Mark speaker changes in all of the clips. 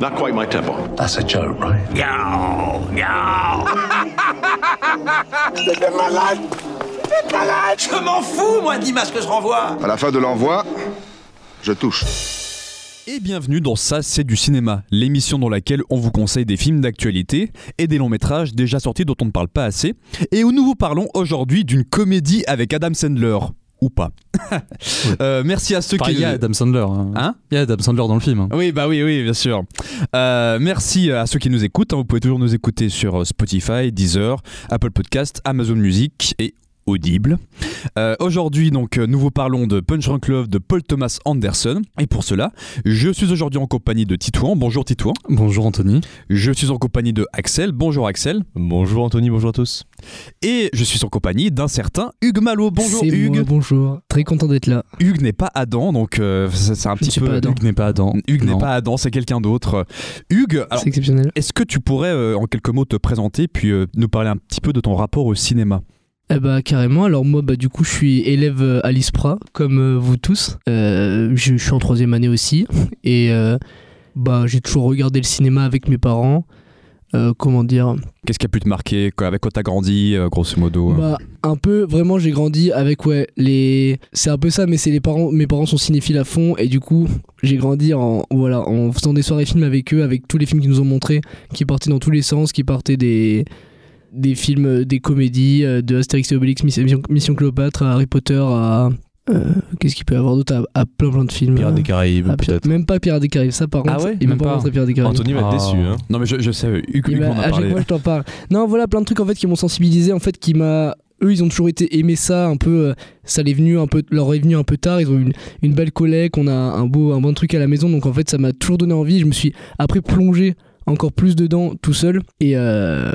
Speaker 1: Not quite my tempo.
Speaker 2: That's a joke, right?
Speaker 3: Je m'en fous, moi, dis-moi ce que je renvoie.
Speaker 4: À la fin de l'envoi, je touche.
Speaker 5: Et bienvenue dans Ça c'est du cinéma, l'émission dans laquelle on vous conseille des films d'actualité et des longs métrages déjà sortis dont on ne parle pas assez, et où nous vous parlons aujourd'hui d'une comédie avec Adam Sandler. Ou pas. Euh, merci à ceux
Speaker 6: Enfin,
Speaker 5: qui...
Speaker 6: il y a Adam Sandler. hein.
Speaker 5: Hein
Speaker 6: Il y a Adam Sandler dans le film. hein.
Speaker 5: Oui, bah oui, oui, bien sûr. Euh, merci à ceux qui nous écoutent. hein. Vous pouvez toujours nous écouter sur euh, Spotify, Deezer, Apple Podcast, Amazon Music et Audible. Euh, Aujourd'hui, donc, euh, nous vous parlons de Punch Drunk Love de Paul Thomas Anderson. Et pour cela, je suis aujourd'hui en compagnie de Titouan. Bonjour Titouan.
Speaker 6: Bonjour Anthony.
Speaker 5: Je suis en compagnie de Axel. Bonjour Axel.
Speaker 7: Bonjour Anthony, bonjour à tous.
Speaker 5: Et je suis en compagnie d'un certain Hugues Malo. Bonjour Hugues.
Speaker 8: moi, bonjour. Très content d'être là.
Speaker 5: Hugues n'est pas Adam, donc euh, c'est un
Speaker 8: Je ne
Speaker 5: petit peu.
Speaker 8: pas Adam.
Speaker 6: Hugues n'est pas Adam.
Speaker 5: Hugues n'est pas Adam, c'est quelqu'un d'autre. Hugues, alors,
Speaker 8: C'est exceptionnel.
Speaker 5: Est-ce que tu pourrais euh, en quelques mots te présenter puis euh, nous parler un petit peu de ton rapport au cinéma?
Speaker 8: Eh bah carrément. Alors moi, bah du coup, je suis élève euh, à l'ISPRA, comme euh, vous tous. Euh, je, je suis en troisième année aussi, et euh, bah j'ai toujours regardé le cinéma avec mes parents. Euh, comment dire?
Speaker 5: Qu'est-ce qui a pu te marquer Avec quoi t'as grandi, grosso modo?
Speaker 8: Bah un peu. Vraiment, j'ai grandi avec ouais les. C'est un peu ça, mais c'est les parents. Mes parents sont cinéphiles à fond, et du coup, j'ai grandi en voilà en faisant des soirées films avec eux, avec tous les films qu'ils nous ont montrés, qui partaient dans tous les sens, qui partaient des des films, euh, des comédies, euh, de Astérix et Obélix, Mission, Mission Cléopâtre, à Harry Potter, à. euh, Qu'est-ce qu'il peut y avoir d'autre à, à plein plein de films.
Speaker 7: Pirates des Caraïbes,
Speaker 8: Pira-
Speaker 7: peut-être.
Speaker 8: Même pas Pirates des Caraïbes, ça par
Speaker 5: Ah
Speaker 8: contre.
Speaker 5: ouais
Speaker 8: il m'a
Speaker 6: Même
Speaker 8: pas
Speaker 6: pas.
Speaker 8: montré Pirates des Caraïbes.
Speaker 7: Anthony va être
Speaker 6: Ah.
Speaker 7: déçu. Hein.
Speaker 5: Non mais je, je sais, a
Speaker 8: à chaque
Speaker 5: parlé.
Speaker 8: fois, je t'en parle. Non, voilà, plein de trucs en fait qui m'ont sensibilisé, en fait, qui m'a. Eux, ils ont toujours été aimés ça, un peu. euh, ça les venu un peu, leur est venu un peu tard. Ils ont eu une, une belle collègue, on a un beau, un bon truc à la maison, donc en fait, ça m'a toujours donné envie. Je me suis après plongé encore plus dedans tout seul, et euh,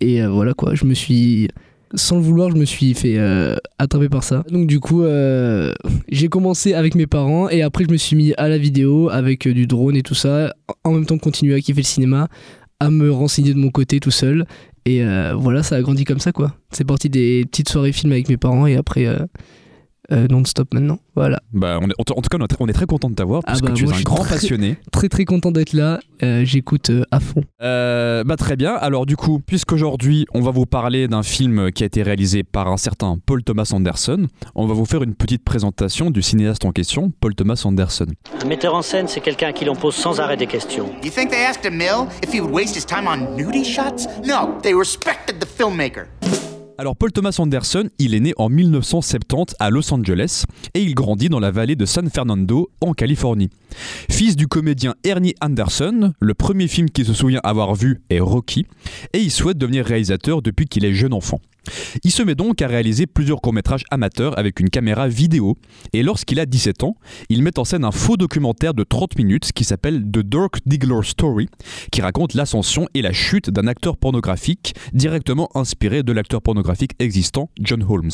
Speaker 8: et euh, voilà quoi. Je me suis sans le vouloir, je me suis fait euh, attraper par ça. Donc du coup, euh, j'ai commencé avec mes parents et après je me suis mis à la vidéo avec du drone et tout ça. En même temps, continuer à kiffer le cinéma, à me renseigner de mon côté tout seul. Et voilà, ça a grandi comme ça quoi. C'est parti des petites soirées films avec mes parents et après euh, non-stop maintenant. Voilà.
Speaker 5: Bah, on est- en tout en tout cas, on est très, on est très content de t'avoir
Speaker 8: Ah
Speaker 5: parce
Speaker 8: bah,
Speaker 5: que tu es un
Speaker 8: je suis
Speaker 5: grand
Speaker 8: très-
Speaker 5: passionné.
Speaker 8: Très très content d'être là. Euh, J'écoute euh, à fond.
Speaker 5: Euh, bah très bien. Alors du coup, puisqu'aujourd'hui on va vous parler d'un film qui a été réalisé par un certain Paul Thomas Anderson, on va vous faire une petite présentation du cinéaste en question, Paul Thomas Anderson.
Speaker 9: Un metteur en scène, c'est quelqu'un à qui l'on pose sans arrêt des questions.
Speaker 10: You think they asked Emil if he would waste his time on nudie shots? No, they respected the filmmaker.
Speaker 5: Alors Paul Thomas Anderson, il est né en 1970 à Los Angeles et il grandit dans la vallée de San Fernando en Californie. Fils du comédien Ernie Anderson, le premier film qu'il se souvient avoir vu est Rocky et il souhaite devenir réalisateur depuis qu'il est jeune enfant. Il se met donc à réaliser plusieurs courts-métrages amateurs avec une caméra vidéo et lorsqu'il a 17 ans, il met en scène un faux documentaire de 30 minutes qui s'appelle The Dirk Diggler Story qui raconte l'ascension et la chute d'un acteur pornographique directement inspiré de l'acteur pornographique existant John Holmes.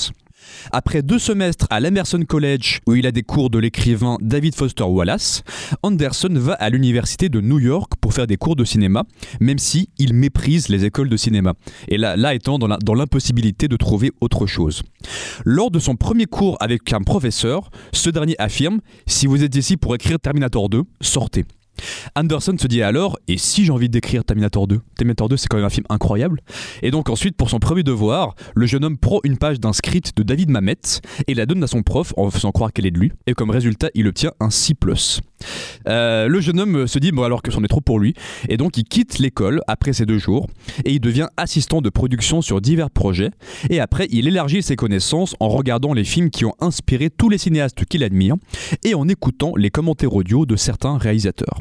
Speaker 5: Après deux semestres à l'Emerson College où il a des cours de l'écrivain David Foster Wallace, Anderson va à l'université de New York pour faire des cours de cinéma, même si il méprise les écoles de cinéma. Et là, là étant dans l'impossibilité de trouver autre chose. Lors de son premier cours avec un professeur, ce dernier affirme Si vous êtes ici pour écrire Terminator 2, sortez. Anderson se dit alors Et si j'ai envie d'écrire Terminator 2 Terminator 2, c'est quand même un film incroyable. Et donc, ensuite, pour son premier devoir, le jeune homme prend une page d'un script de David Mamet et la donne à son prof en faisant croire qu'elle est de lui. Et comme résultat, il obtient un C. Euh, le jeune homme se dit bon alors que c'en est trop pour lui et donc il quitte l'école après ces deux jours et il devient assistant de production sur divers projets et après il élargit ses connaissances en regardant les films qui ont inspiré tous les cinéastes qu'il admire et en écoutant les commentaires audio de certains réalisateurs.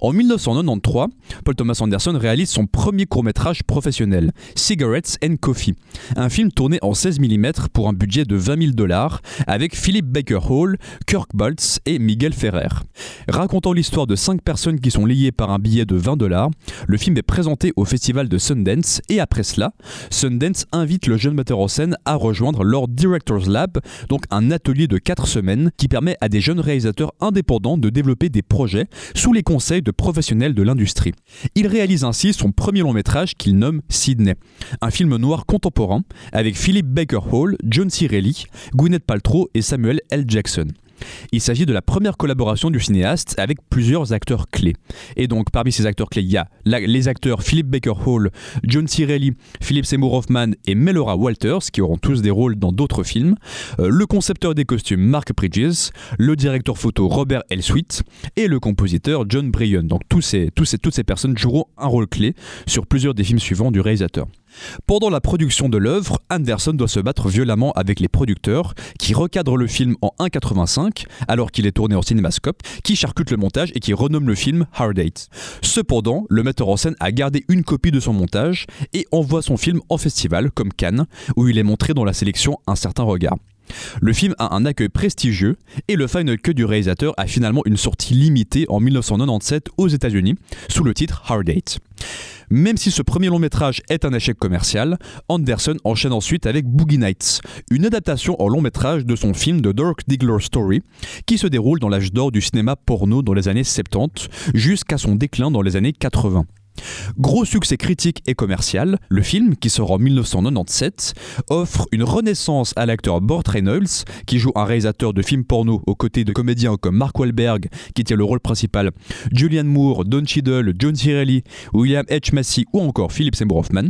Speaker 5: En 1993, Paul Thomas Anderson réalise son premier court-métrage professionnel, Cigarettes and Coffee, un film tourné en 16 mm pour un budget de 20 000 dollars avec Philip Baker Hall, Kirk Baltz et Miguel Ferrer. Racontant l'histoire de cinq personnes qui sont liées par un billet de 20 dollars, le film est présenté au festival de Sundance et après cela, Sundance invite le jeune metteur en scène à rejoindre leur Directors Lab, donc un atelier de 4 semaines qui permet à des jeunes réalisateurs indépendants de développer des projets sous les conseils de professionnels de l'industrie. Il réalise ainsi son premier long métrage qu'il nomme Sydney, un film noir contemporain avec Philip Baker Hall, John C. Reilly, Gwyneth Paltrow et Samuel L. Jackson. Il s'agit de la première collaboration du cinéaste avec plusieurs acteurs clés. Et donc parmi ces acteurs clés, il y a les acteurs Philip Baker Hall, John C. Reilly, Philip Seymour Hoffman et Melora Walters, qui auront tous des rôles dans d'autres films, euh, le concepteur des costumes Mark Bridges, le directeur photo Robert L. Sweet et le compositeur John Bryan. Donc tous toutes ces personnes joueront un rôle clé sur plusieurs des films suivants du réalisateur. Pendant la production de l'œuvre, Anderson doit se battre violemment avec les producteurs qui recadrent le film en 1,85 alors qu'il est tourné en cinémascope, qui charcutent le montage et qui renomment le film Hard Eight. Cependant, le metteur en scène a gardé une copie de son montage et envoie son film en festival comme Cannes, où il est montré dans la sélection Un certain regard. Le film a un accueil prestigieux et le final cut du réalisateur a finalement une sortie limitée en 1997 aux États-Unis sous le titre Hard Eight. Même si ce premier long métrage est un échec commercial, Anderson enchaîne ensuite avec Boogie Nights, une adaptation en long métrage de son film The Dirk Diggler Story, qui se déroule dans l'âge d'or du cinéma porno dans les années 70 jusqu'à son déclin dans les années 80. Gros succès critique et commercial, le film, qui sort en 1997, offre une renaissance à l'acteur Burt Reynolds, qui joue un réalisateur de films porno aux côtés de comédiens comme Mark Wahlberg, qui tient le rôle principal, Julianne Moore, Don Cheadle, John C. Reilly, William H. Massey ou encore Philip Seymour Hoffman.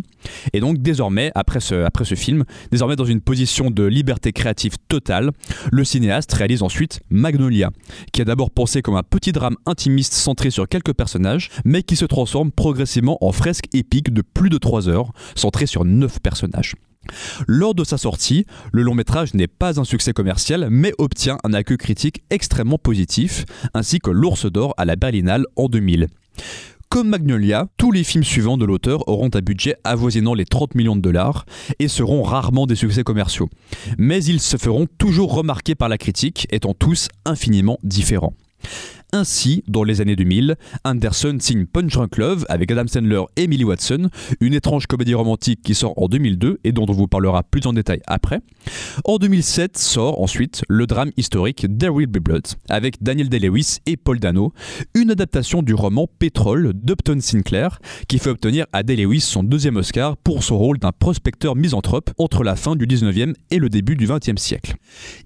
Speaker 5: Et donc désormais, après ce, après ce film, désormais dans une position de liberté créative totale, le cinéaste réalise ensuite Magnolia, qui est d'abord pensé comme un petit drame intimiste centré sur quelques personnages, mais qui se transforme progressivement en fresque épique de plus de 3 heures, centré sur 9 personnages. Lors de sa sortie, le long métrage n'est pas un succès commercial, mais obtient un accueil critique extrêmement positif, ainsi que l'Ours d'Or à la Berlinale en 2000. Comme Magnolia, tous les films suivants de l'auteur auront un budget avoisinant les 30 millions de dollars et seront rarement des succès commerciaux. Mais ils se feront toujours remarquer par la critique, étant tous infiniment différents. Ainsi, dans les années 2000, Anderson signe Punch Drunk Love avec Adam Sandler et Emily Watson, une étrange comédie romantique qui sort en 2002 et dont on vous parlera plus en détail après. En 2007 sort ensuite le drame historique There Will Be Blood avec Daniel Day-Lewis et Paul Dano, une adaptation du roman Pétrole d'Upton Sinclair qui fait obtenir à Day-Lewis son deuxième Oscar pour son rôle d'un prospecteur misanthrope entre la fin du 19e et le début du 20e siècle.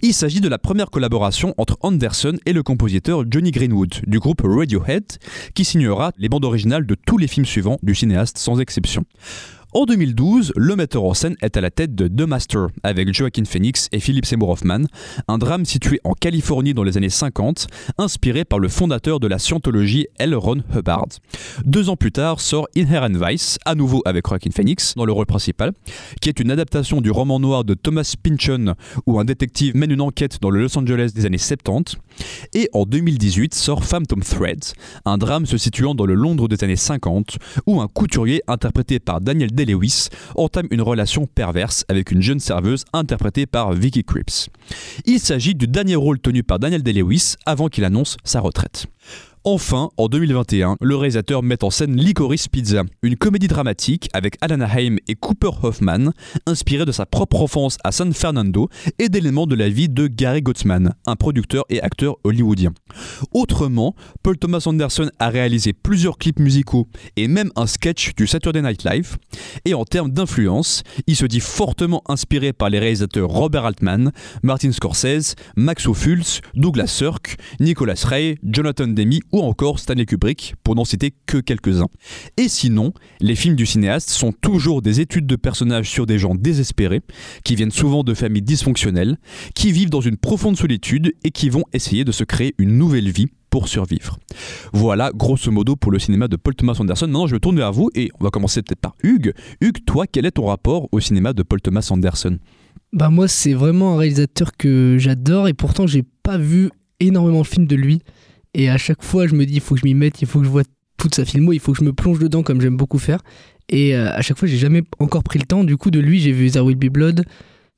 Speaker 5: Il s'agit de la première collaboration entre Anderson et le compositeur Johnny Greenwood du groupe Radiohead qui signera les bandes originales de tous les films suivants du cinéaste sans exception. En 2012, le metteur en scène est à la tête de The Master avec Joaquin Phoenix et Philip Seymour Hoffman, un drame situé en Californie dans les années 50, inspiré par le fondateur de la scientologie L. Ron Hubbard. Deux ans plus tard sort Inherent Vice, à nouveau avec Joaquin Phoenix dans le rôle principal, qui est une adaptation du roman noir de Thomas Pynchon où un détective mène une enquête dans le Los Angeles des années 70. Et en 2018 sort Phantom Thread, un drame se situant dans le Londres des années 50 où un couturier interprété par Daniel Day-Lewis entame une relation perverse avec une jeune serveuse interprétée par Vicky Cripps. Il s'agit du dernier rôle tenu par Daniel Day-Lewis avant qu'il annonce sa retraite. Enfin, en 2021, le réalisateur met en scène Licorice Pizza, une comédie dramatique avec Alana Haim et Cooper Hoffman, inspirée de sa propre enfance à San Fernando et d'éléments de la vie de Gary Gottsman, un producteur et acteur hollywoodien. Autrement, Paul Thomas Anderson a réalisé plusieurs clips musicaux et même un sketch du Saturday Night Live. Et en termes d'influence, il se dit fortement inspiré par les réalisateurs Robert Altman, Martin Scorsese, Max Ophuls, Douglas Sirk, Nicolas Ray, Jonathan Demme ou encore Stanley Kubrick, pour n'en citer que quelques-uns. Et sinon, les films du cinéaste sont toujours des études de personnages sur des gens désespérés, qui viennent souvent de familles dysfonctionnelles, qui vivent dans une profonde solitude et qui vont essayer de se créer une nouvelle vie pour survivre. Voilà, grosso modo, pour le cinéma de Paul Thomas Anderson. Maintenant, je me tourne vers vous et on va commencer peut-être par Hugues. Hugues, toi, quel est ton rapport au cinéma de Paul Thomas Anderson?
Speaker 8: Bah moi c'est vraiment un réalisateur que j'adore et pourtant j'ai pas vu énormément de films de lui et à chaque fois je me dis il faut que je m'y mette, il faut que je vois toute sa filmo, il faut que je me plonge dedans comme j'aime beaucoup faire. Et euh, à chaque fois j'ai jamais encore pris le temps. Du coup de lui j'ai vu There Will Be Blood,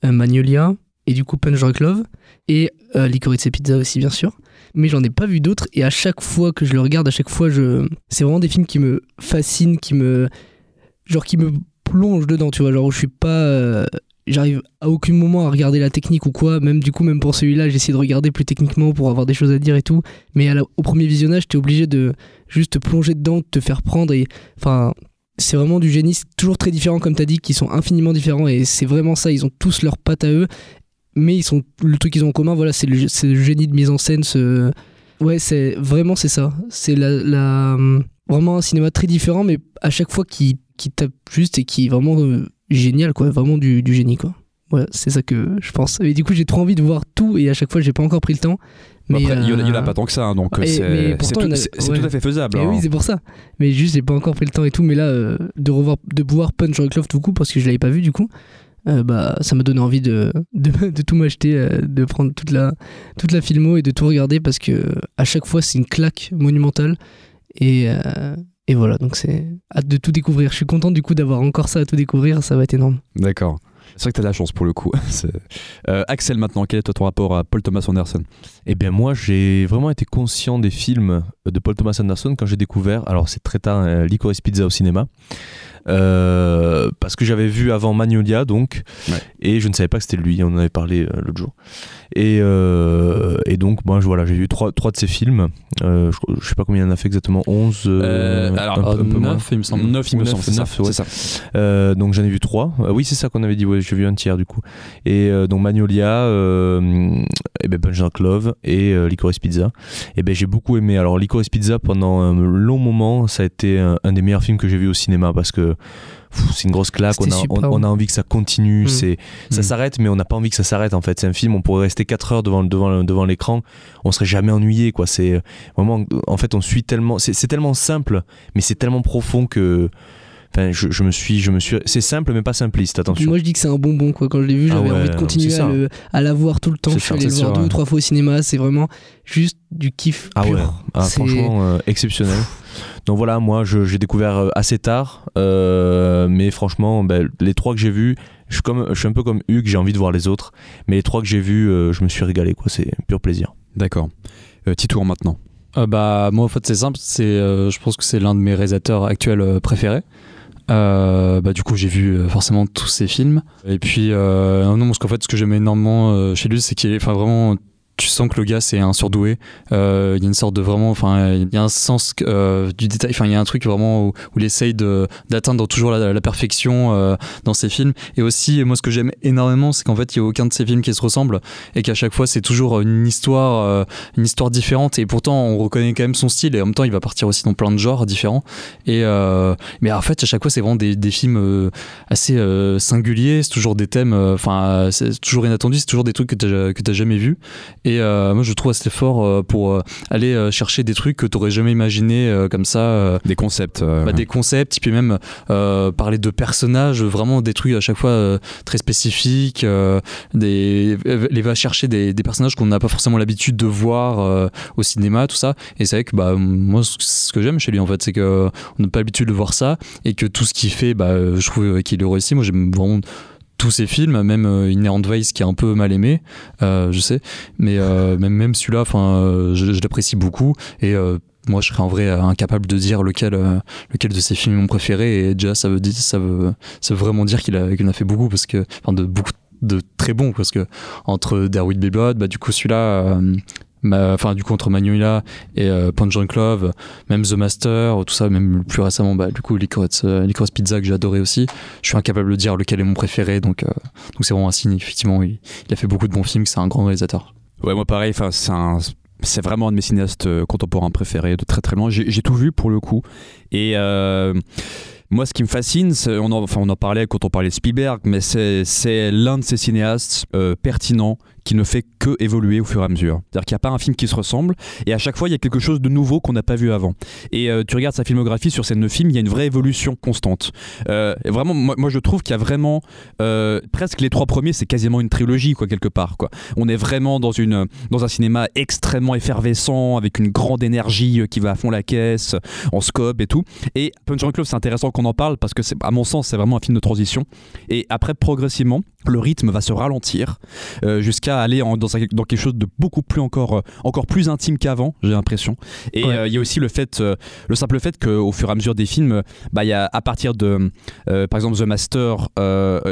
Speaker 8: euh, Magnolia et du coup Punch Drunk Love et euh, Licorice Pizza aussi bien sûr. Mais j'en ai pas vu d'autres et à chaque fois que je le regarde à chaque fois je c'est vraiment des films qui me fascinent qui me genre qui me plongent dedans tu vois genre où je suis pas euh, j'arrive à aucun moment à regarder la technique ou quoi. Même du coup, même pour celui-là, j'ai essayé de regarder plus techniquement pour avoir des choses à dire et tout. Mais au premier visionnage, t'es obligé de juste te plonger dedans, de te faire prendre. Et enfin, c'est vraiment du génie. C'est toujours très différent, comme t'as dit, qui sont infiniment différents. Et c'est vraiment ça. Ils ont tous leurs pattes à eux. mais ils sont le truc qu'ils ont en commun, voilà, c'est le, génie de mise en scène. Ouais, c'est vraiment c'est ça. C'est la, vraiment un cinéma très différent, mais à chaque fois qui, qui tape juste et qui vraiment euh, génial, quoi, vraiment du, du génie, quoi. Voilà, c'est ça que je pense. Et du coup, j'ai trop envie de voir tout et à chaque fois, j'ai pas encore pris le temps. Mais
Speaker 5: après, il y en a-
Speaker 8: euh,
Speaker 5: pas tant que ça, hein, donc
Speaker 8: et-
Speaker 5: c'est tout,
Speaker 8: a-
Speaker 5: c'est-
Speaker 8: ouais.
Speaker 5: à fait faisable.
Speaker 8: Et
Speaker 5: hein.
Speaker 8: oui, c'est pour ça. Mais juste, j'ai pas encore pris le temps et tout. Mais là, euh, de revoir, de pouvoir punch Jean-Claude tout coup, parce que je l'avais pas vu du coup, euh, bah, ça m'a donné envie de, de, de tout m'acheter, euh, de prendre toute la, toute la filmo et de tout regarder parce que à chaque fois, c'est une claque monumentale. Et, et voilà, donc c'est hâte de tout découvrir. Je suis content du coup d'avoir encore ça à tout découvrir. Ça va être énorme.
Speaker 5: D'accord. C'est vrai que t'as de la chance pour le coup. C'est- Euh, Axel, maintenant, quel est ton rapport à Paul Thomas Anderson?
Speaker 1: Eh bien moi j'ai vraiment été conscient des films de Paul Thomas Anderson quand j'ai découvert, alors c'est très tard, euh, Licorice Pizza au cinéma. Euh, parce que j'avais vu avant Magnolia donc
Speaker 5: Ouais.
Speaker 1: et je ne savais pas que c'était lui on en avait parlé euh, l'autre jour et, euh, et donc moi je- voilà j'ai vu trois, trois de ses films je, je sais pas combien il en a fait exactement 11 euh,
Speaker 5: Euh, alors,
Speaker 1: un, peu- un peu moins
Speaker 6: 9, il me semble.
Speaker 5: 9, il me semble, c'est ça.
Speaker 1: ouais. donc j'en ai vu trois. Oui, c'est ça qu'on avait dit. Ouais, j'ai vu un tiers du coup. Et donc Magnolia, et ben Punch Love et Licorice Pizza. Et ben j'ai beaucoup aimé. Alors Licorice Pizza pendant un long moment, ça a été un, un des meilleurs films que j'ai vu au cinéma parce que c'est une grosse claque. On a,
Speaker 8: super,
Speaker 1: on, on a
Speaker 8: ouais.
Speaker 1: envie que ça continue.
Speaker 8: Mm.
Speaker 1: C'est ça
Speaker 6: Mm.
Speaker 1: s'arrête, mais on n'a pas envie que ça s'arrête. En fait, c'est un film. On pourrait rester 4 heures devant devant devant l'écran. On serait jamais ennuyé. Quoi. C'est vraiment. En fait, on suit tellement. C'est tellement simple, mais c'est tellement profond que. Enfin, je, je me suis, je me suis. C'est simple, mais pas simpliste. Attention.
Speaker 8: Moi, je dis que c'est un bonbon quoi. Quand je l'ai vu,
Speaker 1: Ah
Speaker 8: j'avais
Speaker 1: ouais,
Speaker 8: envie de continuer à, le, à la voir tout le temps. Je suis allé le voir
Speaker 6: sûr,
Speaker 8: deux ou trois fois au cinéma. C'est vraiment juste du kiff
Speaker 1: Ah
Speaker 8: pur.
Speaker 1: ouais, ah, franchement euh, exceptionnel. Donc voilà, moi je- j'ai découvert euh, assez tard, euh, mais franchement, ben, les trois que j'ai vus, je suis, comme, je suis un peu comme Hugues, j'ai envie de voir les autres, mais les trois que j'ai vus, euh, je me suis régalé, quoi. C'est pur plaisir.
Speaker 5: D'accord. Euh, Titour maintenant.
Speaker 6: Euh, bah moi en fait c'est simple, c'est euh, je pense que c'est l'un de mes réalisateurs actuels préférés. Euh, bah du coup j'ai vu euh, forcément tous ses films et puis euh, non parce qu'en fait ce que j'aime énormément euh, chez lui c'est qu'il est enfin vraiment tu sens que le gars c'est un surdoué. Euh, il y a une sorte de vraiment enfin il y a un sens euh, du détail. Enfin il y a un truc vraiment où, il essaye d'atteindre toujours la, perfection euh, dans ses films. Et aussi moi ce que j'aime énormément c'est qu'en fait il y a aucun de ses films qui se ressemble et qu'à chaque fois c'est toujours une histoire une histoire différente. Et pourtant on reconnaît quand même son style et en même temps il va partir aussi dans plein de genres différents. Et mais en fait à chaque fois c'est vraiment des, des films assez singuliers. C'est toujours des thèmes enfin c'est toujours inattendu. C'est toujours des trucs que t'as que t'as jamais vu et euh, moi je trouve assez fort euh, pour euh, aller euh, chercher des trucs que t'aurais jamais imaginé euh, comme ça euh,
Speaker 5: Des concepts. euh,
Speaker 6: bah, des concepts, et puis même euh, parler de personnages, vraiment des trucs à chaque fois euh, très spécifiques, euh, des, les va chercher des, des personnages qu'on n'a pas forcément l'habitude de voir euh, au cinéma, tout ça. Et c'est vrai que bah, moi, ce- que j'aime chez lui, en fait, c'est qu'on n'a pas l'habitude de voir ça, et que tout ce qu'il fait, bah, je trouve qu'il le réussit. Moi, j'aime vraiment tous ses films, même euh, Inherent Vice qui est un peu mal aimé, euh, je sais, mais euh, même, même celui-là, enfin, euh, je, l'apprécie beaucoup. Et moi je serais en vrai incapable de dire lequel, lequel de ses films est mon préféré. Et déjà ça veut ça veut, ça veut vraiment dire qu'il a, qu'il a fait beaucoup parce que, enfin, de beaucoup de très bons. Parce que entre Be Blood, bah du coup celui-là. Enfin, du coup, entre Manuela et euh, Punch Love, même The Master, tout ça, même plus récemment, bah, du coup, Licorice, euh, Pizza que adoré aussi. Je suis incapable de dire lequel est mon préféré, donc euh, donc c'est vraiment un signe. Effectivement, il, a fait beaucoup de bons films, c'est un grand réalisateur.
Speaker 5: Ouais, moi pareil, enfin, c'est c'est vraiment un de mes cinéastes euh, contemporains préférés de très très loin. J'ai tout vu pour le coup. Et moi, ce qui me fascine, on en, enfin, on en parlait quand on parlait de Spielberg, mais c'est l'un de ces cinéastes pertinents qui ne fait que évoluer au fur et à mesure. C'est-à-dire qu'il n'y a pas un film qui se ressemble, et à chaque fois, il y a quelque chose de nouveau qu'on n'a pas vu avant. Et euh, tu regardes sa filmographie sur ces neuf films, il y a une vraie évolution constante. Euh, et vraiment, moi, je trouve qu'il y a vraiment euh, presque les trois premiers, c'est quasiment une trilogie, quoi, quelque part. Quoi. On est vraiment dans, une, dans un cinéma extrêmement effervescent, avec une grande énergie euh, qui va à fond la caisse, en scope et tout. Et Punch Drunk Love, c'est intéressant qu'on en parle parce que, à mon sens, c'est vraiment un film de transition. Et après, progressivement, le rythme va se ralentir euh, jusqu'à à aller en- dans, quelque chose de beaucoup plus encore, euh, encore plus intime qu'avant, j'ai l'impression. Et
Speaker 6: Ouais.
Speaker 5: euh, il y a aussi le fait, euh, le simple fait qu'au fur et à mesure des films, bah, il y a à partir de, euh, par exemple, The Master,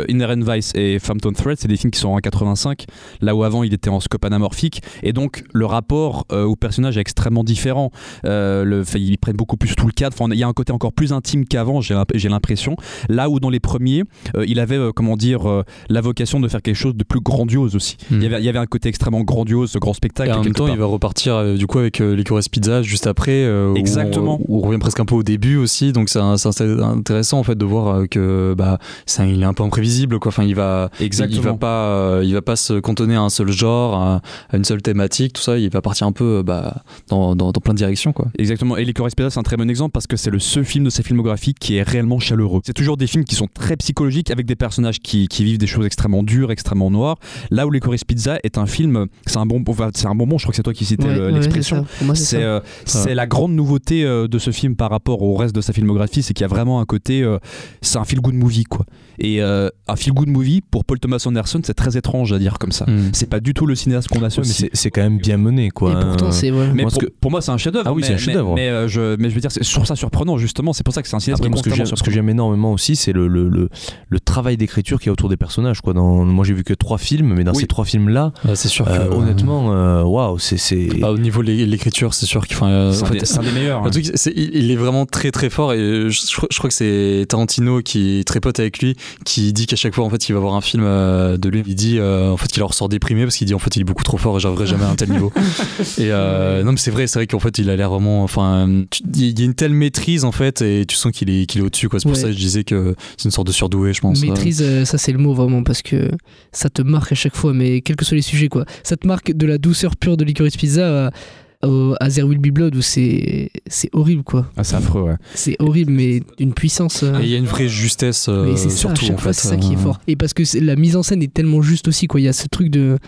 Speaker 5: Inherent Vice et Phantom Thread, c'est des films qui sont en 85, là où avant il était en scope anamorphique, et donc le rapport au personnage est extrêmement différent. Le, ils prennent beaucoup plus tout le cadre. Il y a un côté encore plus intime qu'avant, j'ai l'imp- j'ai l'impression. Là où dans les premiers, il avait, comment dire, la vocation de faire quelque chose de plus grandiose aussi. Il, y avait, il y avait un côté extrêmement grandiose, ce grand spectacle.
Speaker 6: Et en même temps,
Speaker 5: part.
Speaker 6: il va repartir euh, du coup avec euh, Licorice Pizza juste après. euh, où
Speaker 5: Exactement.
Speaker 6: on- Où on, revient presque un peu au début aussi. Donc c'est intéressant en fait de voir que bah, il est un peu imprévisible. Quoi. Enfin, il va,
Speaker 5: Exactement.
Speaker 6: il va pas, il va pas se cantonner à un seul genre, à, une seule thématique, tout ça. Il va partir un peu bah, dans, dans, dans plein de directions. Quoi.
Speaker 5: Exactement. Et Licorice Pizza, c'est un très bon exemple parce que c'est le seul film de sa filmographie qui est réellement chaleureux. C'est toujours des films qui sont très psychologiques avec des personnages qui, qui vivent des choses extrêmement dures, extrêmement noires. Là où Licorice Pizza est un film, c'est un bon, enfin, c'est un bonbon. Je crois que c'est toi qui citais
Speaker 8: Ouais,
Speaker 5: le-
Speaker 8: ouais,
Speaker 5: l'expression.
Speaker 8: c'est
Speaker 5: euh,
Speaker 6: Ça
Speaker 5: c'est la grande nouveauté euh, de ce film par rapport au reste de sa filmographie, c'est qu'il y a vraiment un côté, euh, c'est un feel good movie quoi. Et euh, un feel good movie pour Paul Thomas Anderson, c'est très étrange à dire comme ça.
Speaker 6: Mm.
Speaker 5: C'est pas du tout le cinéaste qu'on assume.
Speaker 1: Mais c'est c'est quand même bien mené, quoi.
Speaker 8: Et pourtant, c'est. ouais.
Speaker 5: Mais
Speaker 1: Moi,
Speaker 5: pour,
Speaker 1: ce que-
Speaker 5: pour moi, c'est un chef-d'œuvre.
Speaker 1: Ah oui,
Speaker 5: mais-
Speaker 1: c'est un
Speaker 5: mais-
Speaker 1: chef-d'œuvre.
Speaker 5: Mais, euh, je, mais je veux dire, c'est sur ça surprenant justement. C'est pour ça que c'est un cinéaste
Speaker 1: Après,
Speaker 5: qui est
Speaker 1: moi, ce que j'aime- énormément aussi, c'est le, le, le, le travail d'écriture qu'il y a autour des personnages. Quoi. Dans, moi, j'ai vu que trois films, mais dans
Speaker 5: Oui.
Speaker 1: ces trois films-là,
Speaker 6: Ah, c'est sûr que
Speaker 1: euh, honnêtement, euh, waouh, c'est. c'est-
Speaker 6: bah, au niveau de l'é- l'écriture, c'est sûr qu'il faut. euh,
Speaker 5: C'est un, des- c'est un des meilleurs.
Speaker 6: Le truc, c'est- il, il est vraiment très très fort et je, je crois- je crois que c'est Tarantino qui est très pote avec lui qui dit qu'à chaque fois en fait il va voir un film euh, de lui il dit euh, en fait qu'il en ressort déprimé parce qu'il dit en fait il est beaucoup trop fort et j'arriverai jamais à un tel niveau et euh, non mais c'est vrai c'est vrai qu'en fait il a l'air vraiment enfin il y a une telle maîtrise en fait et tu sens qu'il est qu'il est au dessus quoi c'est pour
Speaker 8: Ouais.
Speaker 6: ça que je disais que c'est une sorte de surdoué je pense
Speaker 8: Maîtrise, euh, ça c'est le mot vraiment parce que ça te marque à chaque fois, mais quels que soient les sujets quoi. Ça te marque de la douceur pure de Licorice Pizza à, au- à There Will Be Blood où c'est c'est horrible quoi.
Speaker 5: Ah, c'est affreux, ouais.
Speaker 8: C'est horrible mais d'une puissance. euh,
Speaker 6: et il y a une vraie justesse euh,
Speaker 8: mais ça,
Speaker 6: surtout
Speaker 8: chaque
Speaker 6: en fait
Speaker 8: c'est ça qui est fort. Et parce que c'est- la mise en scène est tellement juste aussi quoi. Il y a ce truc de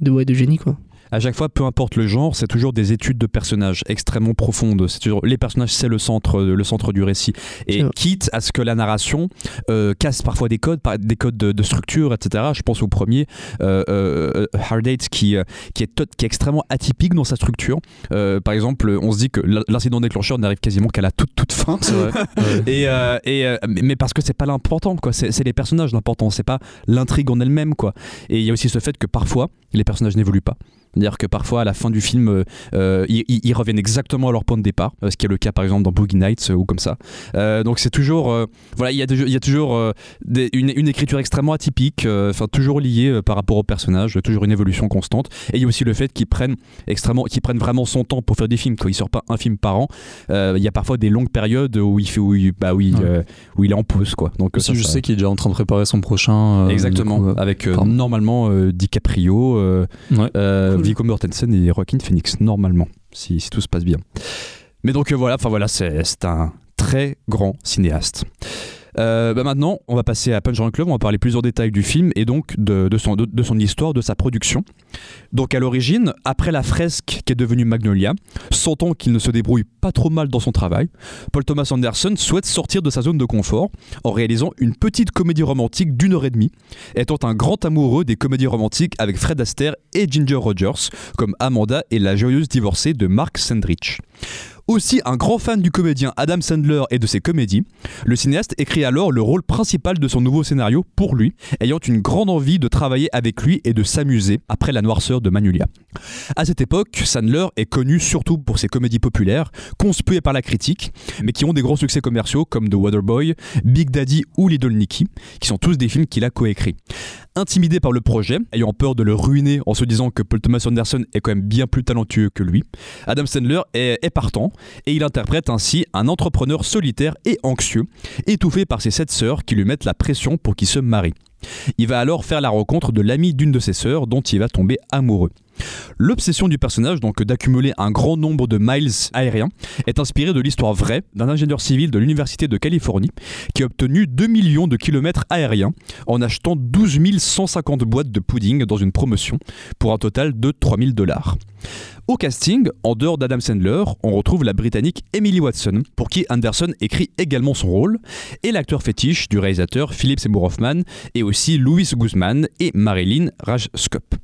Speaker 8: de ouais de génie quoi.
Speaker 5: À chaque fois, peu importe le genre, c'est toujours des études de personnages extrêmement profondes. C'est toujours les personnages, c'est le centre, le centre du récit. Et quitte à ce que la narration euh, casse parfois des codes, des codes de, de structure, etc. Je pense au premier, euh, euh, Hard Eight, qui, qui, est tot- qui est extrêmement atypique dans sa structure. Par exemple, on se dit que l'in- l'incident déclencheur n'arrive quasiment qu'à la toute toute fin.
Speaker 6: c'est vrai Ouais.
Speaker 5: Et, et, mais parce que c'est pas l'important, quoi. C'est les personnages l'important, c'est pas l'intrigue en elle-même, quoi. Et il y a aussi ce fait que parfois, les personnages n'évoluent pas. C'est-à-dire que parfois, à la fin du film, euh, euh, ils, reviennent exactement à leur point de départ, euh, ce qui est le cas par exemple dans Boogie Nights euh, ou comme ça. Euh, donc c'est toujours, voilà, il y a, de- il y a toujours des- une, une écriture extrêmement atypique, enfin toujours liée par rapport au personnage, toujours une évolution constante. Et il y a aussi le fait qu'ils prennent extrêmement, qu'ils prennent vraiment son temps pour faire des films. Quoi. Il sort pas un film par an. Il y a parfois des longues périodes où il fait, où il, bah, où il,
Speaker 6: Ouais.
Speaker 5: où il est en pause, quoi. Donc ça,
Speaker 6: je
Speaker 5: ça-
Speaker 6: sais qu'il est déjà en train de préparer son prochain
Speaker 5: Exactement,
Speaker 6: coup,
Speaker 5: avec normalement DiCaprio,
Speaker 6: ouais.
Speaker 8: Cool.
Speaker 5: Viggo Mortensen et Joaquin Phoenix, normalement, si, si tout se passe bien. Mais donc euh, voilà, enfin voilà, c'est un très grand cinéaste. Euh, bah maintenant, on va passer à Punch Drunk Love, on va parler plus en détail du film et donc de, son, de son histoire, de sa production. Donc à l'origine, après la fresque qui est devenue Magnolia, sentant qu'il ne se débrouille pas trop mal dans son travail, Paul Thomas Anderson souhaite sortir de sa zone de confort en réalisant une petite comédie romantique d'une heure et demie, étant un grand amoureux des comédies romantiques avec Fred Astaire et Ginger Rogers, comme Amanda et la joyeuse divorcée de Mark Sandrich. Aussi un grand fan du comédien Adam Sandler et de ses comédies, le cinéaste écrit alors le rôle principal de son nouveau scénario pour lui, ayant une grande envie de travailler avec lui et de s'amuser après la noirceur de Magnolia. À cette époque, Sandler est connu surtout pour ses comédies populaires, conspuées par la critique, mais qui ont des grands succès commerciaux comme The Waterboy, Big Daddy ou Little Nicky, qui sont tous des films qu'il a coécrits. Intimidé par le projet, ayant peur de le ruiner en se disant que Paul Thomas Anderson est quand même bien plus talentueux que lui, Adam Sandler est partant et il interprète ainsi un entrepreneur solitaire et anxieux, étouffé par ses sept sœurs qui lui mettent la pression pour qu'il se marie. Il va alors faire la rencontre de l'ami d'une de ses sœurs dont il va tomber amoureux. L'obsession du personnage, donc d'accumuler un grand nombre de miles aériens, est inspirée de l'histoire vraie d'un ingénieur civil de l'Université de Californie qui a obtenu 2 millions de kilomètres aériens en achetant 12 150 boîtes de pudding dans une promotion pour un total de 3000 dollars. Au casting, en dehors d'Adam Sandler, on retrouve la britannique Emily Watson, pour qui Anderson écrit également son rôle, et l'acteur fétiche du réalisateur Philip Seymour Hoffman, et aussi Louis Guzman et Marilyn Rajskop.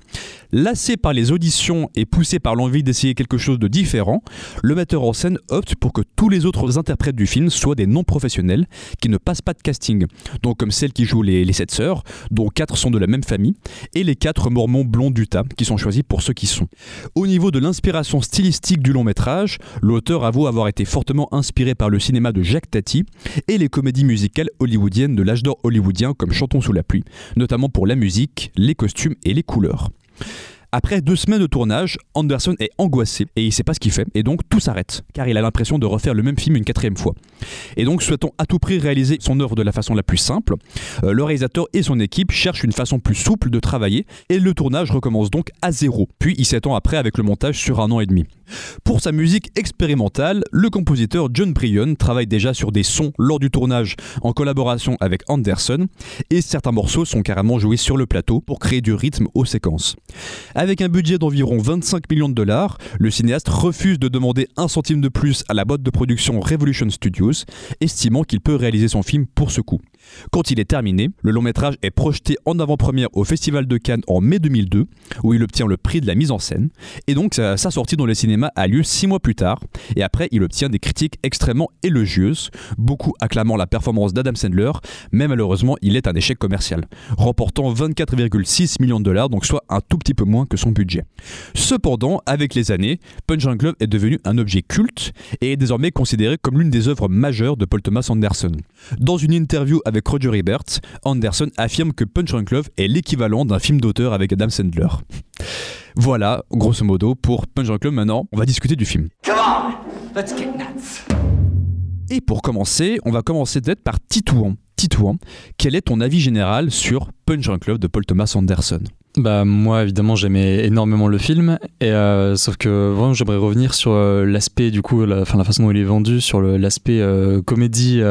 Speaker 5: Lassé par les auditions et poussé par l'envie d'essayer quelque chose de différent, le metteur en scène opte pour que tous les autres interprètes du film soient des non-professionnels qui ne passent pas de casting, donc comme celle qui joue les, les sept sœurs, dont quatre sont de la même famille, et les quatre mormons blonds d'Utah qui sont choisis pour ceux qui sont. Au niveau de l'inspiration stylistique du long métrage, l'auteur avoue avoir été fortement inspiré par le cinéma de Jacques Tati et les comédies musicales hollywoodiennes de l'âge d'or hollywoodien comme Chantons sous la pluie, notamment pour la musique, les costumes et les couleurs. Après deux semaines de tournage, Anderson est angoissé et il sait pas ce qu'il fait et donc tout s'arrête car il a l'impression de refaire le même film une quatrième fois. Et donc souhaitant à tout prix réaliser son œuvre de la façon la plus simple, euh, le réalisateur et son équipe cherchent une façon plus souple de travailler et le tournage recommence donc à zéro. Puis il s'étend après avec le montage sur un an et demi. Pour sa musique expérimentale, le compositeur John Bryan travaille déjà sur des sons lors du tournage en collaboration avec Anderson et certains morceaux sont carrément joués sur le plateau pour créer du rythme aux séquences. Avec un budget d'environ 25 millions de dollars, le cinéaste refuse de demander un centime de plus à la boîte de production Revolution Studios, estimant qu'il peut réaliser son film pour ce coup. Quand il est terminé, le long métrage est projeté en avant-première au Festival de Cannes en mai 2002, où il obtient le prix de la mise en scène. Et donc sa, sortie dans le cinéma a lieu six mois plus tard, et après il obtient des critiques extrêmement élogieuses, beaucoup acclamant la performance d'Adam Sandler, mais malheureusement il est un échec commercial, remportant 24,6 millions de dollars, donc soit un tout petit peu moins que son budget. Cependant, avec les années, Punch Drunk Love est devenu un objet culte et est désormais considéré comme l'une des œuvres majeures de Paul Thomas Anderson. Dans une interview avec Roger Ebert, Anderson affirme que Punch Drunk Love est l'équivalent d'un film d'auteur avec Adam Sandler. Voilà, grosso modo, pour Punch Drunk Love. Maintenant, on va discuter du film.
Speaker 3: Come on, let's get nuts.
Speaker 5: Et pour commencer, on va commencer peut-être par Titouan. Titouan, quel est ton avis général sur Punch Drunk Love de Paul Thomas Anderson?
Speaker 6: Bah moi évidemment j'aimais énormément le film et euh, sauf que vraiment j'aimerais revenir sur euh, l'aspect du coup la, la façon dont il est vendu sur l'aspect euh, comédie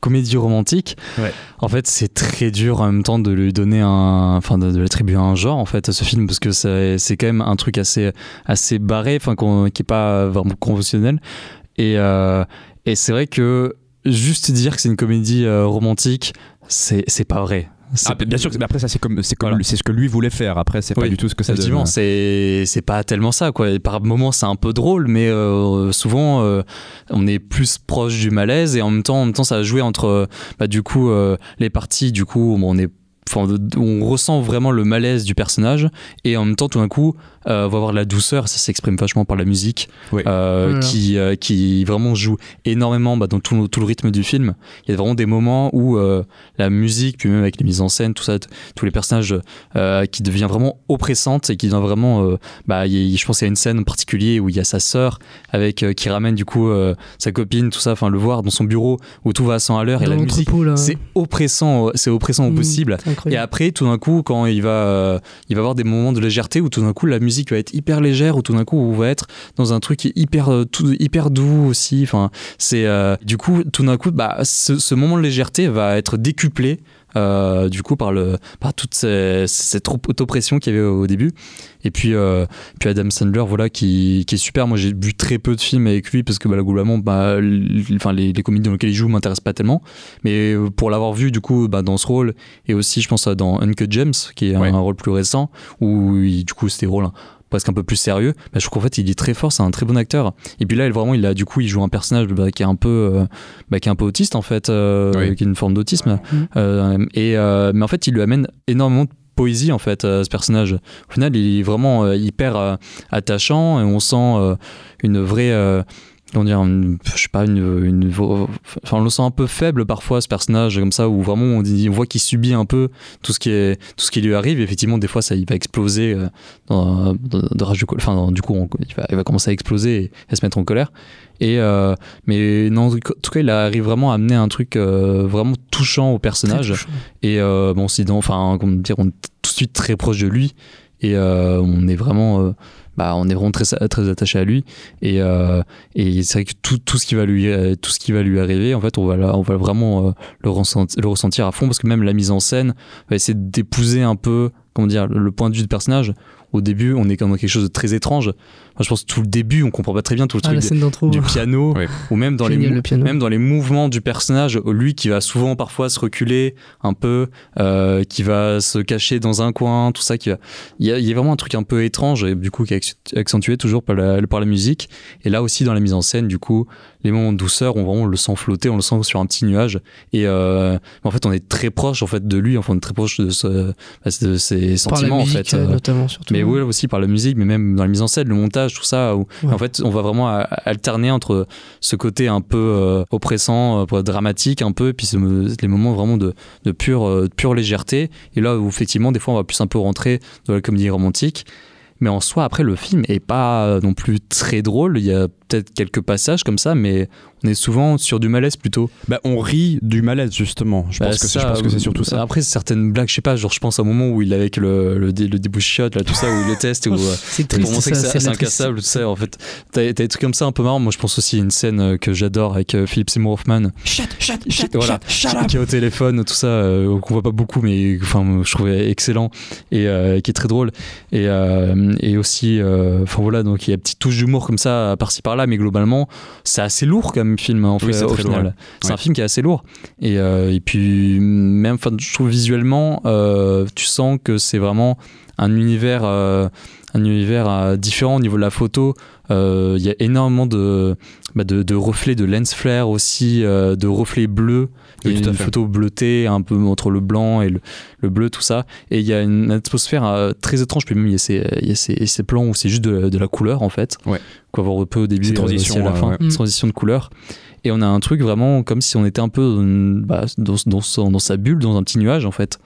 Speaker 6: comédie romantique.
Speaker 5: Ouais.
Speaker 6: En fait c'est très dur en même temps de lui donner un enfin de, de l'attribuer un genre en fait à ce film parce que c'est c'est quand même un truc assez assez barré enfin qui est pas vraiment conventionnel et et c'est vrai que juste dire que c'est une comédie romantique c'est c'est pas vrai.
Speaker 5: Ah, Bien sûr, mais après ça c'est comme c'est
Speaker 6: Voilà.
Speaker 5: c'est ce que lui voulait faire. Après c'est pas
Speaker 6: Oui,
Speaker 5: du tout ce que ça
Speaker 6: Effectivement, c'est c'est pas tellement ça quoi. Et Par moments c'est un peu drôle, mais euh, souvent euh, on est plus proche du malaise et en même temps, en même temps ça a joué entre bah, du coup euh, les parties du coup on est enfin, on ressent vraiment le malaise du personnage et en même temps tout d'un coup euh, on va avoir de la douceur ça s'exprime vachement par la musique
Speaker 5: Oui.
Speaker 6: euh,
Speaker 8: Voilà.
Speaker 6: qui euh, qui vraiment joue énormément bah, dans tout, le- tout le rythme du film il y a vraiment des moments où euh, la musique puis même avec les mises en scène tout ça tous les personnages euh, qui devient vraiment oppressante et qui devient vraiment euh, bah y je pense qu'il y a une scène en particulier où il y a sa sœur avec euh, qui ramène du coup euh, sa copine tout ça enfin le voir dans son bureau où tout va à 100 à l'heure et la musique c'est oppressant c'est oppressant au
Speaker 8: Mm,
Speaker 6: possible et après, tout d'un coup, quand il va, euh, il va avoir des moments de légèreté où tout d'un coup la musique va être hyper légère, où tout d'un coup on va être dans un truc hyper, euh, tout, hyper doux aussi. Enfin, c'est euh, du coup, tout d'un coup, bah, ce moment de légèreté va être décuplé. Euh, du coup par le par toute ces- cette auto-pression qu'il y avait au début. Et puis euh, puis Adam Sandler voilà qui, qui est super. Moi j'ai vu très peu de films avec lui parce que bah, globalement bah, enfin les, les comédies dans lesquelles il joue m'intéressent pas tellement. Mais euh, pour l'avoir vu du coup bah, dans ce rôle et aussi je pense à dans Uncut James qui est
Speaker 5: Ouais.
Speaker 6: un, rôle plus récent où il- du coup c'était rôle hein, presque un peu plus sérieux bah, je trouve qu'en fait il est très fort c'est un très bon acteur et puis là il, vraiment il a du coup il joue un personnage bah, qui est un peu euh, bah, qui est un peu autiste en fait euh,
Speaker 5: Oui.
Speaker 6: qui a une forme d'autisme
Speaker 8: Mhm.
Speaker 6: Euh, et euh, mais en fait il lui amène énormément de poésie en fait euh, ce personnage au final il est vraiment euh, hyper euh, attachant et on sent euh, une vraie dire une- je sais pas une, une enfin on le sent un peu faible parfois ce personnage comme ça où vraiment on, dit- on voit qu'il subit un peu tout ce qui est tout ce qui lui arrive. Effectivement des fois ça il va exploser euh, dans, rage colère enfin dans- du coup on- il, va, il va commencer à exploser et à se mettre en colère. Et euh, mais non en tout cas il arrive vraiment à amener un truc euh, vraiment touchant au personnage.
Speaker 8: Touchant.
Speaker 6: et euh, bon, c'est dans, enfin, dire, on est tout de suite très proche de lui. Et on est vraiment, bah, on est vraiment très, attaché à lui. Et, euh, et c'est vrai que tout, tout ce qui va lui, euh, tout ce qui va lui arriver, en fait, on va, la- on va vraiment euh, le, ressentir, à fond parce que même la mise en scène va essayer d'épouser un peu, comment dire, le, le point de vue du personnage. au début, on est comme dans quelque chose de très étrange. Je pense que tout le début, on comprend pas très bien tout le
Speaker 8: Ah,
Speaker 6: truc du piano, ou même dans, les,
Speaker 8: Génial,
Speaker 6: mou-
Speaker 8: le piano.
Speaker 6: même dans les mouvements du personnage, lui qui va souvent parfois se reculer un peu, euh, qui va se cacher dans un coin, tout ça. Qui va... il, y a, il y a vraiment un truc un peu étrange, et du coup, qui est acc- accentué toujours par la, par la musique. Et là aussi, dans la mise en scène, du coup, les moments de douceur, on, vraiment, on le sent flotter, on le sent sur un petit nuage. Et euh, en fait, on est très proche en fait, de lui, enfin, on est très proche de, ce, bah, de ses
Speaker 8: par la
Speaker 6: sentiments.
Speaker 8: musique,
Speaker 6: en fait.
Speaker 8: Euh, notamment, surtout.
Speaker 6: mais oui, aussi par la musique, mais même dans la mise en scène, le montage, tout ça. Où,
Speaker 8: Ouais.
Speaker 6: En fait, on va vraiment a- alterner entre ce côté un peu euh, oppressant, euh, dramatique un peu, et puis ce- les moments vraiment de, de pure, euh, pure légèreté. Et là où effectivement, des fois, on va plus un peu rentrer dans la comédie romantique. Mais en soi, après, le film est pas non plus très drôle. Il y a peut-être quelques passages comme ça, mais on est souvent sur du malaise plutôt.
Speaker 5: Bah, on rit du malaise justement. Je
Speaker 6: Bah,
Speaker 5: pense que c'est-
Speaker 6: ça,
Speaker 5: je pense que c'est surtout ça.
Speaker 6: Après, certaines blagues, je sais pas, genre je pense à un moment où il est avec le, le, le là, tout ça, où il le teste, où, euh,
Speaker 8: C'est
Speaker 6: pour montrer que
Speaker 8: ça,
Speaker 6: c'est incassable, tout ça. En fait, t'as des trucs comme ça un peu marrants. Moi, je pense aussi à une scène euh, que j'adore avec euh, Philip Seymour Hoffman,
Speaker 5: Shut, shut,
Speaker 6: qui, voilà, qui est au téléphone, tout ça, euh, qu'on voit pas beaucoup, mais enfin, je trouvais excellent et euh, qui est très drôle. Et, euh, et aussi, euh, enfin voilà, donc il y a une petite touche d'humour comme ça, par-ci par-là, mais globalement, c'est assez lourd comme film, en
Speaker 5: Oui,
Speaker 6: fait, au final.
Speaker 5: ouais.
Speaker 6: C'est
Speaker 5: Ouais.
Speaker 6: un film qui est assez lourd. Et, euh, et puis, même, je trouve visuellement, euh, tu sens que c'est vraiment un univers, euh, un univers différent au niveau de la photo. Il y a énormément de, bah, de, de reflets, de lens flare aussi, de reflets bleus.
Speaker 5: Oui,
Speaker 6: Il y a
Speaker 5: tout à
Speaker 6: une photo bleutée, un peu entre le blanc et le, le bleu, tout ça. Et il y a une atmosphère euh, très étrange. Puis même, il y a ces, il y a ces, ces plans où c'est juste de, de la couleur, en fait.
Speaker 5: Ouais.
Speaker 6: Qu'on va voir un peu au début
Speaker 5: Ces
Speaker 6: et
Speaker 5: transitions,
Speaker 6: aussi à la
Speaker 5: euh,
Speaker 6: fin.
Speaker 5: ouais.
Speaker 6: Transition de couleur. Et on a un truc vraiment comme si on était un peu euh, bah, dans, dans, son- dans sa bulle, dans un petit nuage, en fait.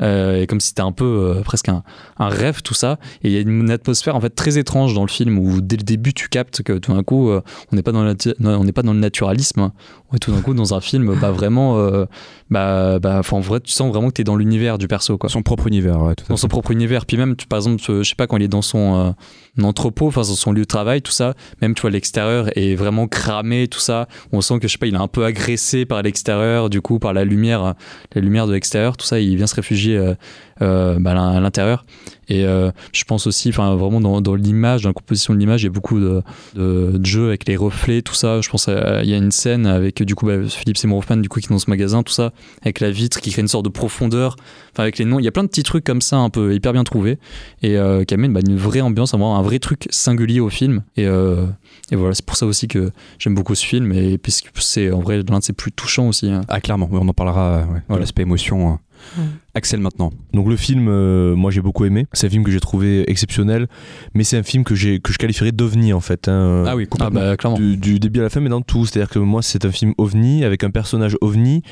Speaker 6: Euh, et comme si c'était un peu euh, presque un, un rêve tout ça et il y a une atmosphère en fait très étrange dans le film où dès le début tu captes que tout d'un coup euh, on n'est pas dans le on n'est pas dans le naturalisme hein. on est tout d'un coup dans un film bah vraiment bah bah en vrai tu sens vraiment que tu es dans l'univers du perso quoi
Speaker 5: Son propre univers, ouais, tout
Speaker 6: dans son propre univers. Puis même, tu- par exemple, je sais pas, quand il est dans son euh, entrepôt, enfin, dans son lieu de travail, tout ça, même, tu vois, l'extérieur est vraiment cramé, tout ça. On sent que, je sais pas, il est un peu agressé par l'extérieur, du coup, par la lumière, la lumière de l'extérieur, tout ça, il vient se réfugier euh, euh, bah, à l'intérieur. Et euh, je pense aussi, enfin, vraiment, dans, dans l'image, dans la composition de l'image, il y a beaucoup de, de, de jeux avec les reflets, tout ça. Je pense il y a une scène avec, du coup, bah, Philippe Seymour Hoffman, du coup, qui est dans ce magasin, tout ça, avec la vitre qui crée une sorte de profondeur enfin avec les noms il y a plein de petits trucs comme ça un peu hyper bien trouvés et qui amènent bah, une vraie ambiance vraiment un vrai truc singulier au film et, et voilà c'est pour ça aussi que j'aime beaucoup ce film et puisque c'est en vrai l'un de ses plus touchants aussi hein.
Speaker 5: Ah, clairement, on en parlera ouais, de l'aspect émotion. Axel maintenant.
Speaker 1: Donc le film, euh, moi j'ai beaucoup aimé. C'est un film que j'ai trouvé exceptionnel, mais c'est un film que, j'ai, que je qualifierais d'ovni en fait. hein.
Speaker 5: Ah oui,
Speaker 6: ah
Speaker 5: complètement.
Speaker 6: bah clairement
Speaker 1: du, du début à la fin, mais dans tout. C'est-à-dire que moi, c'est un film ovni avec un personnage ovni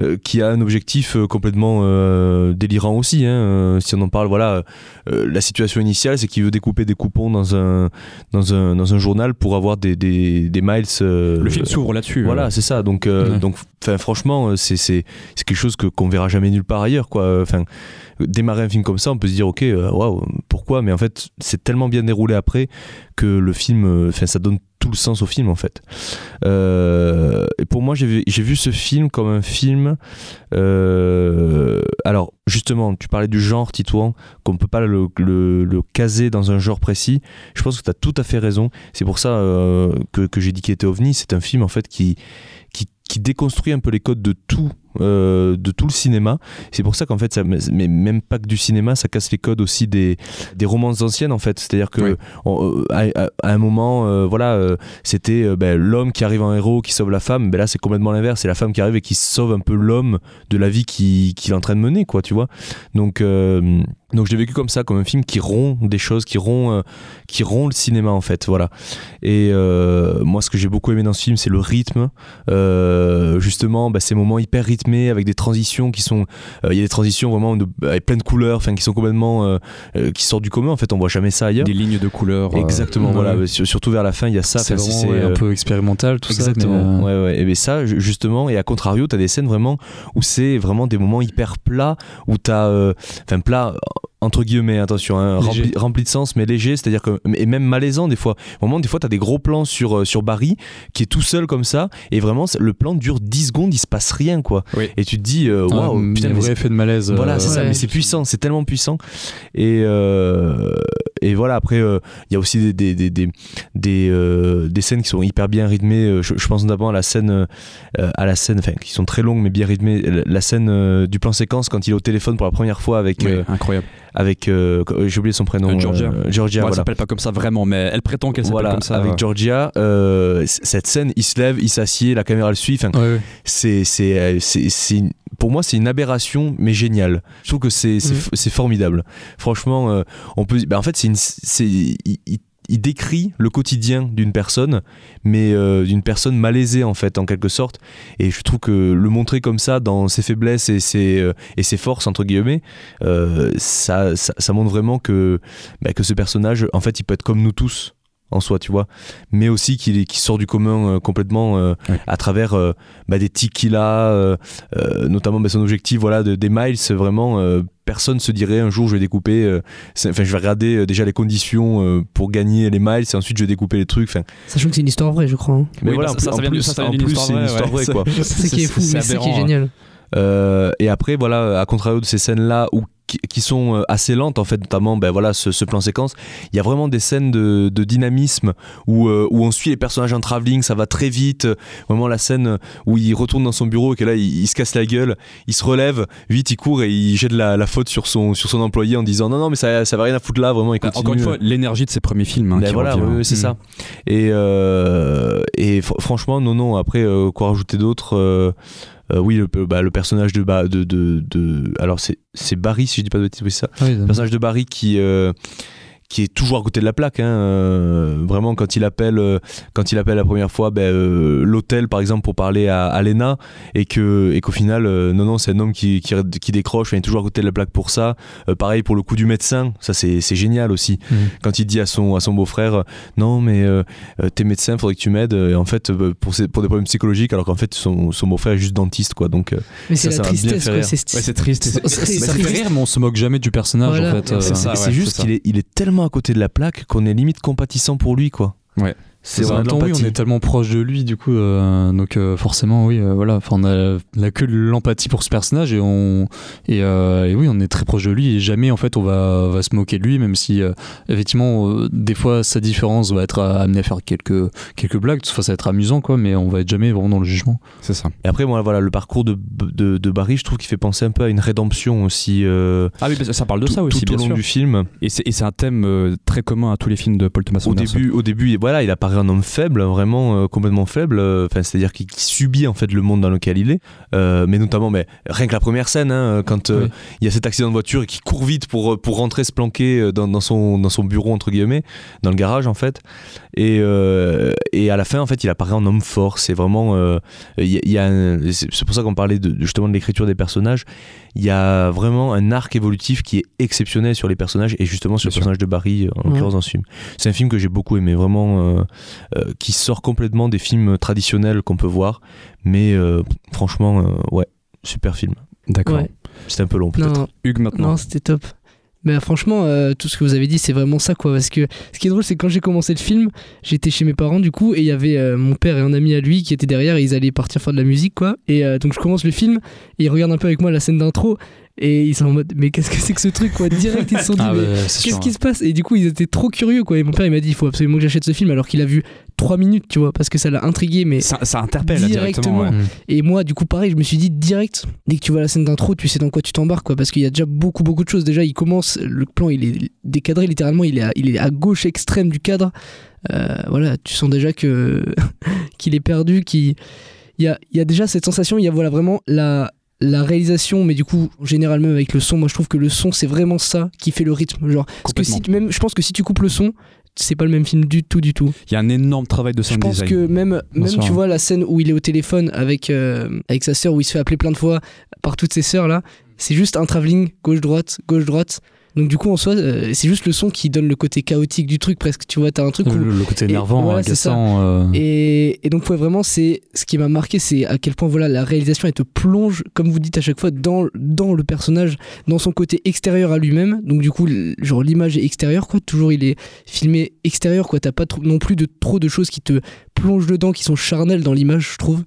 Speaker 1: euh, qui a un objectif euh, complètement euh, délirant aussi. hein. Si on en parle, voilà, la situation initiale, c'est qu'il veut découper des coupons dans un, dans un, dans un journal pour avoir des, des, des miles.
Speaker 5: le film s'ouvre là-dessus.
Speaker 1: Voilà,
Speaker 5: euh.
Speaker 1: c'est ça. Donc,
Speaker 6: Ouais.
Speaker 1: donc, franchement, c'est c'est c'est quelque chose que qu'on verra jamais nulle part ailleurs, quoi. Enfin, démarrer un film comme ça, on peut se dire, ok, waouh, pourquoi Mais en fait, c'est tellement bien déroulé après que le film, enfin, ça donne tout le sens au film, en fait. Euh, et pour moi, j'ai vu, ce film comme un film. euh, alors, justement, tu parlais du genre, Titouan, qu'on peut pas le, le- caser dans un genre précis. Je pense que tu as tout à fait raison. C'est pour ça euh, que, j'ai dit qu'il était ovni. C'est un film, en fait, qui, qui déconstruit un peu les codes de tout. Euh, de tout le cinéma. C'est pour ça qu'en fait ça mais même pas que du cinéma ça casse les codes aussi des, des romances anciennes en fait. C'est à dire que
Speaker 5: Oui.
Speaker 1: on- euh, à, à- à un moment euh, voilà euh, c'était ben, l'homme qui arrive en héros qui sauve la femme. Ben là c'est complètement l'inverse. C'est la femme qui arrive et qui sauve un peu l'homme de la vie qu'il qu'il est en train de mener quoi tu vois. Donc donc je l'ai vécu comme ça comme un film qui rompt des choses qui rompt euh, qui rompt le cinéma en fait voilà. Et euh, moi ce que j'ai beaucoup aimé dans ce film c'est le rythme. Euh, justement bah, ces moments hyper rythmés avec des transitions qui sont euh, il y a des transitions vraiment de, avec plein de couleurs enfin qui sont complètement euh, euh, qui sortent du commun en fait on voit jamais ça ailleurs
Speaker 5: Des lignes de couleurs.
Speaker 1: Exactement, voilà. Sur- surtout vers la fin, il y a ça.
Speaker 6: c'est
Speaker 1: si
Speaker 6: ouais, un peu expérimental tout
Speaker 1: Exactement.
Speaker 6: ça mais, euh,
Speaker 1: Ouais, ouais. Et ben ça, ju- justement, et à contrario, t'as des scènes vraiment où c'est vraiment des moments hyper plats, où t'as, euh, enfin plats entre guillemets, attention, hein, rempli, rempli de sens, mais léger, c'est-à-dire que, et même malaisant des fois. Au moment, des fois, t'as des gros plans sur, euh, sur Barry qui est tout seul comme ça, et vraiment, le plan dure 10 secondes, il se passe rien, quoi.
Speaker 5: Oui.
Speaker 1: Et tu te dis, euh,
Speaker 6: Ah,
Speaker 1: waouh,
Speaker 6: mais
Speaker 1: putain,
Speaker 6: un
Speaker 1: mais
Speaker 6: vrai effet de malaise.
Speaker 1: voilà,
Speaker 6: euh,
Speaker 1: c'est ça, mais c'est puissant, c'est tellement puissant. Et, euh, et voilà, après, euh, il y a aussi des, des, des, des, des, euh, des scènes qui sont hyper bien rythmées. Je, je pense notamment à la scène, euh, à la scène, enfin, qui sont très longues mais bien rythmées. La- La scène euh, du plan séquence quand il est au téléphone pour la première fois avec,
Speaker 5: Oui,
Speaker 1: euh,
Speaker 5: incroyable.
Speaker 1: Avec euh, j'ai oublié son prénom.
Speaker 5: Euh, Georgia.
Speaker 1: euh, Georgia,
Speaker 5: Bon, elle
Speaker 1: voilà.
Speaker 5: s'appelle pas comme ça vraiment, mais elle prétend qu'elle s'appelle
Speaker 1: Voilà,
Speaker 5: comme ça.
Speaker 1: avec Georgia, euh, cette scène, il se lève, il s'assied, la caméra le suit. Enfin,
Speaker 6: Ouais, ouais.
Speaker 1: c'est c'est euh, c'est pour moi c'est une aberration mais géniale je trouve que c'est c'est formidable franchement euh, on peut bah, en fait c'est une c'est il, décrit le quotidien d'une personne mais euh, d'une personne malaisée en fait en quelque sorte. Et je trouve que le montrer comme ça dans ses faiblesses et ses euh, et ses forces entre guillemets euh, ça, ça ça montre vraiment que bah, que ce personnage en fait il peut être comme nous tous en soi, tu vois, mais aussi qu'il est- qu'il sort du commun euh, complètement euh, à travers euh, bah, des tics qu'il a, notamment bah, son objectif, voilà, de, des miles, vraiment, personne se dirait un jour je vais découper, euh, enfin je vais regarder euh, déjà les conditions euh, pour gagner les miles et ensuite je vais découper les trucs, enfin,
Speaker 8: Sachant que c'est une histoire vraie, je crois. hein.
Speaker 1: mais
Speaker 5: Oui,
Speaker 1: voilà,
Speaker 5: bah,
Speaker 1: en
Speaker 5: ça,
Speaker 1: plus-
Speaker 5: ça
Speaker 1: en
Speaker 5: de-
Speaker 1: plus,
Speaker 5: ça, ça
Speaker 1: en plus,
Speaker 5: histoire
Speaker 1: c'est une
Speaker 5: vraie,
Speaker 1: histoire
Speaker 5: ouais.
Speaker 1: vraie, quoi.
Speaker 8: C'est ça qui est fou,
Speaker 5: c'est
Speaker 8: ça qui est génial.
Speaker 1: Euh, et après, voilà, à contrario de ces scènes-là où qui, qui sont euh, assez lentes en fait notamment ben voilà ce, ce plan séquence il y a vraiment des scènes de, de dynamisme où, euh, où on suit les personnages en travelling ça va très vite vraiment la scène où il retourne dans son bureau et que là il, il se casse la gueule il se relève vite il court et il jette la, la faute sur son, sur son employé en disant non non mais ça, ça va rien à foutre là vraiment il
Speaker 5: Bah,
Speaker 1: continue
Speaker 5: Encore une fois, l'énergie de ses premiers films. hein,
Speaker 1: ben voilà, oui, c'est
Speaker 5: Mm.
Speaker 1: ça. Et, euh, et fr- franchement, non, non. Après, euh, quoi rajouter d'autre euh, euh, Oui, le, bah, le personnage de, de, de, de- alors c'est c'est Barry, si je dis pas de bêtises, oui, c'est ça.
Speaker 6: Oui,
Speaker 1: Le personnage de Barry qui euh, qui est toujours à côté de la plaque. hein, euh, vraiment, quand il appelle, euh, quand il appelle la première fois, ben, euh, l'hôtel par exemple pour parler à, à Lena et que et qu'au final, euh, non non, c'est un homme qui, qui, qui décroche, il est toujours à côté de la plaque pour ça. Euh, pareil pour le coup du médecin, ça c'est c'est génial aussi.
Speaker 6: Mhm.
Speaker 1: Quand il dit à son à son beau-frère, non mais t'es médecin, faudrait que tu m'aides. Et en fait, pour ses- pour des problèmes psychologiques, alors qu'en fait son, son beau-frère est juste dentiste quoi. Donc
Speaker 8: Mais
Speaker 1: Ça,
Speaker 8: c'est tristesse. C'est
Speaker 5: Ouais, c'est triste.
Speaker 8: C'est- c'est-
Speaker 6: Ça
Speaker 8: c'est
Speaker 6: fait
Speaker 8: triste.
Speaker 6: rire, mais on se moque jamais du personnage
Speaker 8: Voilà.
Speaker 6: en fait.
Speaker 8: C'est ça.
Speaker 1: et
Speaker 5: ouais,
Speaker 1: c'est juste
Speaker 5: c'est ça.
Speaker 1: qu'il est, il est tellement à côté de la plaque qu'on est limite compatissant pour lui, quoi. C'est
Speaker 6: temps, oui, on est tellement proche de lui, du coup, euh, donc euh, forcément, oui, euh, voilà, enfin, on a, on a que de l'empathie pour ce personnage et on et, euh, et oui, on est très proche de lui et jamais en fait on va, va se moquer de lui, même si euh, effectivement euh, des fois sa différence va être amenée à faire quelques quelques blagues, enfin, ça va être amusant quoi, mais on va être jamais vraiment dans le jugement.
Speaker 5: C'est ça.
Speaker 1: Et après, moi, voilà, le parcours de, de, de Barry, je trouve qu'il fait penser un peu à une rédemption aussi. euh,
Speaker 5: Ah oui, ça parle de
Speaker 1: tout,
Speaker 5: ça aussi,
Speaker 1: tout au
Speaker 5: bien
Speaker 1: long
Speaker 5: sûr.
Speaker 1: du film.
Speaker 5: Et c'est et c'est un thème euh, très commun à tous les films de Paul Thomas
Speaker 1: Au
Speaker 5: Anderson.
Speaker 1: début, au début, voilà, il apparaît un homme faible, vraiment euh, complètement faible. euh, Enfin, c'est-à-dire qu'il subit en fait le monde dans lequel il est. Euh, mais notamment, mais rien que la première scène, hein, quand
Speaker 6: Oui.
Speaker 1: il y a cet accident de voiture et qu'il court vite pour pour rentrer se planquer dans, dans son dans son bureau entre guillemets, dans le garage en fait. Et et à la fin, en fait, il apparaît en homme fort. C'est vraiment, il y a, y c'est pour ça qu'on parlait de- justement de l'écriture des personnages. Il y a vraiment un arc évolutif qui est exceptionnel sur les personnages et justement sur
Speaker 5: Bien
Speaker 1: le
Speaker 5: sûr.
Speaker 1: personnage de Barry, en
Speaker 8: Ouais.
Speaker 1: l'occurrence dans ce film. C'est un film que j'ai beaucoup aimé, vraiment, euh, euh, qui sort complètement des films traditionnels qu'on peut voir, mais euh, franchement, euh, ouais, super film.
Speaker 5: D'accord.
Speaker 8: Ouais.
Speaker 1: C'était un peu long peut-être.
Speaker 5: Hugues maintenant.
Speaker 8: non, c'était top. Mais franchement, euh, tout ce que vous avez dit, c'est vraiment ça, quoi. Parce que ce qui est drôle, c'est quand j'ai commencé le film, j'étais chez mes parents, du coup, et il y avait euh, mon père et un ami à lui qui étaient derrière, et ils allaient partir faire de la musique, quoi. Et euh, donc je commence le film, et ils regardent un peu avec moi la scène d'intro, et ils sont en mode, mais qu'est-ce que c'est que ce truc, quoi? Direct, ils se sont dit,
Speaker 6: Ah,
Speaker 8: mais
Speaker 6: bah,
Speaker 8: qu'est-ce qui se passe? Et du coup, ils étaient trop curieux, quoi. Et mon père, il m'a dit, il faut absolument que j'achète ce film, alors qu'il a vu 3 minutes, tu vois, parce que ça l'a intrigué, mais
Speaker 5: Ça, ça interpelle
Speaker 8: Directement.
Speaker 5: directement. ouais.
Speaker 8: Et moi, du coup, pareil, je me suis dit direct, dès que tu vois la scène d'intro, tu sais dans quoi tu t'embarques, quoi. Parce qu'il y a déjà beaucoup, beaucoup de choses. Déjà, il commence, le plan, il est décadré littéralement, il est à, il est à gauche extrême du cadre. Euh, voilà, tu sens déjà que qu'il est perdu, qu'il il y a, il y a déjà cette sensation, il y a voilà vraiment la la réalisation mais du coup généralement avec le son moi je trouve que le son c'est vraiment ça qui fait le rythme genre parce que si même je pense que si tu coupes le son c'est pas le même film du tout du tout
Speaker 5: Il y a un énorme travail de
Speaker 8: je
Speaker 5: sound
Speaker 8: pense
Speaker 5: design.
Speaker 8: que même, même tu vois la scène où il est au téléphone avec, euh, avec sa sœur, où il se fait appeler plein de fois par toutes ses sœurs là, c'est juste un travelling gauche-droite, gauche-droite. Donc du coup en soi, euh, c'est juste le son qui donne le côté chaotique du truc presque. Tu vois, t'as un truc où
Speaker 6: Le, le côté énervant,
Speaker 8: voilà, ça.
Speaker 6: agaçant. euh,
Speaker 8: Et, et donc ouais, vraiment c'est ce qui m'a marqué c'est à quel point voilà la réalisation elle te plonge comme vous dites à chaque fois dans, dans le personnage dans son côté extérieur à lui-même donc du coup genre l'image est extérieure quoi toujours il est filmé extérieur quoi t'as pas trop- non plus de trop de choses qui te plongent dedans qui sont charnelles dans l'image je trouve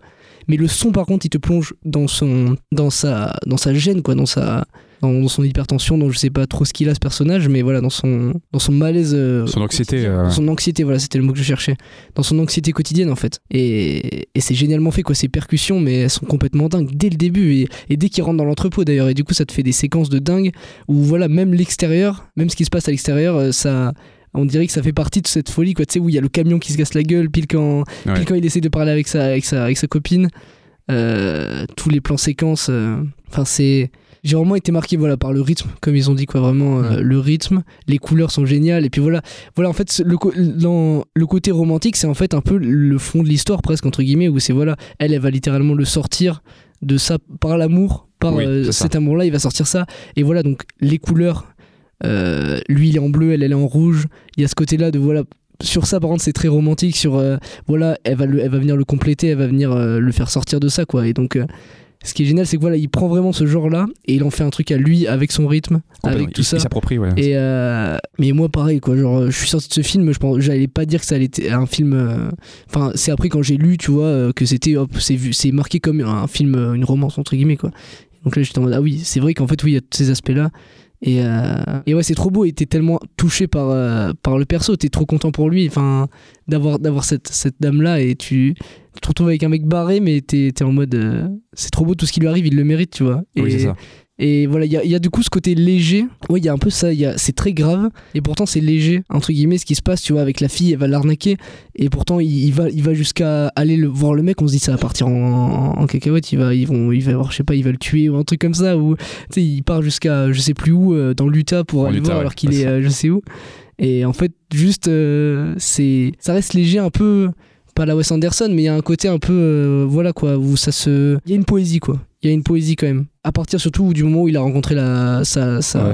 Speaker 8: mais le son par contre il te plonge dans son dans sa dans sa gêne quoi dans sa dans son hypertension donc je sais pas trop ce qu'il a ce personnage mais voilà dans son dans son malaise euh,
Speaker 5: Son anxiété, euh,
Speaker 8: son anxiété voilà c'était le mot que je cherchais. Dans son anxiété quotidienne en fait. Et, et c'est génialement fait quoi ces percussions mais elles sont complètement dingues dès le début et, et dès qu'il rentre dans l'entrepôt d'ailleurs. Et du coup ça te fait des séquences de dingue où voilà même l'extérieur même ce qui se passe à l'extérieur euh, ça on dirait que ça fait partie de cette folie quoi. Tu sais où il y a le camion qui se casse la gueule pile quand
Speaker 5: Ouais.
Speaker 8: pile quand il essaie de parler avec sa avec sa avec sa copine. Euh, tous les plans séquences euh, enfin c'est j'ai vraiment été marqué voilà par le rythme comme ils ont dit quoi vraiment euh, le rythme les couleurs sont géniales et puis voilà. Voilà en fait le, co- dans le côté romantique c'est en fait un peu le fond de l'histoire presque entre guillemets où c'est voilà elle elle va littéralement le sortir de ça par l'amour par
Speaker 5: Oui,
Speaker 8: euh, cet amour là il va sortir ça. Et voilà donc les couleurs euh, lui il est en bleu elle elle est en rouge. Il y a ce côté là de voilà sur ça par contre c'est très romantique sur voilà elle va le- elle va venir le compléter elle va venir le faire sortir de ça quoi. Et donc ce qui est génial c'est que voilà il prend vraiment ce genre là et il en fait un truc à lui avec son rythme avec tout
Speaker 5: il,
Speaker 8: ça.
Speaker 5: il s'approprie, ouais.
Speaker 8: et euh, mais moi pareil quoi genre je suis sorti de ce film je pense j'allais pas dire que ça allait être un film euh, enfin c'est après quand j'ai lu tu vois euh, que c'était hop c'est vu c'est marqué comme un film une romance entre guillemets quoi. Donc là j'étais en mode ah oui c'est vrai qu'en fait oui il y a tous ces aspects là et, euh, et ouais c'est trop beau. Et t'es tellement touché par euh, par le perso. T'es trop content pour lui. Enfin d'avoir d'avoir cette cette dame là et tu tu te retrouves avec un mec barré mais t'es t'es en mode euh, c'est trop beau tout ce qui lui arrive. Il le mérite tu vois. Et,
Speaker 5: Oui, c'est ça.
Speaker 8: Et voilà, il y a, il y a du coup ce côté léger. Oui, il y a un peu ça. il y a- C'est très grave. Et pourtant, c'est léger, entre guillemets, ce qui se passe. Tu vois, avec la fille, elle va l'arnaquer. Et pourtant, il, il va, il va jusqu'à aller le, voir le mec. On se dit, ça va partir en, en, en cacahuète. Il va, ils vont, il va avoir, je sais pas, il va le tuer ou un truc comme ça. Ou, tu sais, il part jusqu'à, je sais plus où, euh, dans l'Utah pour
Speaker 5: En
Speaker 8: aller
Speaker 5: Utah,
Speaker 8: voir
Speaker 5: ouais.
Speaker 8: alors qu'il est, euh, je sais où. Et en fait, juste, euh, c'est, ça reste léger un peu. Pas la Wes Anderson, mais il y a un côté un peu, euh, voilà quoi, où ça se. Il y a une poésie quoi. Il y a une poésie quand même. À partir surtout du moment où il a rencontré la, sa, sa,
Speaker 1: Ouais.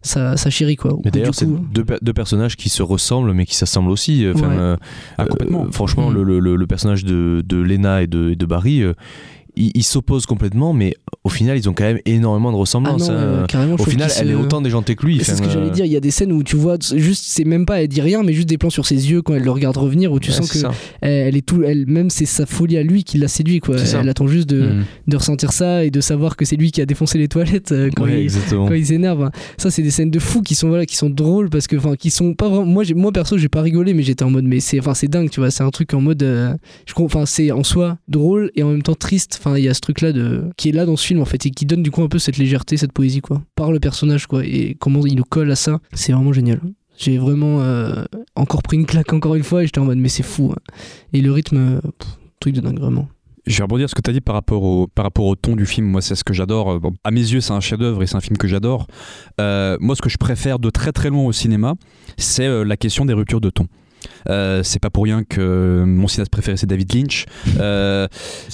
Speaker 8: sa, sa chérie quoi.
Speaker 1: Mais d'ailleurs, c'est
Speaker 8: coup-
Speaker 1: deux, deux personnages qui se ressemblent, mais qui s'assemblent aussi. Enfin,
Speaker 8: Ouais.
Speaker 1: euh,
Speaker 5: Ah, complètement.
Speaker 1: euh, franchement,
Speaker 8: Mm.
Speaker 1: le, le- le- le personnage de, de Lena et de, et de Barry, euh, ils ils s'opposent complètement, mais au final, ils ont quand même énormément de
Speaker 8: Ah
Speaker 1: ressemblances.
Speaker 8: non,
Speaker 1: hein.
Speaker 8: carrément, je
Speaker 1: Au final, elle
Speaker 8: se-
Speaker 1: est autant déjantée que lui.
Speaker 8: C'est ce que j'allais
Speaker 1: euh,
Speaker 8: dire. Il y a des scènes où tu vois, juste, c'est même pas, elle dit rien, mais juste des plans sur ses yeux quand elle le regarde revenir, où tu
Speaker 1: ouais,
Speaker 8: sens que
Speaker 1: ça.
Speaker 8: elle, elle est tout, elle même c'est sa folie à lui qui l'a séduit quoi.
Speaker 1: Ça.
Speaker 8: Elle attend juste de,
Speaker 6: Mm.
Speaker 8: de ressentir ça et de savoir que c'est lui qui a défoncé les toilettes euh, quand
Speaker 1: Ouais,
Speaker 8: il,
Speaker 1: exactement.
Speaker 8: quand il s'énerve. hein. Ça, c'est des scènes de fou qui sont voilà, qui sont drôles parce que enfin, qui sont pas vraiment. Moi, moi perso, j'ai pas rigolé, mais j'étais en mode, mais c'est, enfin, c'est dingue, tu vois. C'est un truc en mode, euh, je crois, enfin, c'est en soi drôle et en même temps triste. Enfin, il y a ce truc là de qui est là dans ce film en fait et qui donne du coup un peu cette légèreté, cette poésie quoi, par le personnage quoi et comment il nous colle à ça. C'est vraiment génial. J'ai vraiment euh, encore pris une claque encore une fois et j'étais en mode, mais c'est fou. hein. Et le rythme, euh, truc de dingue vraiment.
Speaker 5: Je vais rebondir ce que tu as dit par rapport, au, par rapport au ton du film. Moi, c'est ce que j'adore. Euh, bon, à mes yeux, c'est un chef-d'œuvre et c'est un film que j'adore. Moi, ce que je préfère de très très loin au cinéma, c'est la question des ruptures de ton. Euh, c'est pas pour rien que mon cinéaste préféré c'est David Lynch. Euh,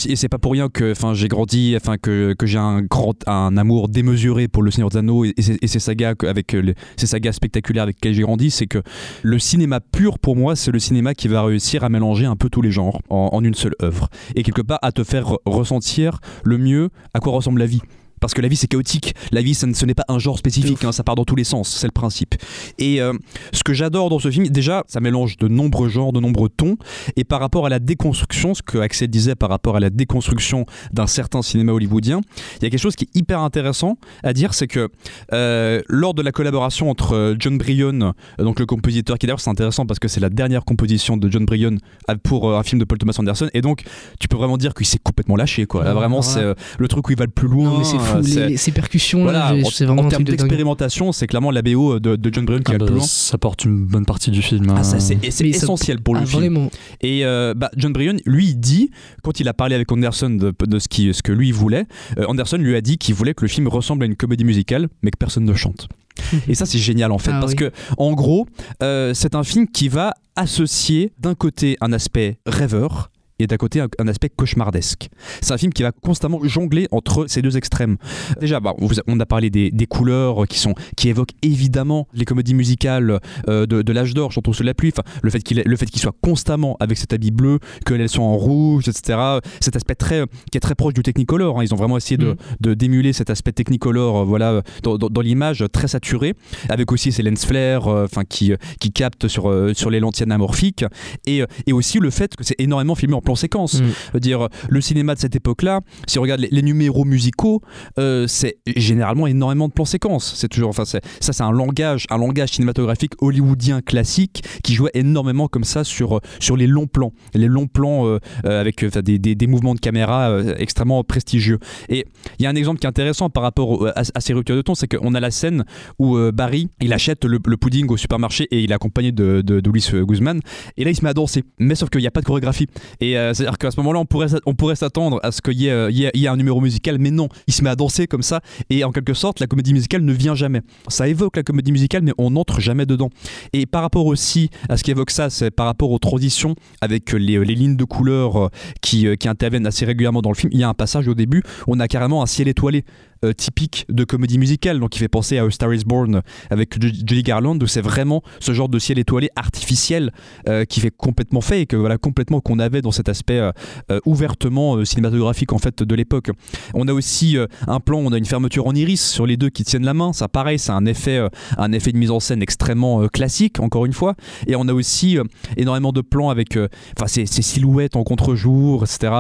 Speaker 5: et c'est pas pour rien que enfin j'ai grandi enfin que, que j'ai un grand un amour démesuré pour le Seigneur des Anneaux et, ses, sagas avec euh, les- ces sagas spectaculaires avec lesquelles j'ai grandi c'est que le cinéma pur pour moi c'est le cinéma qui va réussir à mélanger un peu tous les genres en, une seule œuvre. Et quelque part à te faire re- ressentir le mieux à quoi ressemble la vie parce que la vie c'est chaotique, la vie ça ce n'est pas un genre spécifique, hein, ça part dans tous les sens, c'est le principe. Et euh, ce que j'adore dans ce film, déjà ça mélange de nombreux genres, de nombreux tons, et par rapport à la déconstruction, ce que Axel disait par rapport à la déconstruction d'un certain cinéma hollywoodien, il y a quelque chose qui est hyper intéressant à dire, c'est que euh, lors de la collaboration entre euh, John euh, donc le compositeur, qui d'ailleurs c'est intéressant parce que c'est la dernière composition de John euh, pour un film de Paul Thomas Anderson, et donc tu peux vraiment dire qu'il s'est complètement lâché, quoi. Là, vraiment, c'est euh, le truc où il va le plus loin.
Speaker 8: Non, fou,
Speaker 5: euh,
Speaker 8: les-
Speaker 5: c'est-
Speaker 8: les- ces percussions
Speaker 5: voilà, en,
Speaker 8: c'est vraiment
Speaker 5: en
Speaker 8: un
Speaker 5: termes
Speaker 8: de
Speaker 5: d'expérimentation, c'est clairement la BO de, de John Bryan qui
Speaker 6: Ah
Speaker 5: le
Speaker 6: bah,
Speaker 5: plus loin.
Speaker 6: ça porte une bonne partie du film.
Speaker 5: Ah, ça,
Speaker 6: hein.
Speaker 5: c'est et c'est
Speaker 8: Mais ça-
Speaker 5: essentiel pour le
Speaker 8: Ah,
Speaker 5: film.
Speaker 8: vraiment.
Speaker 5: Et euh, bah, John Bryan, lui, il dit, quand il a parlé avec Anderson de, de ce, qui, ce que lui voulait, euh, Anderson lui a dit qu'il voulait que le film ressemble à une comédie musicale, mais que personne ne chante. Et ça, c'est génial en fait,
Speaker 8: Ah
Speaker 5: parce
Speaker 8: oui.
Speaker 5: que en gros, euh, c'est un film qui va associer d'un côté un aspect rêveur et d'un côté un, un aspect cauchemardesque. C'est un film qui va constamment jongler entre ces deux extrêmes. Déjà, bah, on a parlé des, des couleurs qui sont qui évoquent évidemment les comédies musicales euh, de, de l'âge d'or, Chantons sous la pluie. Enfin, le fait qu'il soit constamment avec cet habit bleu, qu'elles sont en rouge, etc. Cet aspect très qui est très proche du Technicolor. hein. Ils ont vraiment essayé de,
Speaker 8: Mm.
Speaker 5: de d'émuler cet aspect Technicolor, euh, voilà, dans, dans- dans l'image euh, très saturé, avec aussi ces lens flares, euh, qui qui captent sur sur les lentilles anamorphiques, et et aussi le fait que c'est énormément filmé en plan séquence.
Speaker 8: Mm.
Speaker 5: Veux dire, le cinéma de cette époque-là, si on regarde les, les numéros musicaux, euh, c'est généralement énormément de plans séquences. C'est toujours, enfin, ça, c'est un langage, un langage cinématographique hollywoodien classique qui jouait énormément comme ça sur sur les longs plans, les longs plans euh, euh, avec euh, des, des- des mouvements de caméra euh, extrêmement prestigieux. Et il y a un exemple qui est intéressant par rapport au- à, à ces ruptures de ton, c'est qu'on a la scène où euh, Barry, il achète le, le pudding au supermarché et il est accompagné de, de, Guzman. Et là, il se met à danser. Mais sauf qu'il n'y a pas de chorégraphie. Et euh, c'est-à-dire qu'à ce moment-là, on pourrait, on pourrait s'attendre à ce qu'il y, ait, euh, un numéro musical, mais non. Il se met à danser comme ça. Et en quelque sorte, la comédie musicale ne vient jamais. Ça évoque la comédie musicale, mais on n'entre jamais dedans. Et par rapport aussi à ce qui évoque ça, c'est par rapport aux transitions avec les, les lignes de couleurs euh, qui, euh, qui interviennent assez régulièrement dans le film. Il y a un passage au début, on a carrément un ciel étoilé. Euh, typique de comédie musicale, donc qui fait penser à A Star is Born avec Ju- Judy Garland, où c'est vraiment ce genre de ciel étoilé artificiel euh, qui fait complètement fait et que voilà complètement qu'on avait dans cet aspect euh, ouvertement cinématographique en fait de l'époque. On a aussi un plan, on a une fermeture en iris sur les deux qui tiennent la main, ça pareil, c'est un effet, un effet de mise en scène extrêmement classique encore une fois. Et on a aussi énormément de plans avec, enfin ces, ces silhouettes en contre-jour, etc.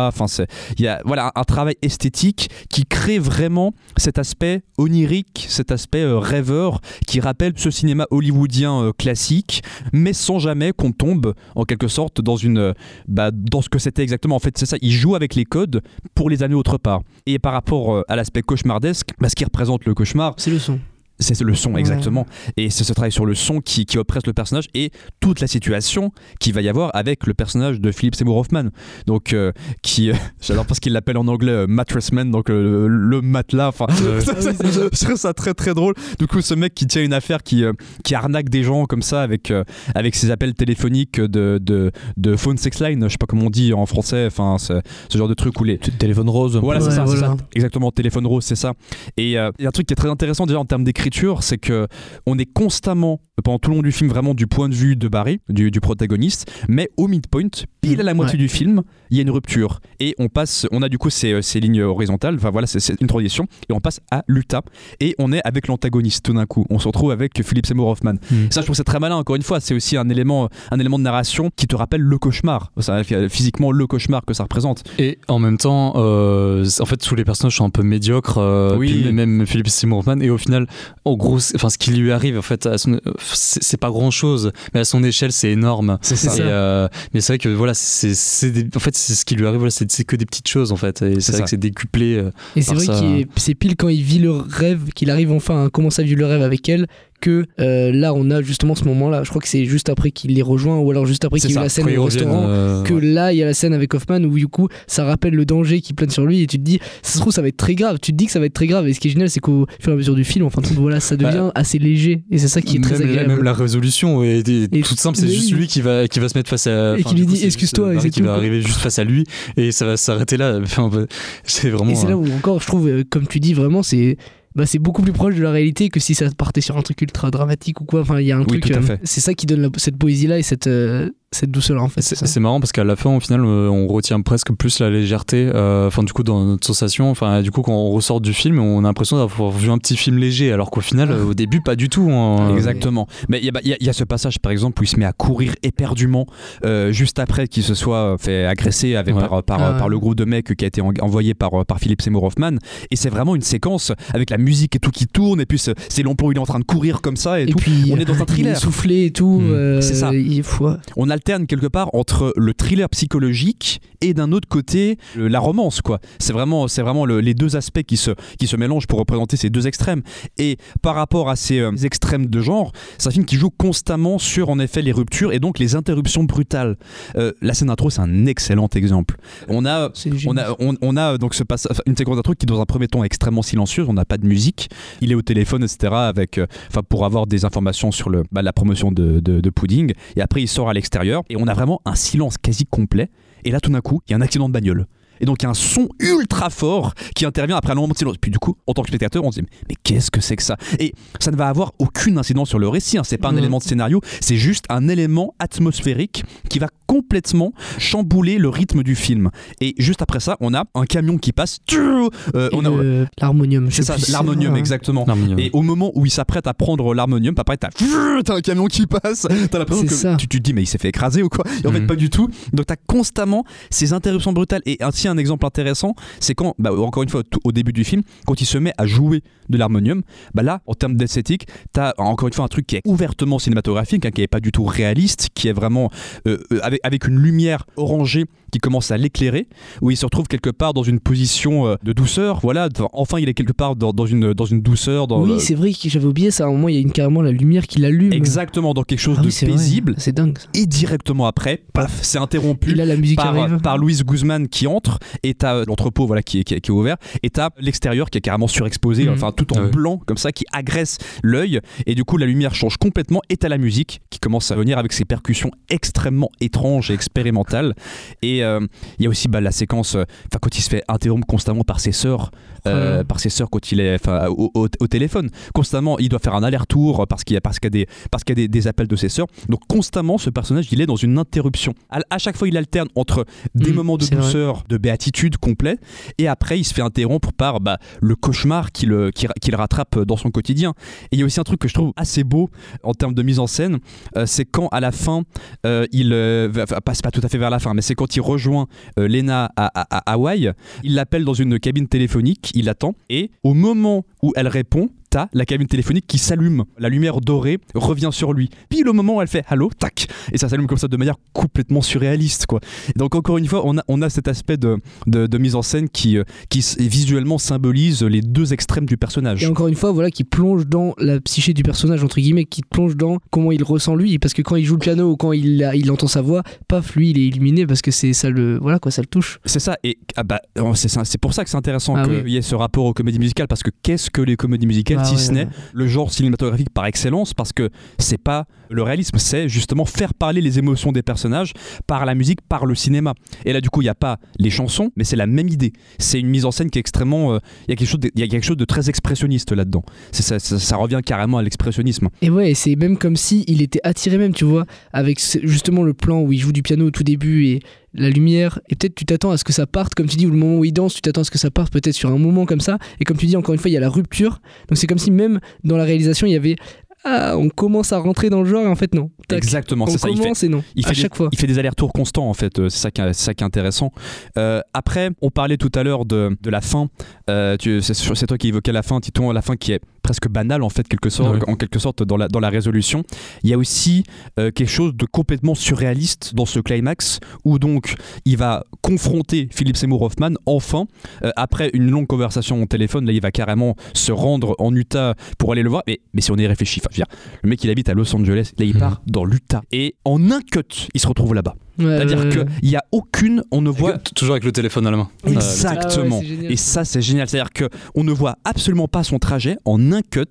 Speaker 5: Il y a voilà un travail esthétique qui crée vraiment cet aspect onirique, cet aspect euh, rêveur qui rappelle ce cinéma hollywoodien euh, classique, mais sans jamais qu'on tombe en quelque sorte dans une euh, bah, dans ce que c'était exactement. En fait, c'est ça. Il joue avec les codes pour les amener autre part. Et par rapport à l'aspect cauchemardesque, bah, ce qui représente le cauchemar,
Speaker 8: C'est le son.
Speaker 5: C'est le son exactement. Et c'est ce travail sur le son qui, qui oppresse le personnage et toute la situation qu'il va y avoir avec le personnage de Philip Seymour Hoffman. Donc, euh, qui, j'adore parce qu'il l'appelle en anglais euh, Mattress Man, donc euh, le matelas. Enfin, je trouve ça très très drôle. Du coup, ce mec qui tient une affaire qui, euh, qui arnaque des gens comme ça avec, euh, avec ses appels téléphoniques de, de, de phone sex line, je sais pas comment on dit en français, enfin, ce genre de truc où les,
Speaker 1: Téléphone rose.
Speaker 5: voilà, c'est
Speaker 8: Ouais,
Speaker 5: ça, c'est
Speaker 8: voilà.
Speaker 5: ça. Exactement, téléphone rose, c'est ça. Et euh, il y a un truc qui est très intéressant déjà en termes d'écriture, c'est que on est constamment pendant tout le long du film vraiment du point de vue de Barry, du, du protagoniste, mais au midpoint, pile à la moitié du film, il y a une rupture et on passe, on a du coup ces, ces lignes horizontales, enfin voilà, c'est- une transition et on passe à l'Utah et on est avec l'antagoniste tout d'un coup. On se retrouve avec Philip Seymour Hoffman. Ça, je trouve c'est très malin. Encore une fois, c'est aussi un élément, un élément de narration qui te rappelle le cauchemar, Ça, physiquement le cauchemar que ça représente.
Speaker 6: Et en même temps, euh, en fait, tous les personnages sont un peu médiocres. euh,
Speaker 5: Oui.
Speaker 6: puis même Philippe Seymour Hoffman. Et au final, en gros, enfin, ce qui lui arrive, en fait, à son- c'est pas grand chose, mais à son échelle, c'est énorme.
Speaker 5: C'est
Speaker 8: ça.
Speaker 6: Et, euh, mais c'est vrai que voilà, c'est des- en fait, c'est ce qui lui arrive. Voilà, c'est que des petites choses, en fait. Et
Speaker 5: C'est
Speaker 6: vrai
Speaker 5: ça.
Speaker 6: que c'est décuplé. euh,
Speaker 8: Et c'est vrai que c'est pile quand il vit le rêve, qu'il arrive enfin à commencer à vivre le rêve avec elle, que euh, là on a justement ce moment-là. Je crois que c'est juste après qu'il les rejoint ou alors juste après qu'il y a eu la scène au restaurant.
Speaker 6: euh,
Speaker 8: Que là il y a la scène avec Hoffman où du coup ça rappelle le danger qui plane sur lui et tu te dis ça se trouve ça va être très grave. Tu te dis que ça va être très grave et ce qui est génial c'est qu'au fur et à mesure du film, enfin voilà, ça devient assez léger et c'est ça qui est très
Speaker 6: Bah, même,
Speaker 8: agréable.
Speaker 6: même la résolution est, est
Speaker 8: Et-
Speaker 6: toute simple, c'est juste lui qui va, qui va se mettre face à.
Speaker 8: Et qui lui dit, excuse-toi, et
Speaker 6: qui
Speaker 8: tout,
Speaker 6: va arriver juste face à lui et ça va s'arrêter là. Enfin, bah, c'est vraiment.
Speaker 8: Et c'est là où encore je trouve, euh, comme tu dis vraiment, c'est bah, c'est beaucoup plus proche de la réalité que si ça partait sur un truc ultra dramatique ou quoi. Enfin, il y a un
Speaker 5: Oui,
Speaker 8: truc. euh, c'est ça qui donne la- cette poésie là et cette euh, cette douceur en fait.
Speaker 6: C'est marrant parce qu'à la fin, au final, euh, on retient presque plus la légèreté. euh, Enfin, du coup, dans notre sensation, enfin, du coup, quand on ressort du film, on a l'impression d'avoir vu un petit film léger, alors qu'au final, euh, au début, pas du tout. hein.
Speaker 5: Exactement. Mais il y, a- bah, il y y a ce passage, par exemple, où il se met à courir éperdument euh, juste après qu'il se soit fait agresser avec,
Speaker 6: Ouais.
Speaker 5: par, par,
Speaker 8: Ah ouais.
Speaker 5: par le groupe de mecs qui a été en- envoyé par, par Philippe Seymour Hoffman. Et c'est vraiment une séquence avec la musique et tout qui tourne. Et puis ce- c'est long plan où il est en train de courir comme ça et,
Speaker 8: Et
Speaker 5: tout.
Speaker 8: puis
Speaker 5: On est dans un
Speaker 8: il est
Speaker 5: thriller.
Speaker 8: soufflé et tout.
Speaker 6: Mm.
Speaker 8: euh,
Speaker 5: C'est ça.
Speaker 8: Il faut.
Speaker 5: On alterne quelque part entre le thriller psychologique et d'un autre côté le- la romance quoi. C'est vraiment c'est vraiment le- les deux aspects qui se qui se mélangent pour représenter ces deux extrêmes. Et par rapport à ces euh, extrêmes de genre, c'est un film qui joue constamment sur en effet les ruptures et donc les interruptions brutales. Euh, la scène d'intro c'est un excellent exemple. On a on a, on, on a donc ce enfin, une séquence d'intro qui dans un premier temps est extrêmement silencieuse, on n'a pas de musique, il est au téléphone etc avec, euh, enfin pour avoir des informations sur le, bah, la promotion de, de, de Pudding et après il sort à l'extérieur et on a vraiment un silence quasi complet Et là, tout d'un coup, il y a un accident de bagnole. Et donc, il y a un son ultra fort qui intervient après un moment de silence. Puis, du coup, en tant que spectateur, on se dit Mais qu'est-ce que c'est que ça? Et ça ne va avoir aucune incidence sur le récit. Hein. C'est pas un élément de scénario, c'est juste un élément atmosphérique qui va complètement chambouler le rythme du film. Et juste après ça, on a un camion qui passe. Euh, on a-
Speaker 8: L'harmonium. je
Speaker 5: c'est
Speaker 8: sais
Speaker 5: ça, l'harmonium, exactement. Et au moment où il s'apprête à prendre l'harmonium, après t'as t'as un camion qui passe, t'as l'impression
Speaker 8: C'est
Speaker 5: que
Speaker 8: ça.
Speaker 5: tu, tu te dis mais il s'est fait écraser ou quoi? Et en fait
Speaker 6: Mhm.
Speaker 5: pas du tout. Donc t'as constamment ces interruptions brutales. Et ainsi un exemple intéressant, c'est quand, bah, encore une fois au, début du film, quand il se met à jouer de l'harmonium, bah là en termes d'esthétique, t'as encore une fois un truc qui est ouvertement cinématographique, hein, qui est pas du tout réaliste, qui est vraiment euh, euh, avec, avec une lumière orangée qui commence à l'éclairer, où il se retrouve quelque part dans une position euh, de douceur. Voilà, enfin il est quelque part dans, dans une, dans une douceur. Dans,
Speaker 8: Oui,
Speaker 5: euh,
Speaker 8: c'est vrai que j'avais oublié ça. À un moment, il y a une, carrément la lumière qui l'allume.
Speaker 5: exactement dans quelque chose
Speaker 8: Ah
Speaker 5: de
Speaker 8: oui,
Speaker 5: paisible.
Speaker 8: C'est dingue. ça.
Speaker 5: Et directement après, paf, c'est interrompu
Speaker 8: là, la musique
Speaker 5: par,
Speaker 8: arrive.
Speaker 5: par Louise Guzman qui entre et t'as euh, l'entrepôt voilà qui est, qui est- qui est ouvert et t'as l'extérieur qui est carrément surexposé
Speaker 8: Mhm.
Speaker 5: enfin tout en
Speaker 6: Ouais.
Speaker 5: blanc comme ça qui agresse l'œil et du coup la lumière change complètement et t'as la musique qui commence à venir avec ses percussions extrêmement étranges et expérimentales et euh, il y a aussi bah, la séquence euh, quand il se fait interrompre constamment par ses sœurs euh, par ses sœurs quand il est enfin au, au- au téléphone. Constamment il doit faire un aller-retour parce qu'il y a parce qu'il y a des parce qu'il y a des, des appels de ses sœurs. Donc constamment ce personnage il est dans une interruption. À, à chaque fois il alterne entre des
Speaker 8: Mm,
Speaker 5: moments de
Speaker 8: vrai.
Speaker 5: douceur de béatitude complet et après il se fait interrompre par bah, le cauchemar qui le, qui, qui le rattrape dans son quotidien. Et il y a aussi un truc que je trouve assez beau en termes de mise en scène euh, c'est quand à la fin euh, il enfin, pas, tout à fait vers la fin mais c'est quand il rejoint Lena à, à- à Hawaï il l'appelle dans une cabine téléphonique il attend. Et au moment où elle répond t'as la cabine téléphonique qui s'allume la lumière dorée revient sur lui pile au moment où elle fait allô tac et ça s'allume comme ça de manière complètement surréaliste quoi Et donc encore une fois on a, on a cet aspect de, de, de mise en scène qui, euh, qui visuellement symbolise les deux extrêmes du personnage
Speaker 8: Et encore une fois, voilà, qui plonge dans la psyché du personnage, entre guillemets, qui plonge dans comment il ressent lui. Parce que quand il joue le piano ou quand il, a- il entend sa voix, paf, lui, il est illuminé parce que c'est ça le. Voilà, quoi, ça le touche.
Speaker 5: C'est ça, et ah bah, oh, c'est pour ça que c'est intéressant
Speaker 8: Ah
Speaker 5: qu'il
Speaker 8: oui.
Speaker 5: y ait ce rapport aux comédies musicales, parce que qu'est-ce que les comédies musicales,
Speaker 8: Ah
Speaker 5: si
Speaker 8: ouais,
Speaker 5: ce n'est
Speaker 8: ouais.
Speaker 5: le genre cinématographique par excellence, parce que c'est pas le réalisme, c'est justement faire parler les émotions des personnages par la musique, par le cinéma. Et là, du coup, il n'y a pas les chansons, mais c'est la même idée. C'est une mise en scène qui est extrêmement. euh, Il y, a quelque chose de- il y a quelque chose de très expressionniste là-dedans. Ça, ça, ça revient carrément à l'expressionnisme.
Speaker 8: Et ouais, c'est même comme si il était attiré même, tu vois, avec justement le plan où il joue du piano au tout début et la lumière. Et peut-être tu t'attends à ce que ça parte, comme tu dis, ou le moment où il danse, tu t'attends à ce que ça parte peut-être sur un moment comme ça. Et comme tu dis, encore une fois, il y a la rupture. Donc c'est comme si même dans la réalisation, il y avait. Ah, on commence à rentrer dans le genre et en fait non. Tac.
Speaker 5: Exactement, c'est ça. Il fait,
Speaker 8: commence et non.
Speaker 5: il
Speaker 8: à
Speaker 5: des,
Speaker 8: chaque fois.
Speaker 5: il fait des allers-retours constants en fait, euh, c'est ça, qui est- ça qui est intéressant. Euh, après, on parlait tout à l'heure de, de la fin, Euh, c'est toi qui évoquais la fin, Titon, la fin qui est presque banale en fait, quelque sorte, en quelque sorte dans la, dans la résolution. Il y a aussi euh, quelque chose de complètement surréaliste dans ce climax où donc il va confronter Philip Seymour Hoffman enfin, euh, après une longue conversation au téléphone, là il va carrément se rendre en Utah pour aller le voir, mais, mais si on y réfléchit, enfin, le mec il habite à Los Angeles, là il
Speaker 6: Mhm.
Speaker 5: part dans l'Utah et en un cut il se retrouve là-bas.
Speaker 8: Ouais,
Speaker 5: C'est-à-dire
Speaker 8: ouais, ouais.
Speaker 5: qu'il n'y a aucune, on ne voit
Speaker 6: Toujours avec le téléphone à la main.
Speaker 5: exactement.
Speaker 8: Ah
Speaker 5: et ça c'est génial, c'est-à-dire que on ne voit absolument pas son trajet en un cut.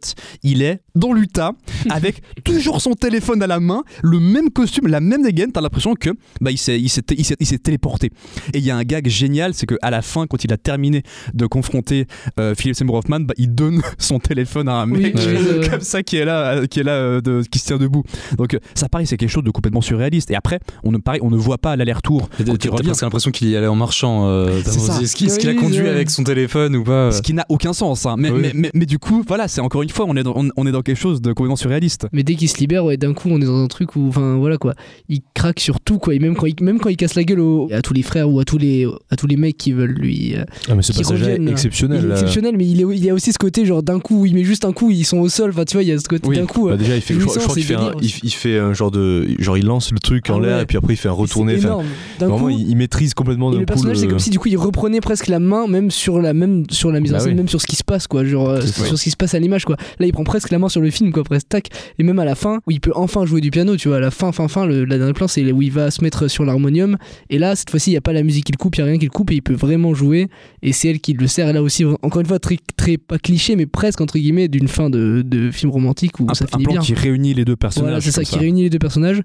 Speaker 5: Il est dans l'Utah avec toujours son téléphone à la main, le même costume, la même dégaine. T'as l'impression que bah il s'est il s'est il s'est- il s'est téléporté. Et il y a un gag génial, c'est que à la fin, quand il a terminé de confronter euh, Philip Seymour Hoffman, bah, il donne son téléphone à un mec
Speaker 8: oui,
Speaker 5: comme ça qui est là, euh, qui est là, euh, de- qui se tient debout. Donc euh, ça pareil, c'est quelque chose de complètement surréaliste. Et après, on ne pareil, on ne voit pas l'aller-retour revient.
Speaker 6: presque l'impression qu'il y allait en marchant. euh,
Speaker 5: C'est ça.
Speaker 6: Est-ce qu'il a conduit avec son téléphone ou pas
Speaker 5: Ce qui n'a aucun sens. hein. Mais,
Speaker 6: Oui.
Speaker 5: mais, mais, mais du coup, voilà, c'est encore une fois, on est dans, on, on est dans quelque chose de complètement surréaliste.
Speaker 8: Mais dès qu'il se libère, ouais, d'un coup, on est dans un truc où, enfin, voilà quoi, il craque sur tout quoi. Et même quand il, même quand il casse la gueule au- à tous les frères ou à tous les, à tous les mecs qui veulent lui. euh,
Speaker 1: Ah, mais ce
Speaker 8: Qui
Speaker 1: passage est
Speaker 8: reviennent, là.
Speaker 1: exceptionnel.
Speaker 8: il est
Speaker 1: là.
Speaker 8: exceptionnel, mais il, est, il y a aussi ce côté genre d'un coup, il met juste un coup, ils sont au sol. Enfin, tu vois, il y a ce côté
Speaker 5: Oui.
Speaker 8: d'un coup.
Speaker 1: Bah
Speaker 8: euh,
Speaker 1: déjà, il fait, je, crois- je
Speaker 8: jouissance
Speaker 1: crois qu'il fait un, il, fait un genre de, genre il lance le truc en
Speaker 8: Ah
Speaker 1: l'air
Speaker 8: ouais.
Speaker 1: et puis après il fait un retourné. Vraiment,
Speaker 8: coup,
Speaker 1: il, il maîtrise complètement
Speaker 8: et le personnage, c'est comme si du coup il reprenait presque la main, même sur la même sur la mise en
Speaker 1: Bah
Speaker 8: scène, même sur ce qui se passe quoi, genre euh, sur ce qui se passe à l'image quoi. Là, il prend presque la main sur le film quoi, presque tac. Et même à la fin, où il peut enfin jouer du piano, tu vois, à la fin, fin, fin, le, la dernière plan, c'est où il va se mettre sur l'harmonium. Et là, cette fois-ci, il y a pas la musique qu'il coupe, il y a rien qu'il coupe, et il peut vraiment jouer. Et c'est elle qui le sert. Et là aussi, encore une fois, très, très pas cliché, mais presque entre guillemets d'une fin de, de film romantique où
Speaker 5: un,
Speaker 8: ça
Speaker 5: un
Speaker 8: finit
Speaker 5: plan
Speaker 8: bien.
Speaker 5: qui réunit les deux personnages.
Speaker 8: Voilà, c'est ça
Speaker 5: comme
Speaker 8: qui réunit les deux personnages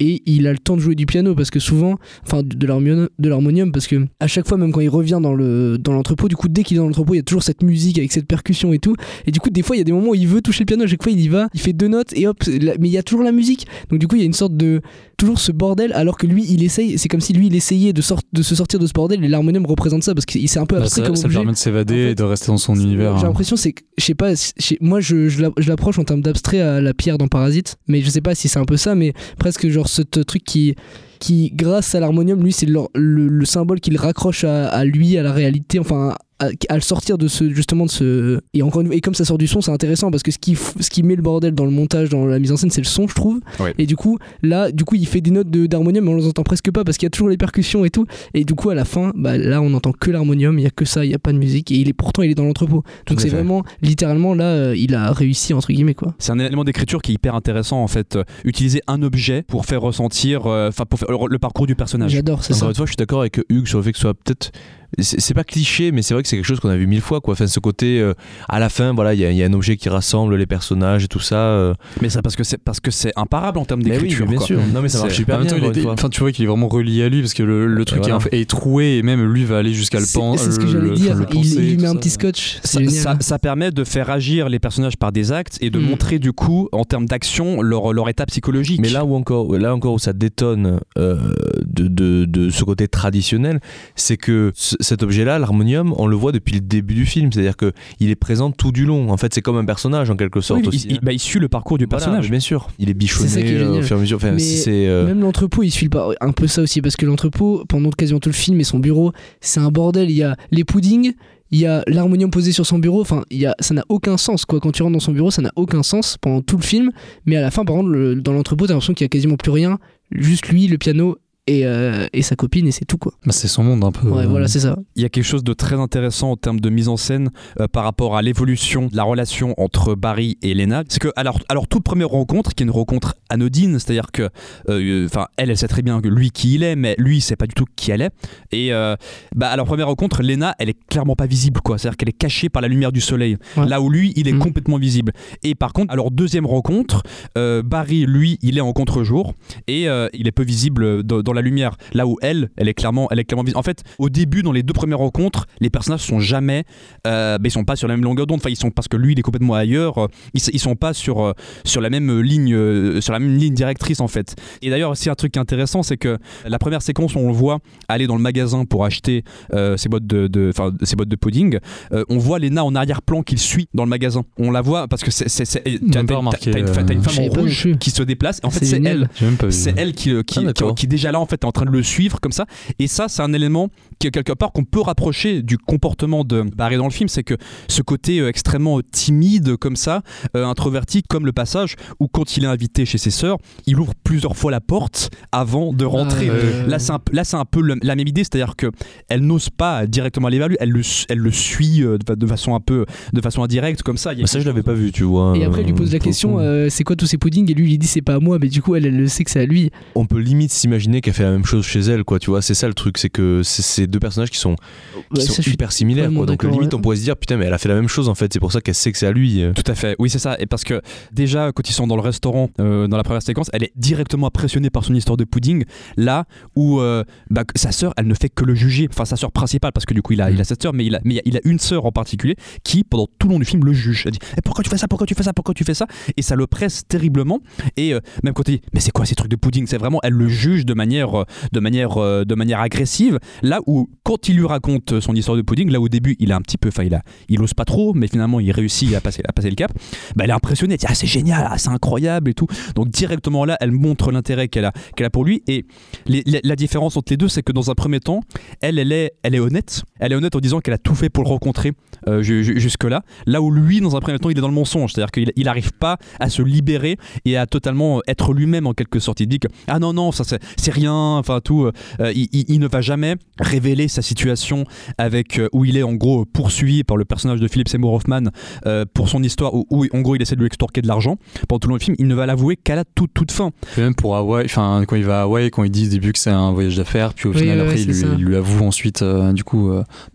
Speaker 8: et il a le temps de jouer du piano parce que souvent, enfin de, l'harmonium, de l'harmonium, parce que à chaque fois, même quand il revient dans le dans l'entrepôt, du coup, dès qu'il est dans l'entrepôt, il y a toujours cette musique avec cette percussion et tout. Et du coup, des fois, il y a des moments où il veut toucher le piano, chaque fois, il y va, il fait deux notes et hop, la- mais il y a toujours la musique. Donc du coup, il y a une sorte de toujours ce bordel, alors que lui, il essaye. C'est comme si lui, il essayait de, sort- de se sortir de ce bordel. Et l'harmonium représente ça parce qu'il c'est un peu
Speaker 6: Bah,
Speaker 8: abstrait
Speaker 6: ça,
Speaker 8: comme
Speaker 6: ça
Speaker 8: objet.
Speaker 6: permet de s'évader
Speaker 8: En fait,
Speaker 6: et de rester dans son univers.
Speaker 8: J'ai
Speaker 6: hein.
Speaker 8: l'impression, c'est je sais pas, moi je, je la- je l'approche en termes d'abstrait à la pierre dans Parasite, mais je sais pas si c'est un peu ça, mais presque genre ce truc qui, qui grâce à l'harmonium, lui, c'est le, le- le symbole qu'il raccroche à, à lui, à la réalité, enfin. À, à le sortir de ce justement de ce et encore une- et comme ça sort du son c'est intéressant parce que ce qui f- ce qui met le bordel dans le montage dans la mise en scène c'est le son je trouve
Speaker 5: Ouais.
Speaker 8: et du coup là du coup il fait des notes de- d'harmonium mais on les entend presque pas parce qu'il y a toujours les percussions et tout et du coup à la fin bah là on entend que l'harmonium il y a que ça il y a pas de musique et il est pourtant il est dans l'entrepôt donc c'est vraiment littéralement là euh, il a réussi entre guillemets quoi
Speaker 5: C'est un élément d'écriture qui est hyper intéressant en fait. Euh, utiliser un objet pour faire ressentir, euh, enfin pour faire le, le parcours du personnage.
Speaker 8: j'adore c'est ça
Speaker 1: Encore une fois, je suis d'accord avec Hugues sur le fait que ce soit peut-être. C'est pas cliché, mais c'est vrai que c'est quelque chose qu'on a vu mille fois. Quoi. Enfin, ce côté, euh, à la fin, voilà, il y, a- il y a un objet qui rassemble les personnages et tout ça. euh.
Speaker 5: Mais ça parce que c'est parce que c'est imparable en termes
Speaker 1: Mais oui,
Speaker 5: d'écriture.
Speaker 1: mais bien
Speaker 5: quoi.
Speaker 1: sûr. Non, mais ça marche super bien.
Speaker 6: temps, il est- enfin, tu vois qu'il est vraiment relié à lui parce que le, le truc
Speaker 1: voilà.
Speaker 6: est, troué et même lui va aller jusqu'à le pan.
Speaker 8: c'est ce que j'allais
Speaker 6: le-
Speaker 8: dire
Speaker 6: le
Speaker 8: il,
Speaker 6: penser,
Speaker 8: il lui met un petit scotch
Speaker 5: Ça,
Speaker 8: génial
Speaker 5: ça- ça permet de faire agir les personnages par des actes et de
Speaker 8: Mm.
Speaker 5: montrer du coup en termes d'action leur, leur état psychologique.
Speaker 1: Mais là où encore, là encore où ça détonne euh, de, de, de ce côté traditionnel, c'est que ce- cet objet-là, l'harmonium, on le voit depuis le début du film. C'est-à-dire que il est présent tout du long. En fait, c'est comme un personnage en quelque sorte
Speaker 5: Oui,
Speaker 1: aussi.
Speaker 5: il, il- bah, il suit le parcours du personnage.
Speaker 1: bien sûr. Il est bichonné
Speaker 8: est
Speaker 1: euh, au fur et à mesure. Enfin, euh,
Speaker 8: Même l'entrepôt, il suit pas un peu ça aussi, parce que l'entrepôt, pendant quasiment tout le film et son bureau, c'est un bordel. Il y a les puddings, il y a l'harmonium posé sur son bureau. Enfin, il y a, ça n'a aucun sens, quoi. Quand tu rentres dans son bureau, ça n'a aucun sens pendant tout le film. Mais à la fin, par contre, le- dans l'entrepôt, t'as l'impression qu'il y a quasiment plus rien. Juste lui, le piano et, euh, et sa copine, et c'est tout, quoi.
Speaker 6: Bah, c'est son monde un peu.
Speaker 8: Ouais,
Speaker 6: euh,
Speaker 8: voilà, c'est ça.
Speaker 5: il y a quelque chose de très intéressant en termes de mise en scène euh, par rapport à l'évolution de la relation entre Barry et Lena. C'est que alors, alors toute première rencontre, qui est une rencontre anodine, c'est-à-dire que, euh, enfin, elle, elle sait très bien que lui qui il est, mais lui, il sait pas du tout qui elle est. Et euh, bah, à leur première rencontre, Lena, elle est clairement pas visible, quoi. C'est-à-dire qu'elle est cachée par la lumière du soleil,
Speaker 8: Ouais.
Speaker 5: là où lui, il est
Speaker 8: Mhm.
Speaker 5: complètement visible. Et par contre, à leur deuxième rencontre, euh, Barry, lui, il est en contre-jour et euh, il est peu visible dans, dans la lumière. Là où elle, elle est clairement, elle est clairement visible. En fait, au début, dans les deux premières rencontres, les personnages sont jamais, euh, bah, ils sont pas sur la même longueur d'onde. Enfin, ils sont parce que lui, il est complètement ailleurs. euh, Ils, ils sont pas sur euh, sur la même ligne, euh, sur la même ligne directrice en fait. Et d'ailleurs, aussi un truc intéressant, c'est que la première séquence où on le voit aller dans le magasin pour acheter euh, ses boîtes de, de- enfin, ses boîtes de pudding, euh, on voit Lena en arrière-plan qu'il suit dans le magasin. On la voit parce que c'est, t'as, une, femme en rouge qui se déplace. En fait,
Speaker 8: C'est
Speaker 5: elle. C'est elle qui, qui,
Speaker 1: Ah,
Speaker 5: qui, qui, déjà là en fait est en train de le suivre comme ça. Et ça, c'est un élément qui quelque part qu'on peut rapprocher du comportement de Barry dans le film, c'est que ce côté euh, extrêmement euh, timide comme ça, euh, introverti, comme le passage où quand il est invité chez ses sœurs, il ouvre plusieurs fois la porte avant de rentrer.
Speaker 8: Ah.
Speaker 5: Là, c'est un, peu- là, c'est un peu le- la même idée, c'est-à-dire que elle n'ose pas directement aller vers lui, elle le, elle le suit euh, de, de façon un peu, de façon indirecte comme ça. Il y a
Speaker 1: Bah, ça, je l'avais pas vu, tu vois.
Speaker 8: Et après, il lui pose la question euh, c'est quoi tous ces puddings? Et lui, il dit c'est pas à moi, mais du coup, elle, elle le sait que c'est à lui.
Speaker 1: on peut limite s'imaginer qu'elle fait la même chose chez elle, quoi. Tu vois, c'est ça le truc, c'est que c'est ces deux personnages qui sont, qui
Speaker 8: Ouais,
Speaker 1: sont hyper similaires, quoi. Donc limite,
Speaker 8: ouais.
Speaker 1: on pourrait se dire, putain, mais elle a fait la même chose en fait. C'est pour ça qu'elle sait que c'est à lui. euh.
Speaker 5: Tout à fait, oui c'est ça. Et parce que déjà quand ils sont dans le restaurant, euh, dans la première séquence, elle est directement impressionnée par son histoire de pudding. Là où euh, bah, sa sœur, elle ne fait que le juger. Enfin sa sœur principale, parce que du coup il a, il a cette sœur, mais il a, mais il a une sœur en particulier qui pendant tout le long du film le juge. Elle dit Eh, pourquoi tu fais ça, pourquoi tu fais ça, pourquoi tu fais ça? Et ça le presse terriblement. Et euh, même quand il dit mais c'est quoi ces trucs de pudding? C'est vraiment elle le juge de manière, euh, de manière, euh, de manière agressive. Là où quand il lui raconte son histoire de pudding, là au début il a un petit peu, enfin il il ose pas trop, mais finalement il réussit à passer, à passer le cap bah, elle est impressionnée, elle dit ah c'est génial, ah, c'est incroyable et tout. Donc directement là, elle montre l'intérêt qu'elle a, a pour lui. Et la, différence entre les deux, c'est que dans un premier temps, elle, elle est, elle est honnête. Elle est honnête en disant qu'elle a tout fait pour le rencontrer euh, ju- ju- jusque là. Où lui, dans un premier temps, il est dans le mensonge, c'est-à-dire qu'il il arrive pas à se libérer et à totalement être lui-même en quelque sorte. Il dit que ah non non, ça c'est c'est rien, enfin tout. euh, il, il- il ne va jamais révéler sa situation avec euh, où il est en gros poursuivi par le personnage de Philip Seymour Hoffman euh, pour son histoire où, où, en gros il essaie de lui extorquer de l'argent pendant tout le long du film il ne va l'avouer qu'à la toute toute fin
Speaker 6: Et même pour Hawaï, enfin quand il va à Hawaï, quand il dit au début que c'est un voyage d'affaires, puis au
Speaker 8: Oui,
Speaker 6: final
Speaker 8: ouais,
Speaker 6: après il lui, il avoue ensuite, euh, du coup,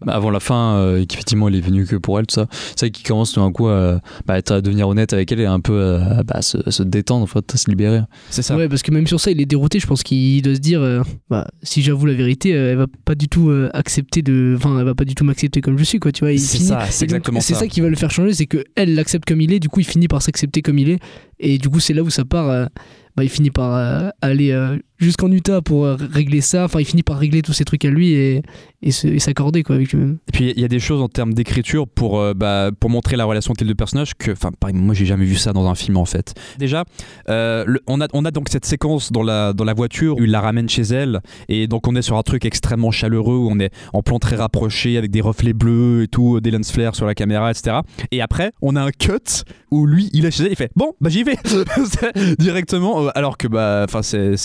Speaker 6: avant la fin, euh, qu'effectivement il est venu que pour elle, tout ça. C'est vrai qu'il commence tout d'un coup à, bah, être- à devenir honnête avec elle et un peu euh, bah, se, se détendre, en fait, à se libérer.
Speaker 5: c'est ça
Speaker 8: Ouais, parce que même sur ça, il est dérouté. Je pense qu'il doit se dire dire euh, bah, si j'avoue la vérité, euh, elle va pas du tout euh, accepter de. Enfin, elle va pas du tout m'accepter comme je suis, quoi. Tu vois,
Speaker 5: C'est ça, c'est exactement
Speaker 8: C'est
Speaker 5: ça.
Speaker 8: ça qui va le faire changer, c'est que elle l'accepte comme il est, du coup, il finit par s'accepter comme il est. Et du coup, c'est là où ça part. bah, il finit par aller jusqu'en Utah pour euh, régler ça. Enfin, il finit par régler tous ces trucs à lui et, et s'accorder, quoi, avec lui-même.
Speaker 5: Et puis il y a des choses en termes d'écriture pour, euh, bah, pour montrer la relation entre les deux personnages que, enfin, moi j'ai jamais vu ça dans un film en fait. Déjà, euh, on, a, on a donc cette séquence dans la, dans la voiture où il la ramène chez elle et donc on est sur un truc extrêmement chaleureux où on est en plan très rapproché avec des reflets bleus et tout, des lens flares sur la caméra, etc. Et après, on a un cut où lui il est chez elle, il fait bon, bah j'y vais directement, alors que bah, enfin c'est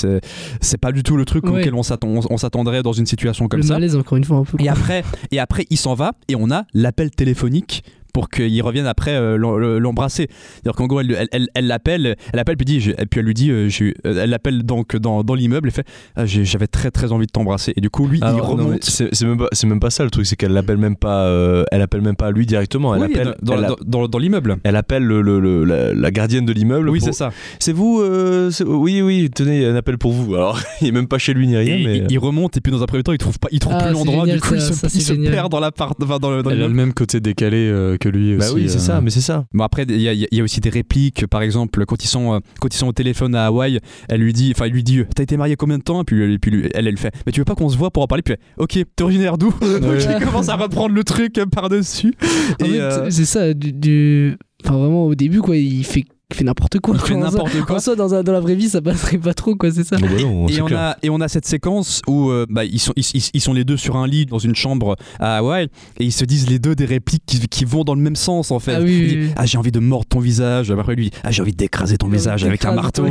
Speaker 5: c'est pas du tout le truc
Speaker 8: Ouais.
Speaker 5: auquel on s'attend- on- on s'attendrait dans une situation comme
Speaker 8: le
Speaker 5: ça.
Speaker 8: malaise, encore une fois, un peu.
Speaker 5: Et après, et après, il s'en va et on a l'appel téléphonique pour qu'il revienne après euh, l'em- le- l'embrasser. C'est-à-dire qu'en gros, elle elle- elle- elle l'appelle, elle l'appelle, puis, dit, je- et puis elle lui dit, euh, euh, elle l'appelle donc dans, dans l'immeuble et fait, Ah, j'avais très très envie de t'embrasser. Et du coup, lui, il
Speaker 1: Alors, mais
Speaker 5: remonte.
Speaker 1: c'est même, même pas ça le truc, c'est qu'elle l'appelle même pas, euh, elle appelle même pas lui directement, elle
Speaker 5: Oui,
Speaker 1: appelle,
Speaker 5: dans, dans- dans- dans l'immeuble.
Speaker 1: elle appelle le, le- le- la, la gardienne de l'immeuble.
Speaker 5: Oui,
Speaker 1: pour-
Speaker 5: c'est ça.
Speaker 1: C'est vous euh, Oui, oui, tenez, il y a un appel pour vous. Alors, il est même pas chez lui ni rien,
Speaker 5: Et
Speaker 1: mais.
Speaker 5: il, il remonte et puis dans un premier temps, il trouve pas, il trouve
Speaker 8: Ah,
Speaker 5: plus l'endroit. Du coup, il se, il perd dans l'appart, enfin, dans le, dans
Speaker 6: Elle a le même côté décalé euh, que lui
Speaker 1: Bah
Speaker 6: aussi.
Speaker 1: oui, c'est
Speaker 6: euh.
Speaker 1: ça, mais c'est ça.
Speaker 5: Bon après il y, a- il y a aussi des répliques par exemple quand ils sont euh, quand ils sont au téléphone à Hawaï elle lui dit enfin il lui dit t'as été marié combien de temps? Et puis, et puis lui- elle elle fait mais tu veux pas qu'on se voit pour en parler? Puis elle, ok t'es originaire d'où? Donc il commence à reprendre le truc par dessus
Speaker 8: En
Speaker 5: et
Speaker 8: fait,
Speaker 5: euh,
Speaker 8: c'est ça, du, du- Enfin, vraiment, au début, quoi, il fait, fait n'importe quoi.
Speaker 5: il fait n'importe quoi
Speaker 8: En soi, dans, un- dans la vraie vie, ça passerait pas trop, quoi, c'est ça.
Speaker 1: Bon, bah non,
Speaker 5: et on,
Speaker 1: clair.
Speaker 5: a, et on a cette séquence où euh, bah, ils, sont, ils, ils- ils sont les deux sur un lit dans une chambre à Hawaï et ils se disent les deux des répliques qui, qui vont dans le même sens en fait.
Speaker 8: Ah oui,
Speaker 5: Il
Speaker 8: oui,
Speaker 5: dit,
Speaker 8: oui.
Speaker 5: ah j'ai envie de mordre ton visage. Après lui ah j'ai envie d'écraser ton visage avec un marteau.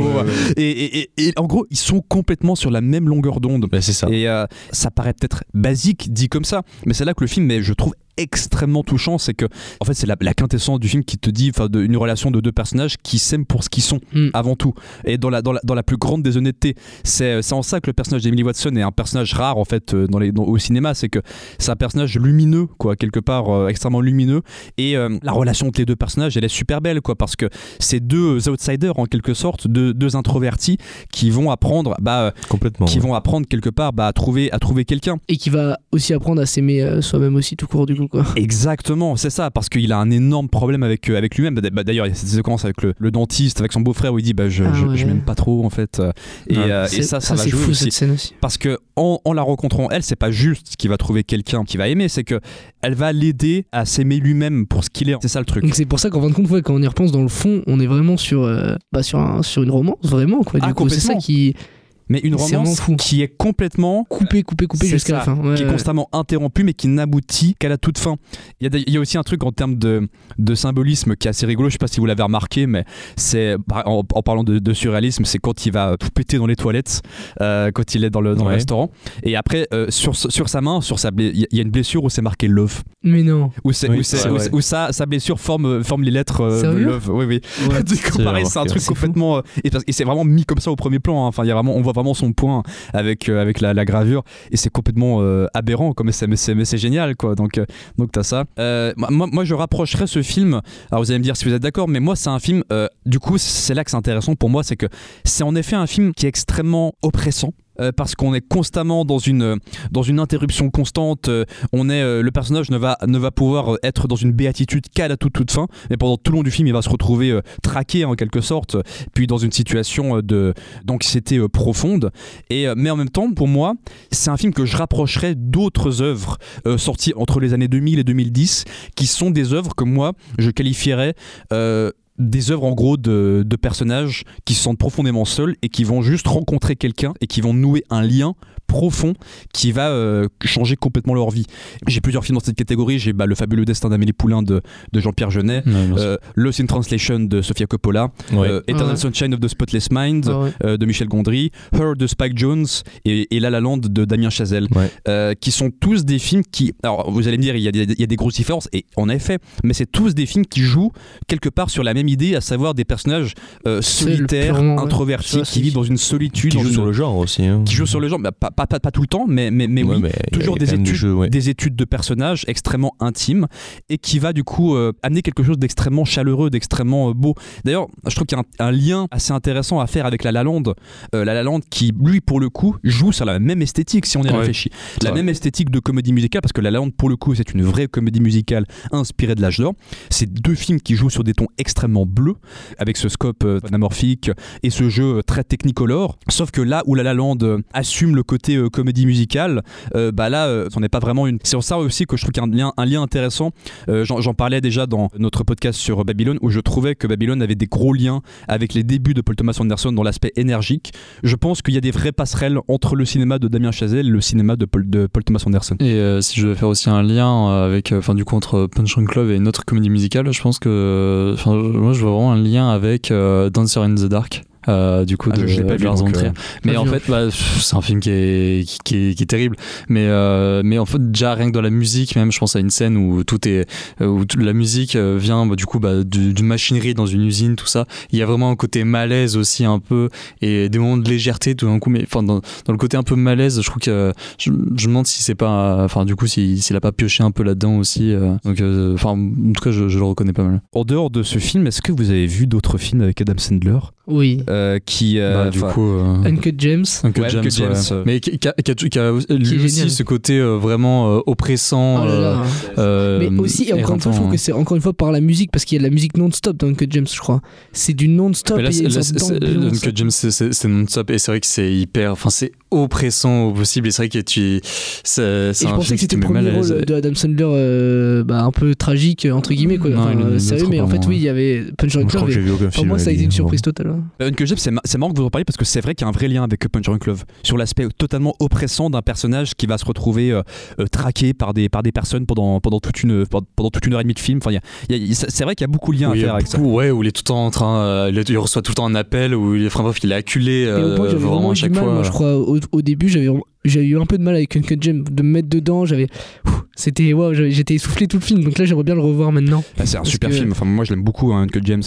Speaker 5: Et, et- et- et en gros ils sont complètement sur la même longueur d'onde.
Speaker 1: Bah, c'est ça.
Speaker 5: Et euh, ça paraît peut-être basique dit comme ça, mais c'est là que le film est, je trouve, extrêmement touchant. C'est que, en fait, c'est la, la quintessence du film qui te dit, enfin, une relation de deux personnages qui s'aiment pour ce qu'ils sont
Speaker 8: Mm.
Speaker 5: avant tout. Et dans la, dans la, dans la plus grande des honnêtetés, c'est c'est en ça que le personnage d'Emily Watson est un personnage rare en fait euh, dans les, dans- au cinéma. C'est que c'est un personnage lumineux, quoi, quelque part euh, extrêmement lumineux. Et euh, la relation entre les deux personnages, elle est super belle, quoi, parce que c'est deux outsiders en quelque sorte, deux, deux introvertis qui vont apprendre, bah,
Speaker 1: Complètement.
Speaker 5: qui
Speaker 1: ouais.
Speaker 5: vont apprendre quelque part bah, à trouver, à trouver quelqu'un.
Speaker 8: Et qui va aussi apprendre à s'aimer euh, soi-même aussi, tout court, du coup, quoi.
Speaker 5: Exactement, c'est ça, parce qu'il a un énorme problème avec, euh, avec lui-même. Bah, D'ailleurs, il y a cette séquence avec le, le dentiste, avec son beau-frère, où il dit bah, je,
Speaker 8: Ah
Speaker 5: je,
Speaker 8: ouais.
Speaker 5: je m'aime pas trop, en fait. Et, euh, et
Speaker 8: C'est-
Speaker 5: ça, ça, va
Speaker 8: c'est
Speaker 5: jouer
Speaker 8: fou,
Speaker 5: aussi.
Speaker 8: cette scène aussi.
Speaker 5: Parce que en, en la rencontrant, elle, c'est pas juste qu'il va trouver quelqu'un qui va aimer, c'est que elle va l'aider à s'aimer lui-même pour ce qu'il est. C'est ça le truc.
Speaker 8: Donc c'est pour ça qu'en fin de compte, ouais, quand on y repense dans le fond, on est vraiment sur, euh, bah, sur, un- sur une romance, vraiment, quoi. Du
Speaker 5: Ah,
Speaker 8: coup, c'est ça qui
Speaker 5: Mais une romance
Speaker 8: fou.
Speaker 5: qui est complètement
Speaker 8: coupé, coupé, coupé
Speaker 5: C'est
Speaker 8: jusqu'à la fin. Ouais,
Speaker 5: qui est
Speaker 8: ouais.
Speaker 5: constamment interrompu mais qui n'aboutit qu'à la toute fin. Il y, a, des- il y a aussi un truc en termes de, de symbolisme qui est assez rigolo, je sais pas si vous l'avez remarqué, mais c'est en, en parlant de, de surréalisme, c'est quand il va tout péter dans les toilettes, euh, quand il est dans le, dans le restaurant, et après euh, sur, sur sa main, sur sa il y a- une blessure où c'est marqué love,
Speaker 8: Mais non.
Speaker 5: où, c'est,
Speaker 1: Oui,
Speaker 5: où, où sa, sa blessure forme, forme les lettres euh, love. Oui, oui. du coup,
Speaker 1: C'est
Speaker 5: pareil, c'est un truc complètement. euh, et, parce- et c'est vraiment mis comme ça au premier plan. hein. Enfin, il y a vraiment, on voit vraiment son point avec, euh, avec la, gravure. Et c'est complètement euh, aberrant, quoi, mais c'est, génial, quoi. Donc, euh, donc t'as ça. Moi, moi, je rapprocherais ce film. Alors, vous allez me dire si vous êtes d'accord, mais moi, c'est un film. du coup, c'est là que c'est intéressant pour moi, c'est que c'est en effet un film qui est extrêmement oppressant. Euh, parce qu'on est constamment dans une, dans une interruption constante. euh, on est, euh, le personnage ne va, ne va pouvoir être dans une béatitude qu'à la toute, toute fin. Mais pendant tout le long du film, il va se retrouver traqué en quelque sorte, puis dans une situation de, d'anxiété profonde. Et, mais en même temps, pour moi, c'est un film que je rapprocherais d'autres œuvres sorties entre les années 2000 et 2010, qui sont des œuvres que moi, je qualifierais des œuvres en gros de, personnages qui se sentent profondément seuls et qui vont juste rencontrer quelqu'un et qui vont nouer un lien profond qui va euh, changer complètement leur vie. J'ai plusieurs films dans cette catégorie. J'ai bah, Le fabuleux destin d'Amélie Poulain de, de Jean-Pierre Jeunet, euh, Lost in Translation de Sofia Coppola,
Speaker 1: Ouais.
Speaker 5: euh, Eternal
Speaker 8: Ouais.
Speaker 5: Sunshine of the Spotless Mind
Speaker 8: ouais.
Speaker 5: euh, de Michel Gondry, Her de Spike Jones et, et La La Land de Damien Chazelle,
Speaker 1: Ouais.
Speaker 5: euh, qui sont tous des films qui. Alors vous allez me dire, il y a des, il y a des grosses différences, et en effet, mais c'est tous des films qui jouent quelque part sur la même idée, à savoir des personnages euh, solitaires, introvertis, qui vivent dans une solitude,
Speaker 1: Qui
Speaker 5: dans
Speaker 1: joue
Speaker 5: une-
Speaker 1: sur le genre aussi. hein.
Speaker 5: qui jouent sur le genre, bah, pas, pas, pas, pas tout le temps, mais, mais, mais
Speaker 1: Ouais,
Speaker 5: oui,
Speaker 1: mais
Speaker 5: toujours des études,
Speaker 1: du jeu, ouais.
Speaker 5: des études de personnages extrêmement intimes et qui va du coup euh, amener quelque chose d'extrêmement chaleureux, d'extrêmement euh, beau. D'ailleurs, je trouve qu'il y a un, un lien assez intéressant à faire avec La La Land. Euh, la La Land qui, lui, pour le coup, joue sur la même esthétique si on y
Speaker 6: Ouais.
Speaker 5: réfléchit. La même esthétique de comédie musicale parce que La La Land, pour le coup, c'est une vraie comédie musicale inspirée de l'âge d'or. C'est deux films qui jouent sur des tons extrêmement bleus avec ce scope euh, anamorphique et ce jeu euh, très technicolore. Sauf que là où La La Land euh, assume le côté euh, comédie musicale, euh, bah là, euh, c'en est pas vraiment une. C'est ça aussi que je trouve qu'il un lien, intéressant. Euh, J'en parlais déjà dans notre podcast sur Babylone où je trouvais que Babylone avait des gros liens avec les débuts de Paul Thomas Anderson dans l'aspect énergique. Je pense qu'il y a des vraies passerelles entre le cinéma de Damien Chazelle et le cinéma de Paul, Thomas Anderson.
Speaker 6: Et euh, si je devais faire aussi un lien euh, avec, euh, enfin du coup entre Punch Drunk Love et une autre comédie musicale, je pense que, moi je vois vraiment un lien avec euh, Dancer in the Dark. Euh, du coup
Speaker 5: Ah,
Speaker 6: de
Speaker 5: je- pas vu, donc, euh,
Speaker 6: mais en fait bah, pff, c'est un film qui est, qui, qui est, qui est terrible. Mais euh, mais en fait déjà rien que dans la musique même je pense à une scène où tout est où la musique vient bah, du coup bah, du- d'une machinerie dans une usine tout ça. Il y a vraiment un côté malaise aussi un peu et des moments de légèreté tout d'un coup. Mais enfin dans, dans le côté un peu malaise je trouve que je, je me demande si c'est pas enfin du coup si- s'il a pas pioché un peu là-dedans aussi euh. donc euh, enfin en tout cas je, je le reconnais pas mal.
Speaker 5: En dehors de ce film, est-ce que vous avez vu d'autres films avec Adam Sandler?
Speaker 8: Oui.
Speaker 5: Euh, qui euh,
Speaker 6: Bah, du coup euh,
Speaker 8: Uncut James.
Speaker 6: Uncut
Speaker 5: Ouais,
Speaker 6: James,
Speaker 5: Uncut James,
Speaker 6: ouais. mais qui, qui a, qui a- qui a lui
Speaker 8: Qui
Speaker 6: aussi ce côté euh, vraiment euh, oppressant
Speaker 8: Oh là là. Mais aussi, et encore une fois, je trouve que c'est encore une fois par la musique, parce qu'il y a de la musique non-stop dans Uncut James, je crois. C'est du non-stop.
Speaker 6: Uncut James, c'est- non-stop et c'est vrai que c'est hyper, enfin c'est oppressant au possible et c'est vrai que tu, c'est
Speaker 8: je pensais que c'était le premier rôle de Adam Sandler bah, un peu tragique, entre guillemets. Quoi. Enfin, sérieux, mais en fait, oui, il y avait Punch
Speaker 1: Moi,
Speaker 8: Drunk
Speaker 1: je crois
Speaker 8: Love.
Speaker 1: que j'ai
Speaker 8: et
Speaker 1: vu aucun
Speaker 8: Pour moi, ça a été une surprise totale. hein.
Speaker 5: C'est ma- c'est marrant que vous en parliez parce que c'est vrai qu'il y a un vrai lien avec Punch Drunk Love sur l'aspect totalement oppressant d'un personnage qui va se retrouver euh, euh, traqué par des, par des personnes pendant, pendant, toute une, pendant toute une heure et demie de film. Enfin, il y a- il y a- il- c'est vrai qu'il y a beaucoup de liens
Speaker 6: Oui,
Speaker 5: à faire avec ça.
Speaker 6: ouais, où il est tout le temps en train, euh, il, reçoit tout le temps un appel, où il est, enfin, bref, il est acculé
Speaker 8: Et
Speaker 6: euh,
Speaker 8: au point que j'avais
Speaker 6: vraiment à chaque
Speaker 8: mal,
Speaker 6: fois.
Speaker 8: moi, je crois, au, au début, j'avais j'avais eu un peu de mal avec Uncut James, de me mettre dedans, j'avais. C'était. Wow, j'étais essoufflé tout le film, donc là, j'aimerais bien le revoir maintenant.
Speaker 5: Bah, c'est un super
Speaker 8: que-
Speaker 5: film. Enfin, moi, je l'aime beaucoup, hein, Uncut James.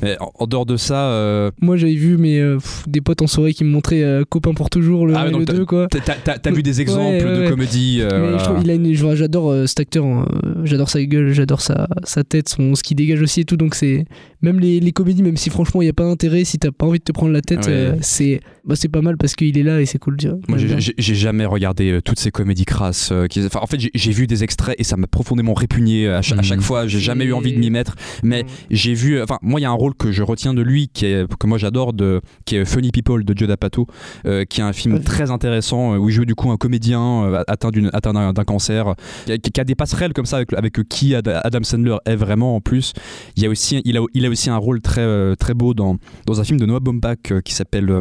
Speaker 5: Mais en, en dehors de ça, euh,
Speaker 8: Moi, j'avais vu mes, euh, pff, des potes en soirée qui me montraient euh, Copain pour toujours, le
Speaker 5: Ah
Speaker 8: 1
Speaker 5: ouais,
Speaker 8: et
Speaker 5: donc
Speaker 8: le
Speaker 5: t'as-
Speaker 8: 2, quoi.
Speaker 5: t'as- vu des exemples
Speaker 8: ouais,
Speaker 5: de
Speaker 8: ouais.
Speaker 5: comédie. euh,
Speaker 8: Mais
Speaker 5: voilà.
Speaker 8: je trouve- il a une, je vois, j'adore euh, cet acteur, hein, j'adore sa gueule, j'adore sa, sa tête, son, ce qu'il dégage aussi et tout. Donc c'est même les, les comédies, même si franchement il n'y a pas d'intérêt, si t'as pas envie de te prendre la tête,
Speaker 5: Ouais.
Speaker 8: euh, c'est bah, c'est pas mal parce qu'il est là et c'est cool. vois.
Speaker 5: Moi, j'ai- jamais regardé euh, toutes ces comédies crasses. euh, qui... en fait, j'ai- vu des extraits et ça m'a profondément répugné à, cha- à chaque fois. J'ai jamais eu envie de m'y mettre. Mais j'ai vu. Enfin, moi, il y a un rôle que je retiens de lui, qui est, que moi j'adore, de, qui est Funny People de Joe D'Apato, euh, qui est un film
Speaker 8: Ouais.
Speaker 5: très intéressant euh, où il joue du coup un comédien euh, atteint d'une atteint d'un cancer, qui a, qui a des passerelles comme ça avec, avec qui Ad- Adam Sandler est vraiment en plus. Il y a aussi, il a, il a aussi un rôle très euh, très beau dans dans un film de Noah Baumbach euh, qui s'appelle euh,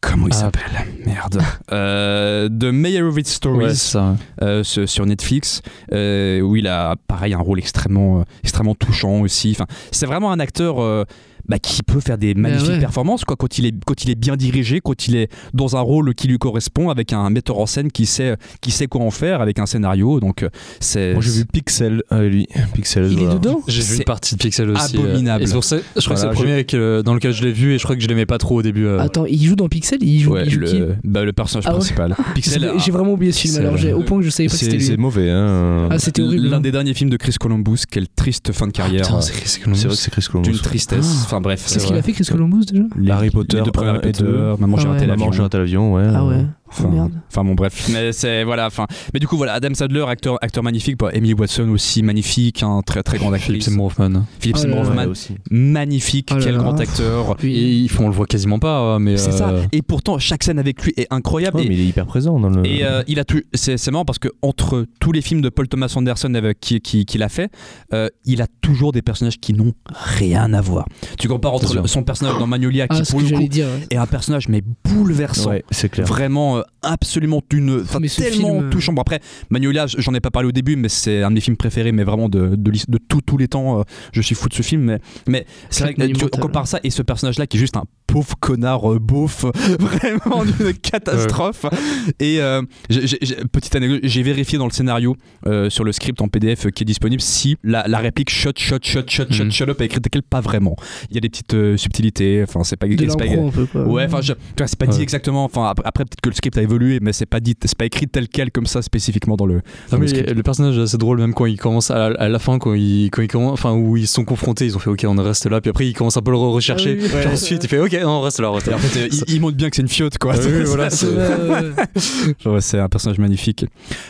Speaker 5: Comment il
Speaker 6: Ah.
Speaker 5: s'appelle? Merde. Euh, The Meyerowitz Stories
Speaker 6: Ouais, ça.
Speaker 5: euh, sur Netflix, euh, où il a pareil un rôle extrêmement, extrêmement touchant aussi. Enfin, c'est vraiment un acteur bah, qui peut faire des magnifiques
Speaker 8: ouais.
Speaker 5: performances quoi, quand, il est, quand il est bien dirigé, quand il est dans un rôle qui lui correspond, avec un metteur en scène qui sait, qui sait quoi en faire, avec un scénario. Donc, euh, c'est.
Speaker 1: Moi j'ai vu Pixel avec lui. Pixel.
Speaker 8: Il est dedans
Speaker 6: J'ai vu
Speaker 5: C'est
Speaker 6: une partie de Pixel aussi. euh,
Speaker 5: abominable.
Speaker 6: et c'est pour ça, je crois que c'est le premier avec, euh, dans lequel je l'ai vu et je crois que je l'aimais pas trop au début. euh.
Speaker 8: Attends, il joue dans Pixel? Il joue,
Speaker 5: Ouais,
Speaker 8: il joue qui?
Speaker 5: le, bah, le personnage
Speaker 8: Ah ouais?
Speaker 5: principal. Pixel.
Speaker 8: J'ai- vraiment oublié ce film
Speaker 5: Pixel.
Speaker 8: alors, j'ai- au point que je savais pas que
Speaker 1: C'est
Speaker 8: c'était
Speaker 1: c'est
Speaker 8: lui.
Speaker 1: mauvais. Hein.
Speaker 8: Ah, c'était horrible.
Speaker 5: L'un
Speaker 8: hein.
Speaker 5: des derniers films de Chris Columbus, quelle triste fin de carrière.
Speaker 6: Putain,
Speaker 5: euh,
Speaker 6: c'est Chris
Speaker 1: c'est
Speaker 6: Columbus.
Speaker 1: vrai que c'est Chris Columbus.
Speaker 5: d'une tristesse. Enfin bref.
Speaker 8: C'est ce qu'il a fait, Chris Columbus déjà
Speaker 1: Harry Potter,
Speaker 5: les deux premiers Harry Potter,
Speaker 1: deux.
Speaker 5: Maman j'ai raté l'avion.
Speaker 1: Maman, j'ai raté l'avion, ouais.
Speaker 8: Ah ouais.
Speaker 5: Enfin,
Speaker 8: Oh, merde.
Speaker 5: Enfin bon bref, mais c'est voilà. Enfin, mais du coup voilà, Adam Sadler, acteur, acteur magnifique. Bah, Emily Watson aussi magnifique, un très très grand actrice.
Speaker 6: Philippe Seymour Hoffman.
Speaker 5: Philip
Speaker 8: Oh
Speaker 5: Seymour. Hoffman, magnifique,
Speaker 8: Oh là
Speaker 5: quel
Speaker 8: là.
Speaker 5: grand acteur.
Speaker 6: Et il- on le voit quasiment pas, mais.
Speaker 5: C'est ça.
Speaker 6: euh,
Speaker 5: Et pourtant chaque scène avec lui est incroyable.
Speaker 1: Ouais,
Speaker 5: et
Speaker 1: mais il est hyper présent dans le.
Speaker 5: et euh, il a tout. C'est c'est marrant parce que entre tous les films de Paul Thomas Anderson avec qui qui- qu'il a fait, euh, il a toujours des personnages qui n'ont rien à voir. Tu compares entre le- son personnage dans Magnolia qui
Speaker 8: Ah,
Speaker 5: pour le
Speaker 8: j'allais
Speaker 5: coup
Speaker 8: dire. ouais.
Speaker 5: est un personnage mais bouleversant.
Speaker 1: Ouais, c'est clair.
Speaker 5: Vraiment euh, absolument enfin,
Speaker 8: Mais
Speaker 5: tellement
Speaker 8: film, euh,
Speaker 5: touchant. Bon après Magnolia, j'en ai pas parlé au début mais c'est un de mes films préférés mais vraiment de de, l'his- de tout- tous les temps euh, je suis fou de ce film mais mais c'est vrai que tu on compare ça et ce personnage là qui est juste un pauvre connard euh, beauf, vraiment une catastrophe. Et euh, petite anecdote, j'ai vérifié dans le scénario euh, sur le script en PDF qui est disponible si la, la réplique shut shut shut shut shut
Speaker 6: Mhm.
Speaker 5: shut up est écrite qu'elle pas vraiment. Il y a des petites euh, subtilités, enfin c'est pas pas-. Ouais, enfin, c'est pas dit
Speaker 6: Ouais.
Speaker 5: exactement. Enfin, après, après, peut-être que le script a évolué, mais c'est pas dit, c'est pas écrit tel quel comme ça spécifiquement dans le. dans
Speaker 6: Non,
Speaker 5: le
Speaker 6: mais
Speaker 5: script.
Speaker 6: le personnage est assez drôle même quand il commence à la, à la fin quand il quand il commence enfin où ils sont confrontés ils ont fait ok on reste là puis après il commence un peu à le rechercher
Speaker 8: Ah oui,
Speaker 6: puis
Speaker 8: Ouais.
Speaker 6: ensuite il fait ok on reste là on reste là
Speaker 5: en fait, euh, il, il montre bien que c'est une fiotte, quoi.
Speaker 6: Oui, voilà,
Speaker 5: C'est- un personnage magnifique.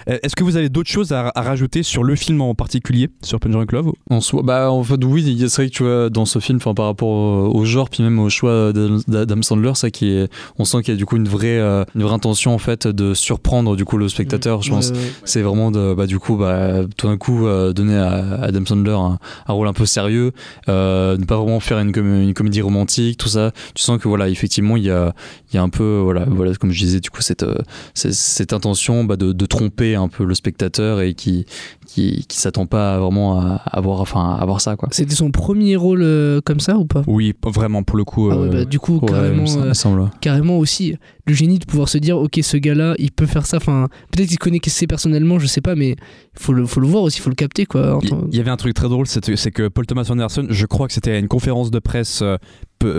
Speaker 5: Euh, Est-ce que vous avez d'autres choses à, à rajouter sur le film en particulier, sur Punch Drunk Love
Speaker 6: En soi, bah en fait oui, il y a- c'est vrai que tu vois dans ce film, par rapport au, au genre, puis même au choix d'Adam Sandler, ça qui est, on sent qu'il y a du coup une vraie, euh, une vraie intention en fait de surprendre du coup le spectateur. Je pense,
Speaker 8: Ouais, ouais.
Speaker 6: c'est vraiment de, bah du coup, bah tout d'un coup euh, donner à Adam Sandler un, un rôle un peu sérieux, euh, ne pas vraiment faire une, com- une comédie romantique, tout ça. Tu sens que voilà, effectivement, il y a, il y a un peu, voilà, voilà, comme je disais, du coup cette, euh, cette, cette intention bah, de, de tromper un peu le spectateur et qui, qui, qui s'attend pas vraiment à, à voir, enfin, à voir ça quoi.
Speaker 8: C'était son premier rôle euh, comme ça ou pas?
Speaker 5: Oui, pas vraiment pour le coup.
Speaker 8: Ah ouais,
Speaker 5: euh,
Speaker 8: bah, du coup,
Speaker 6: Ouais,
Speaker 8: carrément, euh,
Speaker 6: semble.
Speaker 8: carrément aussi le génie de pouvoir se dire ok ce gars-là il peut faire ça enfin peut-être qu'il connaît c'est personnellement je sais pas mais faut le faut le voir aussi faut le capter quoi
Speaker 5: Il il y avait un truc très drôle, c'est que Paul Thomas Anderson, je crois que c'était à une conférence de presse euh,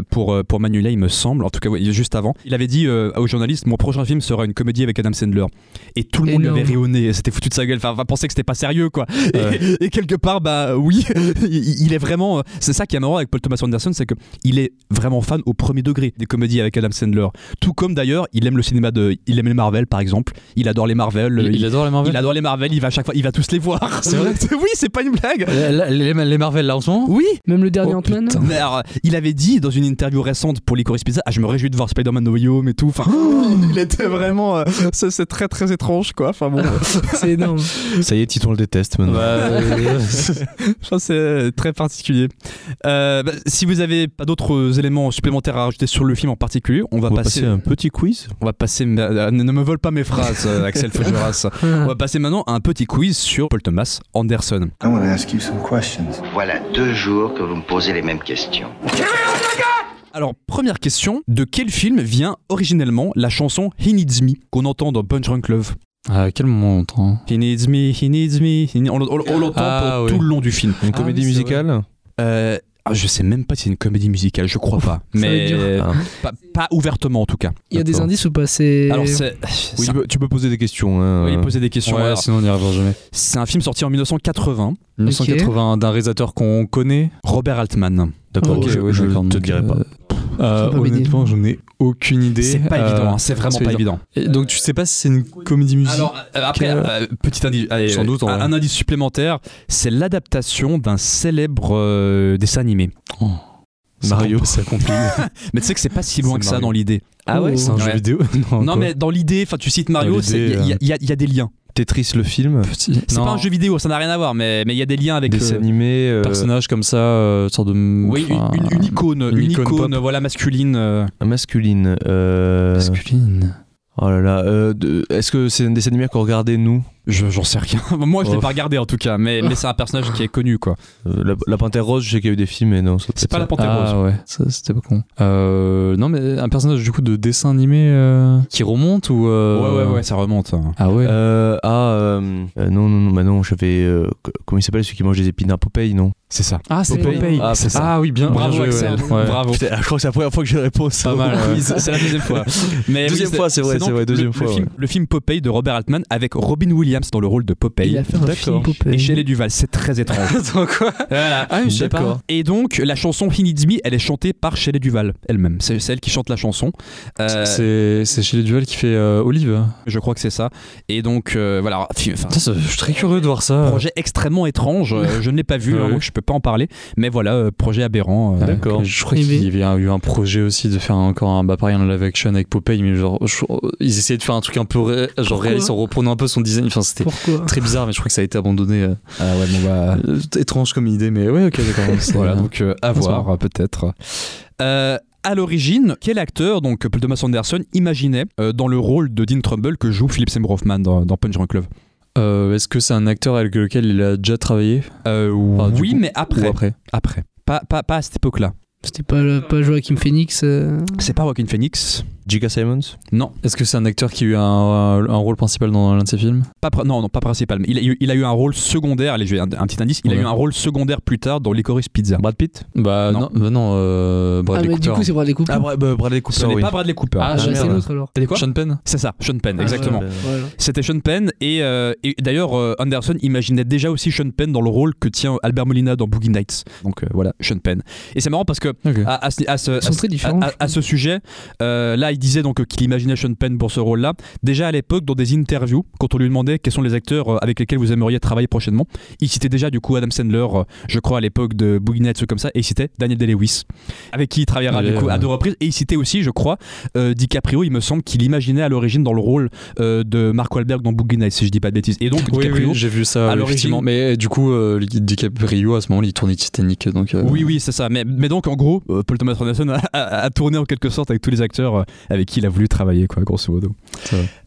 Speaker 5: pour, euh, pour Manuela, il me semble, en tout cas ouais, juste avant. Il avait dit euh, aux journalistes Mon prochain film sera une comédie avec Adam Sandler. Et tout le monde lui avait ri au nez, c'était foutu de sa gueule, enfin, on pensait que c'était pas sérieux quoi. Et, et quelque part, bah oui, il il est vraiment. C'est ça qui est marrant avec Paul Thomas Anderson, c'est qu'il est vraiment fan au premier degré des comédies avec Adam Sandler. Tout comme d'ailleurs, il aime le cinéma de. Il aime les Marvel par exemple, il adore les Marvel.
Speaker 6: Il, il adore les Marvel.
Speaker 5: il adore les Marvel, il va à chaque fois, il va tous les voir.
Speaker 6: C'est vrai
Speaker 5: Oui, c'est pas une blague.
Speaker 6: Euh, Les, les- les Marvel là en ce moment
Speaker 5: Oui.
Speaker 8: même le dernier
Speaker 6: Oh,
Speaker 8: Ant-Man
Speaker 5: il avait dit dans une interview récente pour Licorice Pizza, ah, je me réjouis de voir Spider-Man No Way Home et tout. Enfin, il était vraiment, euh, ça, c'est très très étrange quoi. Enfin bon,
Speaker 8: c'est énorme
Speaker 1: Ça y est, Titon le déteste maintenant.
Speaker 5: ça c'est très particulier. Euh, bah, si vous avez pas d'autres éléments supplémentaires à rajouter sur le film en particulier, on va,
Speaker 1: On va
Speaker 5: passer,
Speaker 1: passer un petit quiz.
Speaker 5: on va passer. euh, ne me vole pas mes phrases, euh, Axel Feugeras. On va passer maintenant à un petit quiz sur Paul Thomas Anderson.
Speaker 2: I want to ask you some questions.
Speaker 7: Voilà deux jours que vous me posez les mêmes questions.
Speaker 5: Alors, première question, de quel film vient originellement la chanson He Needs Me qu'on entend dans Punch Drunk Love?
Speaker 6: À quel moment on entend
Speaker 5: He needs me, he needs me. he ne- On, on- on l'entend
Speaker 6: Ah,
Speaker 5: pour
Speaker 6: oui.
Speaker 5: tout le long du film.
Speaker 1: Une
Speaker 6: Ah
Speaker 1: comédie
Speaker 6: oui, c'est
Speaker 1: musicale?
Speaker 5: Euh, ah, je sais même pas si c'est une comédie musicale, je crois pas.
Speaker 8: Va
Speaker 5: Mais
Speaker 8: être dur.
Speaker 1: Ah.
Speaker 5: pas, pas ouvertement en tout cas.
Speaker 8: il y a des
Speaker 1: D'accord.
Speaker 8: indices ou pas? C'est
Speaker 5: Alors, c'est.
Speaker 1: Oui,
Speaker 5: c'est
Speaker 1: tu, peux, tu peux poser des questions. Hein.
Speaker 5: oui, poser des questions.
Speaker 6: Ouais,
Speaker 5: Alors,
Speaker 6: sinon on n'y arrivera jamais.
Speaker 5: c'est un film sorti en 1980.
Speaker 6: 1980 d'un réalisateur qu'on connaît?
Speaker 5: Robert Altman.
Speaker 1: D'accord,
Speaker 8: Ok,
Speaker 1: je,
Speaker 6: ouais,
Speaker 1: je
Speaker 6: d'accord,
Speaker 1: te
Speaker 6: donc,
Speaker 1: dirai
Speaker 6: euh,
Speaker 1: pas.
Speaker 6: Euh,
Speaker 8: m'aider.
Speaker 6: honnêtement, j'en ai aucune idée.
Speaker 5: C'est pas
Speaker 6: Euh,
Speaker 5: évident, hein, c'est vraiment pas
Speaker 6: évident. Et donc tu sais pas si c'est une comédie musicale
Speaker 5: Alors, euh, après, euh, petit indice, allez,
Speaker 6: Sans
Speaker 5: euh,
Speaker 6: doute, en
Speaker 5: un, indice supplémentaire, c'est l'adaptation d'un célèbre euh, dessin animé.
Speaker 1: Mario.
Speaker 6: c'est compliqué.
Speaker 5: Mais tu sais que c'est pas si loin que ça dans l'idée.
Speaker 8: Ah ouais,
Speaker 6: c'est un jeu
Speaker 5: Ouais.
Speaker 6: vidéo. Non,
Speaker 5: mais dans l'idée, enfin, tu cites Mario, y, y il y a des liens.
Speaker 1: Tetris le film,
Speaker 6: Petit-
Speaker 5: C'est
Speaker 6: non,
Speaker 5: pas un jeu vidéo, ça n'a rien à voir, mais mais il y a des liens avec.
Speaker 1: dessin
Speaker 5: euh,
Speaker 1: animé. euh,
Speaker 6: personnage comme ça, euh, sorte de.
Speaker 5: Oui, une,
Speaker 6: enfin,
Speaker 5: une- une icône, une,
Speaker 6: une icône
Speaker 5: voilà masculine. euh.
Speaker 1: masculine. euh,
Speaker 6: masculine.
Speaker 1: Oh là là. euh, de- Est-ce que c'est un dessin animé qu'on regardait nous?
Speaker 5: Je- J'en sais rien. Moi, je l'ai
Speaker 1: Oh.
Speaker 5: pas regardé en tout cas, mais, mais c'est un personnage qui est connu, quoi.
Speaker 1: Euh, la, la Panthère Rose, je sais qu'il y a eu des films, mais non.
Speaker 5: C'est pas
Speaker 1: ça.
Speaker 5: la Panthère
Speaker 6: ah
Speaker 5: Rose.
Speaker 6: ouais, ça c'était pas con. Euh, non mais un personnage du coup de dessin animé euh, qui remonte ou euh,
Speaker 5: Ouais, ouais, ouais, ça remonte. hein.
Speaker 6: Ah ouais.
Speaker 1: Euh, ah, euh, euh, non, non, non, bah non, j'avais. euh, co- comment il s'appelle celui qui mange des épinards Popeye, non?
Speaker 5: C'est ça.
Speaker 6: ah c'est
Speaker 8: Popeye.
Speaker 1: Ah, c'est ça.
Speaker 6: Ah oui bien.
Speaker 5: Bravo,
Speaker 6: bien joué,
Speaker 5: Axel.
Speaker 6: ouais. Ouais.
Speaker 5: Bravo.
Speaker 1: Putain, je crois que c'est la première fois que j'ai réponse.
Speaker 6: Pas mal,
Speaker 5: c'est la deuxième fois. Mais
Speaker 1: Deuxième
Speaker 5: oui,
Speaker 1: fois, c'est vrai, c'est vrai, deuxième
Speaker 5: le,
Speaker 1: fois,
Speaker 5: Le film,
Speaker 1: ouais.
Speaker 5: le film Popeye de Robert Altman avec Robin Williams dans le rôle de
Speaker 8: il
Speaker 5: Popeye
Speaker 8: a fait un
Speaker 1: D'accord.
Speaker 8: film Popeye.
Speaker 5: et Shelley Duval. C'est très étrange.
Speaker 6: Attends quoi
Speaker 5: voilà.
Speaker 6: Ah je sais pas.
Speaker 5: Et donc, la chanson He Needs Me, elle est chantée par Shelley Duval elle-même. C'est c'est elle qui chante la chanson. Euh,
Speaker 6: C'est les Duval qui fait euh, Olive.
Speaker 5: je crois que c'est ça. Et donc, euh, voilà. enfin,
Speaker 6: ça- je suis très curieux de voir ça.
Speaker 5: projet extrêmement étrange. euh, je ne l'ai pas vu,
Speaker 6: Ouais,
Speaker 5: hein,
Speaker 6: ouais.
Speaker 5: donc je peux pas en parler. Mais voilà, projet aberrant. euh,
Speaker 1: D'accord.
Speaker 6: Je crois qu'il y avait eu un projet aussi de faire encore un bah pareil un live action avec Popeye mais genre je- ils essayaient de faire un truc un peu ré- genre réaliste en reprenant un peu son design enfin c'était
Speaker 8: pourquoi
Speaker 6: très bizarre mais je crois que ça a été abandonné euh,
Speaker 5: Ah ouais, bon bah.
Speaker 6: euh, étrange comme idée mais ouais ok d'accord
Speaker 5: Voilà, donc euh, à voir peut-être. Euh, à l'origine, quel acteur, donc Paul Thomas Anderson, imaginait euh, dans le rôle de Dean Trumbull que joue Philip Seymour Hoffman dans, dans Punch Drunk Love?
Speaker 6: Euh, est-ce que c'est un acteur avec lequel il a déjà travaillé?
Speaker 5: Euh,
Speaker 6: Enfin,
Speaker 5: Oui,
Speaker 6: coup,
Speaker 5: mais après.
Speaker 6: ou après
Speaker 5: Après. Pas, pas, pas à cette époque-là.
Speaker 8: C'était pas, pas Joaquin Phoenix. euh.
Speaker 5: C'est pas Joaquin Phoenix.
Speaker 1: J.K. Simons
Speaker 5: Non,
Speaker 6: Est-ce que c'est un acteur qui a eu un, un rôle principal dans l'un de ses films?
Speaker 5: Pas non, non, pas principal. mais Il a, eu, il a eu un rôle secondaire. Allez, je vais un, un petit indice. Il a eu un rôle secondaire plus tard dans Licorice Pizza.
Speaker 1: Brad Pitt?
Speaker 6: Bah
Speaker 5: Non.
Speaker 6: non, bah non euh,
Speaker 8: Ah, mais du coup, c'est Bradley Cooper.
Speaker 1: Ah, Bra- bah, Bradley Cooper,
Speaker 5: Ce n'est
Speaker 1: oui.
Speaker 5: pas Bradley Cooper.
Speaker 6: Ah,
Speaker 8: Ah, c'est l'autre alors.
Speaker 5: T'as dit quoi?
Speaker 6: Sean Penn
Speaker 5: C'est ça, Sean Penn,
Speaker 8: Ah,
Speaker 5: exactement.
Speaker 1: Ouais.
Speaker 5: C'était Sean Penn et, euh, et d'ailleurs euh, Anderson imaginait déjà aussi Sean Penn dans le rôle que tient Albert Molina dans Boogie Nights. Donc euh, voilà, Sean Penn. Et c'est marrant parce que
Speaker 6: Ok.
Speaker 5: à, à ce- à ce,
Speaker 8: Ils sont
Speaker 5: à ce-
Speaker 8: très différents,
Speaker 5: à-
Speaker 8: je
Speaker 5: à- à ce sujet, euh, là il disait donc qu'il imaginait Sean Penn pour ce rôle-là. Déjà à l'époque, dans des interviews, quand on lui demandait quels sont les acteurs euh, avec lesquels vous aimeriez travailler prochainement, il citait déjà du coup Adam Sandler, euh, je crois à l'époque de Boogie Nights comme ça, et il citait Daniel Day-Lewis, avec qui il travaillera du coup à deux reprises. Et il citait aussi, je crois, euh, DiCaprio. Il me semble qu'il imaginait à l'origine dans le rôle euh, de Mark Wahlberg dans Boogie Nights, si je dis pas de bêtises. Et donc
Speaker 6: Oui,
Speaker 5: DiCaprio.
Speaker 6: oui, j'ai vu ça
Speaker 5: à l'origine-.
Speaker 6: Mais euh, du coup, euh, DiCaprio à ce moment-là, il tournait Titanic, donc.
Speaker 5: Oui, oui, c'est ça. Mais, mais donc, en gros, Paul Thomas Anderson a, a- a tourné en quelque sorte avec tous les acteurs avec qui il a voulu travailler, quoi, grosso modo.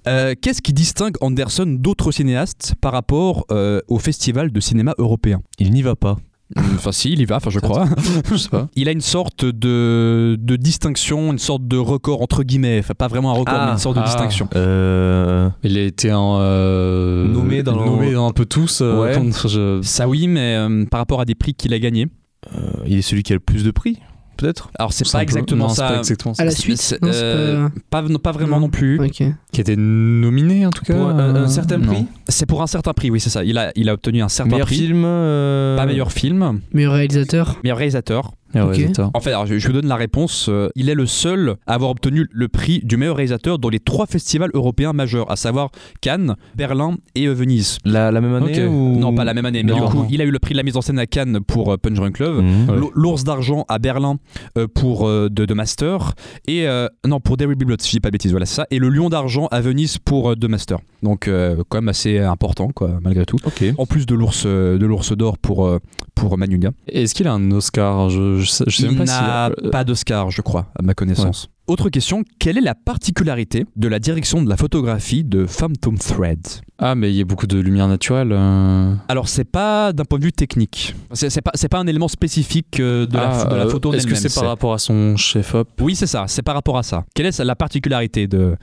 Speaker 5: Euh, Qu'est-ce qui distingue Anderson d'autres cinéastes par rapport euh, au festival de cinéma européen?
Speaker 1: Il n'y va pas.
Speaker 5: Enfin, si, il y va, enfin, je crois.
Speaker 6: Je sais pas.
Speaker 5: Il a une sorte de, de distinction, une sorte de record, entre guillemets. Enfin, pas vraiment un record,
Speaker 1: Ah,
Speaker 5: mais une sorte de
Speaker 6: ah.
Speaker 5: distinction.
Speaker 1: Euh...
Speaker 6: Il a été en, euh,
Speaker 1: Nommé dans-
Speaker 6: nommé dans un peu tous. euh,
Speaker 1: Ouais.
Speaker 6: attends, je-
Speaker 5: Ça, oui, mais euh, par rapport à des prix qu'il a gagnés.
Speaker 1: euh, il est celui qui a le plus de prix, peut-être
Speaker 5: Alors, c'est pas exactement ça.
Speaker 6: pas exactement ça.
Speaker 8: À la suite Non,
Speaker 5: euh, pas... non, pas vraiment
Speaker 8: Non.
Speaker 5: non plus.
Speaker 8: pas- Ok.
Speaker 6: Qui a été nominé en tout cas.
Speaker 1: Pour un, un
Speaker 6: euh,
Speaker 1: certain prix
Speaker 5: C'est pour un certain prix, oui, c'est ça. Il a, il a obtenu un certain
Speaker 1: Meilleur
Speaker 5: prix.
Speaker 1: film euh,
Speaker 5: Pas meilleur film,
Speaker 8: Meilleur réalisateur.
Speaker 5: meilleur réalisateur.
Speaker 6: Ah.
Speaker 5: En fait, alors, je, je vous donne la réponse. Euh, il est le seul à avoir obtenu le prix du meilleur réalisateur dans les trois festivals européens majeurs, à savoir Cannes, Berlin et euh, Venise.
Speaker 1: La, la même année ou...
Speaker 5: Non, pas la même année, mais
Speaker 6: Non.
Speaker 5: du coup, il a eu le prix de la mise en scène à Cannes pour euh, Punch Drunk Love.
Speaker 6: Ouais.
Speaker 5: L'O- L'ours d'argent à Berlin euh, pour euh, de, de Master et euh, non pour Derry Blood si je dis pas de bêtises voilà ça et le lion d'argent à Venise pour euh, de Master donc euh, quand même assez important quoi malgré tout en plus de l'ours de l'ours d'or pour euh, pour Magnolia
Speaker 6: Est-ce qu'il a un Oscar? Je, je sais, je sais
Speaker 5: il
Speaker 6: même pas s'il a-
Speaker 5: pas d'Oscar je crois à ma connaissance autre question quelle est la particularité de la direction de la photographie de Phantom Thread?
Speaker 6: Ah, mais il y a beaucoup de lumière naturelle. euh.
Speaker 5: alors c'est pas d'un point de vue technique c'est c'est pas c'est pas un élément spécifique euh, de, la,
Speaker 6: Ah,
Speaker 5: de la
Speaker 6: euh,
Speaker 5: photo en
Speaker 6: Est-ce que c'est par rapport à son chef-op?
Speaker 5: Oui, c'est ça, c'est par rapport à ça. Quelle est la particularité de,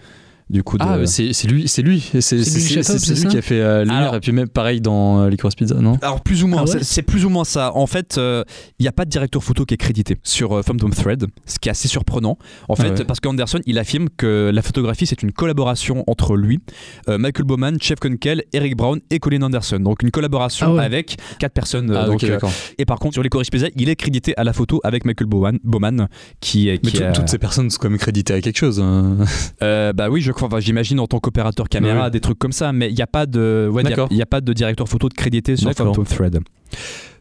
Speaker 5: du coup de...
Speaker 6: Ah, mais c'est c'est lui, c'est lui, c'est
Speaker 8: lui
Speaker 6: qui a fait euh, lumière.
Speaker 5: Alors-
Speaker 6: et puis même pareil dans euh, Licorice Pizza, non?
Speaker 5: Alors plus ou moins,
Speaker 8: Ah ouais?
Speaker 5: c'est- plus ou moins ça. En fait, euh, il n'y a pas de directeur photo qui est crédité sur euh, Phantom Thread, ce qui est assez surprenant. En fait,
Speaker 6: Ah ouais.
Speaker 5: parce qu'Anderson, il affirme que la photographie, c'est une collaboration entre lui, euh, Michael Bowman, Chef Kunkel, Eric Brown et Colin Anderson. Donc une collaboration
Speaker 8: Ah ouais.
Speaker 5: avec quatre personnes. euh,
Speaker 6: Ah,
Speaker 5: donc, euh, et par contre, sur Licorice Pizza, il est crédité à la photo avec Michael Bowman, Bowman qui, est-
Speaker 6: Mais
Speaker 5: qui
Speaker 6: tout-
Speaker 5: a-
Speaker 6: toutes ces personnes sont quand même créditées à quelque chose. hein.
Speaker 5: Euh, bah oui, je crois. Enfin, j'imagine en tant qu'opérateur caméra,
Speaker 6: Ouais.
Speaker 5: des trucs comme ça, mais il n'y a pas de, ouais, y a- y pas de directeur photo de crédité sur. Phantom Thread.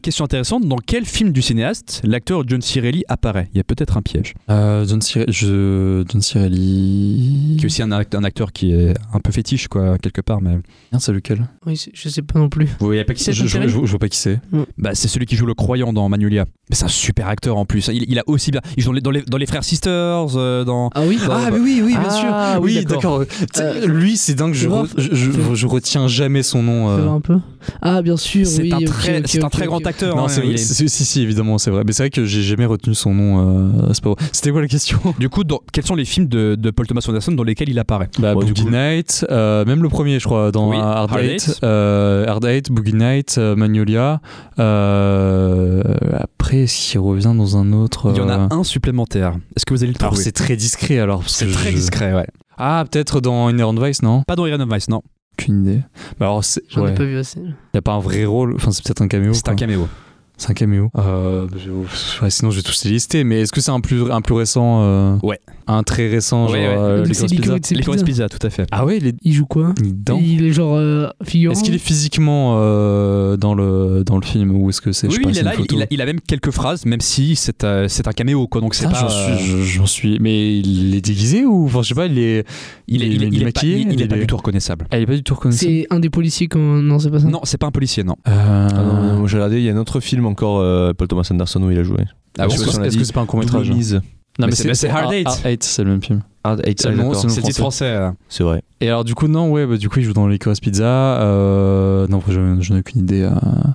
Speaker 5: Question intéressante. Dans quel film du cinéaste l'acteur John Cirelli apparaît? Il y a peut-être un piège.
Speaker 6: Euh, John, Cire- je... John Cirelli.
Speaker 5: Qui est aussi un, act- un acteur qui est un peu fétiche, quoi, quelque part. Mais
Speaker 6: c'est lequel?
Speaker 8: Oui, je sais pas non plus.
Speaker 5: vous voyez pas qui
Speaker 6: je, je, je- je vois pas qui c'est.
Speaker 5: Bah, c'est celui qui joue le croyant dans Magnolia. Mais c'est un super acteur en plus. Il, il a aussi bien. Il joue dans les, dans les, dans les frères Sisters, euh, dans.
Speaker 8: Ah oui
Speaker 6: Ah, oui, oui, bien
Speaker 8: Ah,
Speaker 6: sûr.
Speaker 8: oui,
Speaker 6: Oui,
Speaker 8: d'accord. Euh,
Speaker 6: Lui, c'est dingue, je, re- je, je- je retiens jamais son nom. Euh.
Speaker 8: un peu? Ah, bien sûr,
Speaker 5: C'est
Speaker 8: oui.
Speaker 5: un
Speaker 8: ok,
Speaker 5: très,
Speaker 8: ok,
Speaker 5: c'est un très grand acteur.
Speaker 6: Non,
Speaker 5: hein,
Speaker 6: c'est si, si, évidemment, c'est vrai. Mais c'est vrai que j'ai jamais retenu son nom. euh, c'est pas vrai. C'était quoi la question?
Speaker 5: Du coup, dans- quels sont les films de, de Paul Thomas Anderson dans lesquels il apparaît?
Speaker 6: Bah,
Speaker 1: Ouais,
Speaker 6: Boogie
Speaker 1: coup-
Speaker 6: Night, euh, même le premier, je crois, dans
Speaker 5: Oui,
Speaker 6: Hard
Speaker 5: Hard
Speaker 6: Eight,
Speaker 5: Eight.
Speaker 6: euh, Hard Eight, Boogie Night, euh, Magnolia. euh, après, est-ce qu'il revient dans un autre
Speaker 5: Il y en a un supplémentaire. Est-ce que vous allez le
Speaker 6: Alors,
Speaker 5: trouver?
Speaker 6: c'est très discret, alors.
Speaker 5: C'est très
Speaker 6: je-
Speaker 5: discret, ouais.
Speaker 6: Ah, peut-être dans Inherent Vice, non?
Speaker 5: Pas dans Iron of Vice, non.
Speaker 6: Aucune idée. Bah, alors.
Speaker 8: J'en
Speaker 6: Ouais.
Speaker 8: ai pas vu assez.
Speaker 6: Il n'y a pas un vrai rôle. Enfin, c'est peut-être un caméo.
Speaker 5: C'est un caméo.
Speaker 6: C'est un caméo. Euh, je- ouais, sinon, je vais tous les lister. Mais est-ce que c'est un plus, un plus récent euh,
Speaker 5: Ouais.
Speaker 6: Un très récent,
Speaker 5: Ouais,
Speaker 6: genre
Speaker 5: ouais.
Speaker 6: euh,
Speaker 8: c'est
Speaker 6: Pizza
Speaker 5: Les
Speaker 8: Pizza.
Speaker 5: Pizza, tout à fait.
Speaker 6: Ah ouais, il est
Speaker 8: Il joue quoi?
Speaker 6: Dedans.
Speaker 8: Il est genre euh, figurant?
Speaker 6: Est-ce qu'il est physiquement euh, dans, le, dans le film ou est-ce que c'est je
Speaker 5: Oui, il est
Speaker 6: une
Speaker 5: là, il,
Speaker 6: photo?
Speaker 5: il a, il a même quelques phrases, même si c'est euh, c'est un caméo, quoi. Donc c'est
Speaker 6: Ah,
Speaker 5: pas.
Speaker 6: j'en suis, je- j'en suis. Mais il est déguisé ou enfin je sais pas, il est.
Speaker 5: il est, il est- il est pas,
Speaker 6: maquillé,
Speaker 5: il- il est pas du tout reconnaissable.
Speaker 6: Ah, il est pas du tout reconnaissable.
Speaker 8: C'est un des policiers quand. Non, c'est pas ça?
Speaker 5: Non, c'est pas un policier, non.
Speaker 1: Ah j'ai regardé, il y a un autre film encore, euh, Paul Thomas Anderson, où il a joué.
Speaker 5: Ah bon,
Speaker 6: Est-ce que c'est pas un court métrage. Non,
Speaker 5: Mais c'est- mais c'est Hard Eight.
Speaker 6: Hard Eight, c'est le même film.
Speaker 1: Ah,
Speaker 6: C'est le nom, c'est le
Speaker 5: titre français. euh.
Speaker 1: C'est vrai.
Speaker 6: Et alors, du coup, non, ouais, bah, du coup, il joue dans Licorice Pizza. Euh, non, je, je n'ai aucune idée. euh.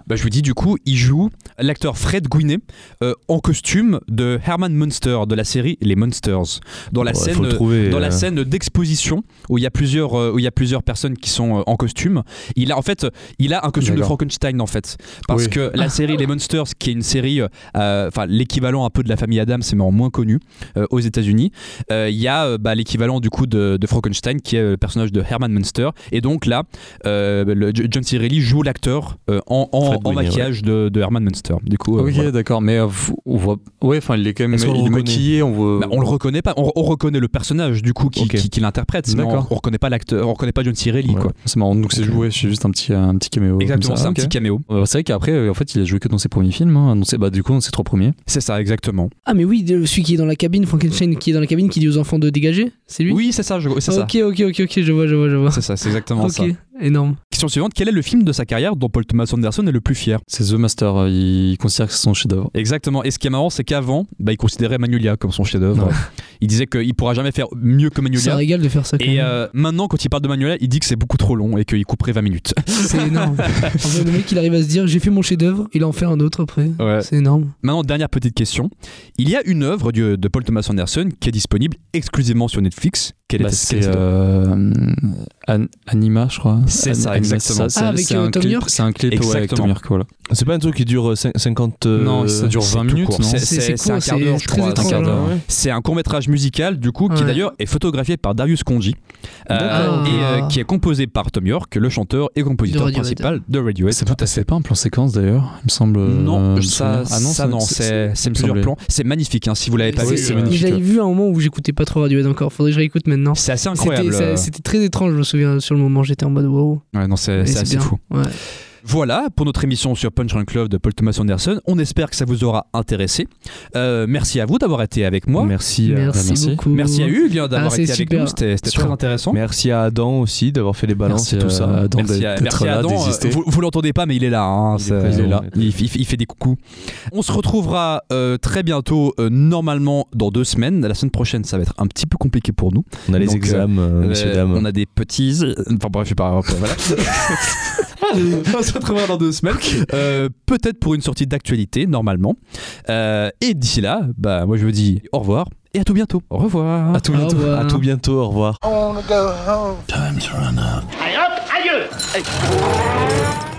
Speaker 5: Bah, je vous dis, du coup, il joue l'acteur Fred Guinet euh, en costume de Herman Munster de la série Les Monsters. Dans la
Speaker 1: Ouais,
Speaker 5: scène,
Speaker 1: faut le trouver,
Speaker 5: dans la scène d'exposition où il y a plusieurs, euh, où il y a plusieurs personnes qui sont euh, en costume. Il a en fait, il a un costume de. Frankenstein en fait, parce
Speaker 6: Oui.
Speaker 5: que la série Les Monsters, qui est une série, euh, enfin l'équivalent un peu de la famille Adams, mais en moins connu euh, aux États-Unis, euh, il y a euh, bah, l'équivalent du coup de, de Frankenstein, qui est le personnage de Herman Munster. Et donc là, euh, le, John C. Reilly joue l'acteur euh, en, en- maquillage de, de Herman Munster. Du coup, euh,
Speaker 6: ok,
Speaker 5: voilà.
Speaker 6: d'accord, mais euh, on voit. Ouais, enfin, il est quand même il est
Speaker 1: reconnaît
Speaker 6: maquillé, on voit.
Speaker 5: Bah, on le reconnaît pas, on, on reconnaît le personnage du coup qui, qui, qui l'interprète, mais on,
Speaker 6: D'accord.
Speaker 5: on reconnaît pas l'acteur, on reconnaît pas John C. Reilly
Speaker 1: Ouais.
Speaker 5: quoi.
Speaker 6: C'est marrant, donc c'est joué, c'est juste un petit, un petit caméo.
Speaker 5: Exactement,
Speaker 6: ça,
Speaker 5: c'est un petit caméo.
Speaker 6: Euh, c'est vrai qu'après, en fait, il a joué que dans ses premiers films, hein, dans ses- bah, du coup, dans ses trois premiers.
Speaker 5: C'est ça, exactement.
Speaker 8: Ah, mais oui, celui qui est dans la cabine, Frankenstein qui est dans la cabine, qui dit aux enfants de dégager, c'est lui?
Speaker 5: Oui, c'est ça, je- c'est ça.
Speaker 8: Ok, ok, ok, ok, je vois, je vois, je vois.
Speaker 5: C'est ça, c'est exactement ça.
Speaker 8: Énorme.
Speaker 5: Question suivante, quel est le film de sa carrière dont Paul Thomas Anderson est le plus fier?
Speaker 6: C'est The Master, euh, il considère que c'est son chef-d'œuvre.
Speaker 5: Exactement. Et ce qui est marrant, c'est qu'avant, bah, il considérait Magnolia comme son chef-d'œuvre.
Speaker 6: Ouais.
Speaker 5: Il disait qu'il pourra jamais faire mieux que
Speaker 8: Ça
Speaker 5: Magnolia.
Speaker 8: régale de faire ça. quand
Speaker 5: Et
Speaker 8: même.
Speaker 5: euh, maintenant, quand il parle de Magnolia, il dit que c'est beaucoup trop long et qu'il couperait 20 minutes.
Speaker 8: C'est énorme. en fait, le mec, il arrive à se dire j'ai fait mon chef-d'œuvre, il en fait un autre après.
Speaker 5: Ouais.
Speaker 8: C'est énorme.
Speaker 5: Maintenant, dernière petite question. Il y a une œuvre de Paul Thomas Anderson qui est disponible exclusivement sur Netflix. Quelle
Speaker 6: Bah, euh, An- Anima, je crois.
Speaker 5: C'est ça,
Speaker 6: Anima,
Speaker 5: exactement.
Speaker 6: c'est
Speaker 8: Ah,
Speaker 6: c'est-
Speaker 8: avec,
Speaker 6: c'est
Speaker 8: euh,
Speaker 6: un
Speaker 8: Tom
Speaker 6: clip-
Speaker 8: York
Speaker 6: C'est un clip ouais, avec. Tom York, voilà.
Speaker 1: C'est pas un truc qui dure cin- 50. euh,
Speaker 6: Non, ça dure
Speaker 5: c'est
Speaker 6: 20
Speaker 5: tout
Speaker 6: minutes,
Speaker 5: court.
Speaker 6: non
Speaker 5: C'est- un
Speaker 8: court,
Speaker 5: quart d'heure, je crois. C'est un court métrage musical, du coup, qui d'ailleurs est photographié par Darius euh,
Speaker 8: D'accord.
Speaker 5: et euh, qui est composé par Tom York, le chanteur et compositeur principal de Radiohead.
Speaker 6: C'est pas, pas un plan séquence d'ailleurs, il me semble. euh,
Speaker 5: Non, ça.
Speaker 6: Ah
Speaker 5: ça non, c'est plusieurs plans. C'est magnifique, hein, si vous l'avez pas vu.
Speaker 6: c'est
Speaker 5: euh,
Speaker 6: magnifique.
Speaker 8: J'avais vu un moment où j'écoutais pas trop Radiohead encore. Faudrait que je réécoute maintenant.
Speaker 5: C'est assez
Speaker 8: C'était
Speaker 5: incroyable.
Speaker 8: ça- c'était très étrange, je me souviens sur le moment. J'étais en mode wow.
Speaker 5: Ouais, non, c'est assez
Speaker 8: bien.
Speaker 5: fou.
Speaker 8: Ouais.
Speaker 5: Voilà pour notre émission sur Punch Drunk Love de Paul Thomas Anderson. On espère que ça vous aura intéressé. Euh, merci à vous d'avoir été avec moi.
Speaker 1: Merci. à-
Speaker 8: Merci,
Speaker 6: merci.
Speaker 8: beaucoup.
Speaker 5: Merci à Hugues hein, d'avoir
Speaker 8: Ah,
Speaker 5: été avec
Speaker 8: super.
Speaker 5: nous. C'était très intéressant.
Speaker 1: Merci à Adam aussi d'avoir fait les balances
Speaker 6: Merci
Speaker 1: et tout ça.
Speaker 6: Adam
Speaker 5: Merci à, Adam. Euh, Vous, vous l'entendez pas, mais il est là. hein.
Speaker 1: Il est
Speaker 5: C'est-
Speaker 1: présent,
Speaker 5: il, est là.
Speaker 1: il
Speaker 5: Il, il- il fait des coucous. On se retrouvera euh, très bientôt, euh, normalement dans deux semaines. La semaine prochaine, ça va être un petit peu compliqué pour nous.
Speaker 1: On a les
Speaker 5: Donc,
Speaker 1: examens, euh, messieurs,
Speaker 5: Euh,
Speaker 1: dames.
Speaker 5: on a des petits. Enfin bref, je sais pas. Voilà. on se retrouvera dans deux semaines. Euh, Peut-être pour une sortie d'actualité, normalement. Euh, et d'ici là, bah, moi je vous dis au revoir et à tout bientôt. Au revoir.
Speaker 1: À tout
Speaker 8: Au
Speaker 1: bientôt.
Speaker 8: revoir.
Speaker 1: À tout bientôt. Au revoir.
Speaker 3: Allez hop, adieu